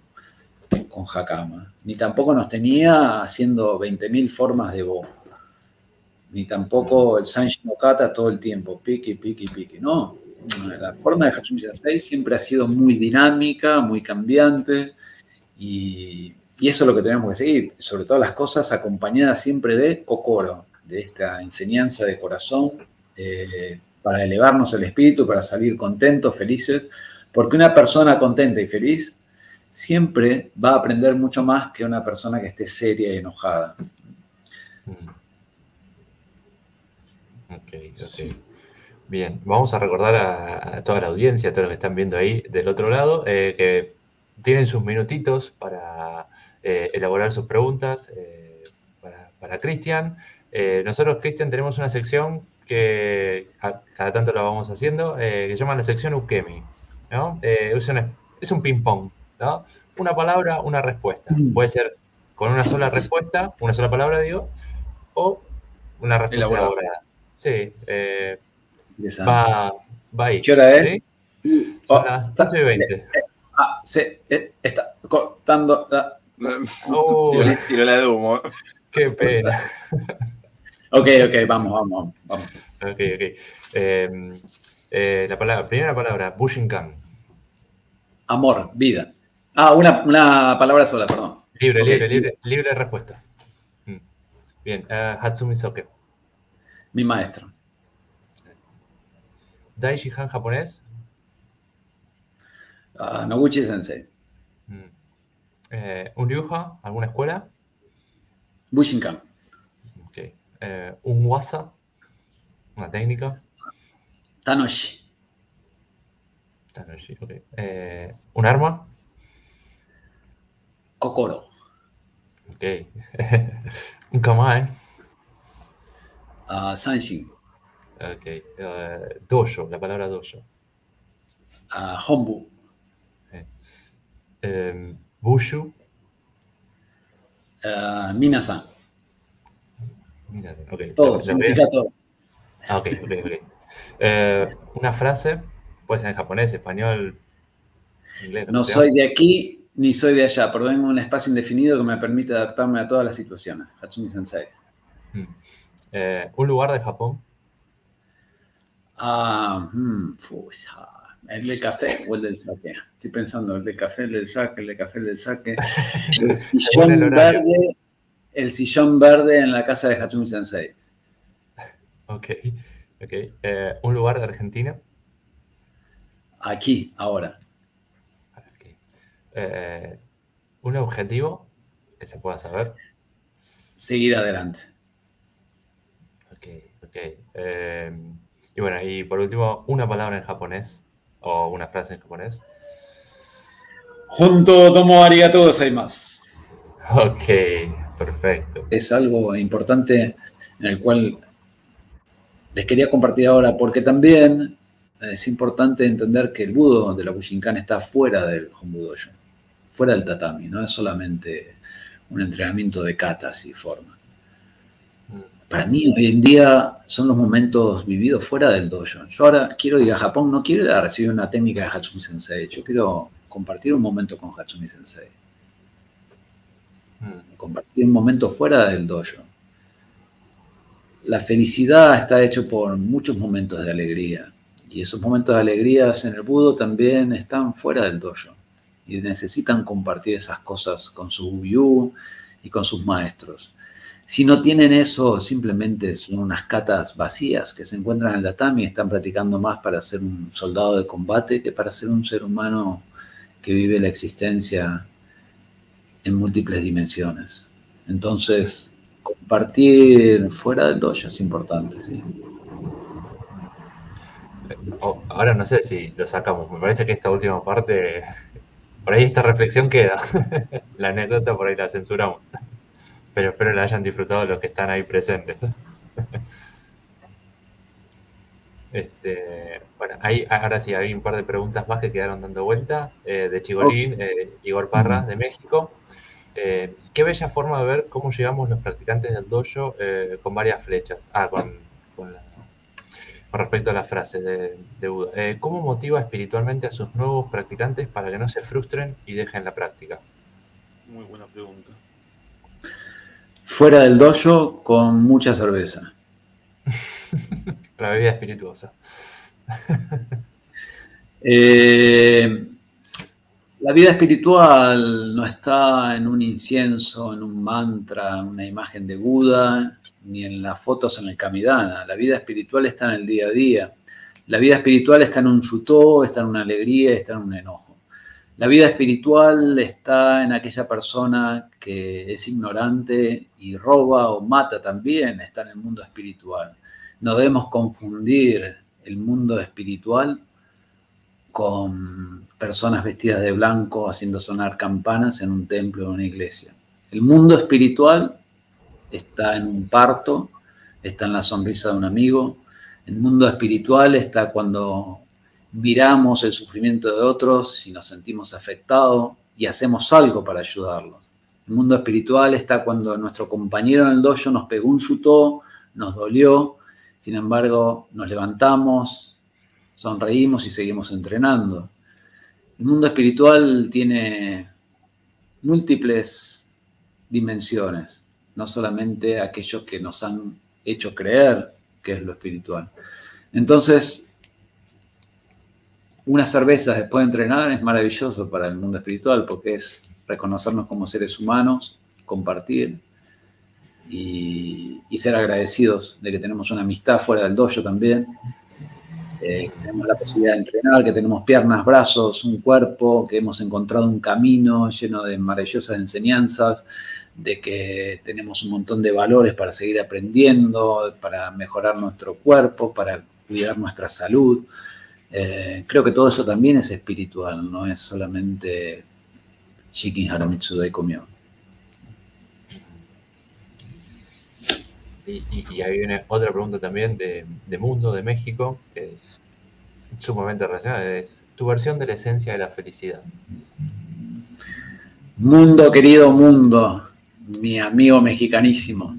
con Hakama, ni tampoco nos tenía haciendo 20.000 formas de Bo, ni tampoco el Sanji no Kata todo el tiempo, piqui, piqui, piqui, no. La forma de Hatsumi Sensei siempre ha sido muy dinámica, muy cambiante, y, eso es lo que tenemos que seguir, sobre todas las cosas acompañadas siempre de Kokoro, de esta enseñanza de corazón, eh, para elevarnos el espíritu, para salir contentos, felices, porque una persona contenta y feliz siempre va a aprender mucho más que una persona que esté seria y enojada. Mm. Ok, ok. Bien, vamos a recordar a, toda la audiencia, a todos los que están viendo ahí del otro lado, eh, que tienen sus minutitos para eh, elaborar sus preguntas eh, para, Cristian. nosotros, Cristian, tenemos una sección que cada tanto la vamos haciendo, que se llama la sección Ukemi. ¿no? es un ping-pong. Una palabra, una respuesta. Mm. Puede ser con una sola respuesta, una sola palabra, digo, o una respuesta elaborada. Sí, eh, va, va ahí. ¿Qué hora es? ¿sí? Son oh, las 12 y 20. Eh, eh, ah, sí, está cortando la... Oh, tiro, la de humo. Qué pena. ok, ok, vamos, vamos, vamos. Ok, ok. la palabra, primera palabra, Bushinkan. Amor, vida. Ah, una, palabra sola, perdón. Libre, libre, libre, libre respuesta. Mm. Bien, uh, Hatsumi Soke. Mi maestro. Daishihan japonés. Uh, Noguchi Sensei. Mm. Eh, un ryuha, alguna escuela. Bushinkan. Ok. Eh, un wasa, una técnica. Tanoshi. Tanoshi, ok. Eh, un arma. Kokoro. Ok. un kamae. Uh, Sanshin. Ok. Eh, dojo, la palabra dojo. Uh, Honbu. Eh, bushu. Uh, Minasan. Mira, ok. Todo, significa todo. Ah, ok, ok, ok. Eh, una frase, puede ser en japonés, español, inglés. No soy de aquí ni soy de allá, pero vengo en un espacio indefinido que me permite adaptarme a todas las situaciones. Hatsumi Sensei. Mm. Eh, un lugar de Japón. Ah, mm, pucha, ¿El del café o el del saque? Estoy pensando, el del café, el del saque, el del café, el del saque. El sillón el verde, el sillón verde en la casa de Hatsumi Sensei. Ok, ok. Eh, un lugar de Argentina. Aquí, ahora. Eh, un objetivo que se pueda saber. Seguir adelante. Eh, y bueno, y por último, una palabra en japonés o una frase en japonés. Junto tomo arigato gozaimasu. Ok, perfecto. es algo importante en el cual les quería compartir ahora, porque también es importante entender que el budo de la Bushinkan está fuera del Honbudoyo, fuera del tatami, no es solamente un entrenamiento de katas y forma. Para mí hoy en día son los momentos vividos fuera del dojo. Yo ahora quiero ir a Japón, no quiero ir a recibir una técnica de Hatsumi Sensei, yo quiero compartir un momento con Hatsumi Sensei mm, compartir un momento fuera del dojo. La felicidad está hecho por muchos momentos de alegría. Y esos momentos de alegría en el budo también están fuera del dojo. Y necesitan compartir esas cosas con su uyu y con sus maestros. Si no tienen eso, simplemente son unas catas vacías que se encuentran en el tatami y están practicando más para ser un soldado de combate que para ser un ser humano que vive la existencia en múltiples dimensiones. Entonces, compartir fuera del dojo es importante, sí. Eh, o- ahora no sé si lo sacamos. Me parece que esta última parte, por ahí esta reflexión queda. La anécdota por ahí la censuramos. Pero espero la hayan disfrutado los que están ahí presentes. Este, bueno, ahí, ahora sí, hay un par de preguntas más que quedaron dando vuelta. eh, de Chigolín, eh, Igor Parras, de México. Eh, qué bella forma de ver cómo llegamos los practicantes del dojo eh, con varias flechas. Ah, con, con la- con respecto a la frase de, de Buda. Eh, ¿Cómo motiva espiritualmente a sus nuevos practicantes para que no se frustren y dejen la práctica? Muy buena pregunta. Fuera del dojo con mucha cerveza. La bebida espirituosa. Eh, la vida espiritual no está en un incienso, en un mantra, en una imagen de Buda, ni en las fotos en el Kamidana. La vida espiritual está en el día a día. La vida espiritual está en un sutó, está en una alegría, está en un enojo. La vida espiritual está en aquella persona que es ignorante y roba o mata también, está en el mundo espiritual. No debemos confundir el mundo espiritual con personas vestidas de blanco haciendo sonar campanas en un templo o una iglesia. El mundo espiritual está en un parto, está en la sonrisa de un amigo. El mundo espiritual está cuando miramos el sufrimiento de otros y nos sentimos afectados y hacemos algo para ayudarlos. El mundo espiritual está cuando nuestro compañero en el dojo nos pegó un sutó, nos dolió, sin embargo nos levantamos, sonreímos y seguimos entrenando. El mundo espiritual tiene múltiples dimensiones, no solamente aquellos que nos han hecho creer que es lo espiritual. Entonces, una cerveza después de entrenar es maravilloso para el mundo espiritual porque es reconocernos como seres humanos, compartir y, ser agradecidos de que tenemos una amistad fuera del dojo también, eh, tenemos la posibilidad de entrenar, que tenemos piernas, brazos, un cuerpo, que hemos encontrado un camino lleno de maravillosas enseñanzas, de que tenemos un montón de valores para seguir aprendiendo, para mejorar nuestro cuerpo, para cuidar nuestra salud. Eh, creo que todo eso también es espiritual, no es solamente Shikin Haramitsu Daikomion. Y, y, ahí viene otra pregunta también de, Mundo, de México, que es sumamente relacionada, es tu versión de la esencia de la felicidad. Mundo, querido mundo, mi amigo mexicanísimo,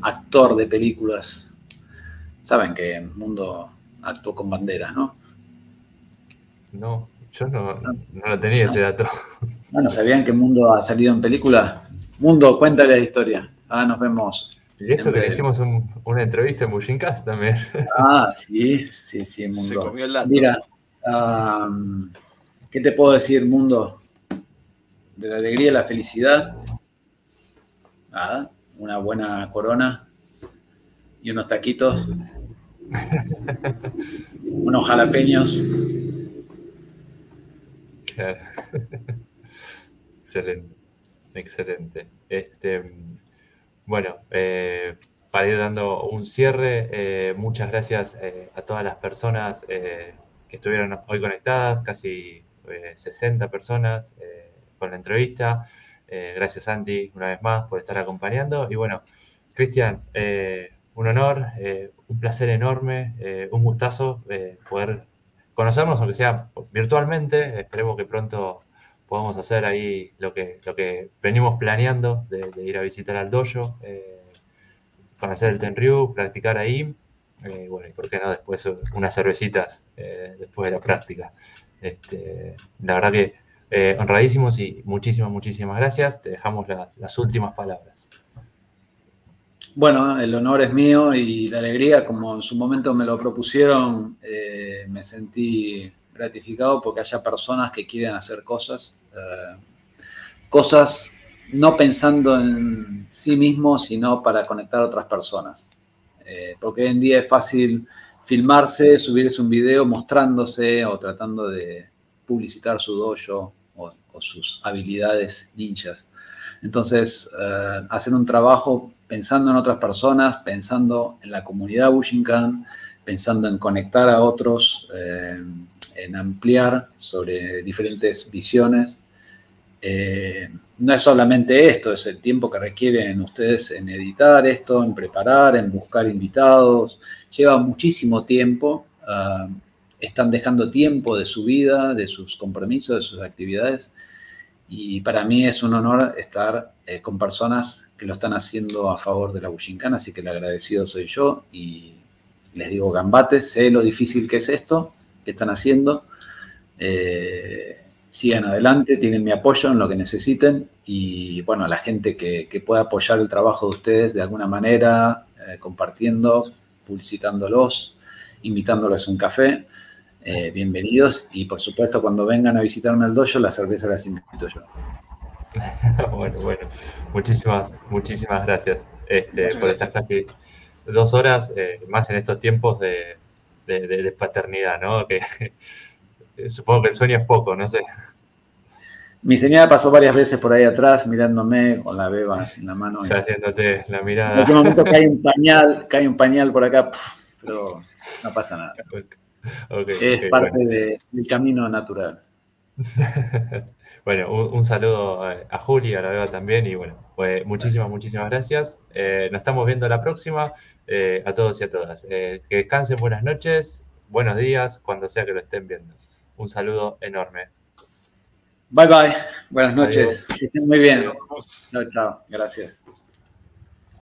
actor de películas. Saben que Mundo actuó con banderas, ¿no? No, yo no, no lo tenía ese dato. Bueno, ¿sabían que Mundo ha salido en película? Mundo, cuéntale la historia. Ah, nos vemos. Y eso que le hicimos una entrevista en Bushincast también. Ah, sí, sí, sí, Mundo. Se comió el dato. Mira, ¿qué te puedo decir, Mundo? De la alegría y la felicidad. Nada, una buena corona y unos taquitos. unos jalapeños. Claro. excelente, excelente. Este, bueno, eh, para ir dando un cierre, eh, muchas gracias eh, a todas las personas que estuvieron hoy conectadas, casi 60 personas con la entrevista. gracias, Santi, una vez más por estar acompañando. Y bueno, Cristian, un honor, un placer enorme, un gustazo poder conocernos, aunque sea virtualmente. Esperemos que pronto podamos hacer ahí lo que, lo que venimos planeando de, ir a visitar al dojo, eh, conocer el Tenryu, practicar ahí. Eh, bueno, y por qué no después unas cervecitas eh, después de la práctica. Este, la verdad que honradísimos y muchísimas, muchísimas gracias. Te dejamos las últimas palabras. Bueno, el honor es mío y la alegría, como en su momento me lo propusieron, me sentí gratificado porque haya personas que quieren hacer cosas, eh, cosas no pensando en sí mismos, sino para conectar a otras personas. Eh, porque hoy en día es fácil filmarse, subirse un video mostrándose o tratando de publicitar su dojo o, sus habilidades ninjas. Entonces, eh, hacer un trabajo pensando en otras personas, pensando en la comunidad Bushinkan, pensando en conectar a otros, en ampliar sobre diferentes visiones. Eh, no es solamente esto, es el tiempo que requieren ustedes en editar esto, en preparar, en buscar invitados. Lleva muchísimo tiempo. Ah, están dejando tiempo de su vida, de sus compromisos, de sus actividades. Y para mí es un honor estar eh, con personas que lo están haciendo a favor de la Bushinkan, así que el agradecido soy yo y les digo gambate, sé lo difícil que es esto, que están haciendo. Eh, sigan adelante, tienen mi apoyo en lo que necesiten y bueno, la gente que, pueda apoyar el trabajo de ustedes de alguna manera, eh, compartiendo, publicitándolos, invitándoles a un café, eh, bienvenidos y por supuesto cuando vengan a visitarme al dojo, la cerveza las invito yo. bueno, bueno, muchísimas, muchísimas gracias este, por estas casi dos horas, más en estos tiempos de, de, paternidad, ¿no? Que supongo que el sueño es poco, no sé. Mi señora pasó varias veces por ahí atrás mirándome con la beba en la mano. Ya haciéndote la mirada. En algún momento cae un pañal, cae un pañal por acá, pero no pasa nada. es parte del camino natural. bueno, un, saludo a Juli, a la Beba también, y bueno, pues muchísimas, muchísimas gracias. Eh, nos estamos viendo la próxima, eh, a todos y a todas. Eh, que descansen, buenas noches, buenos días, cuando sea que lo estén viendo. Un saludo enorme. Bye bye, buenas noches, que estén muy bien. Chao, chao, gracias.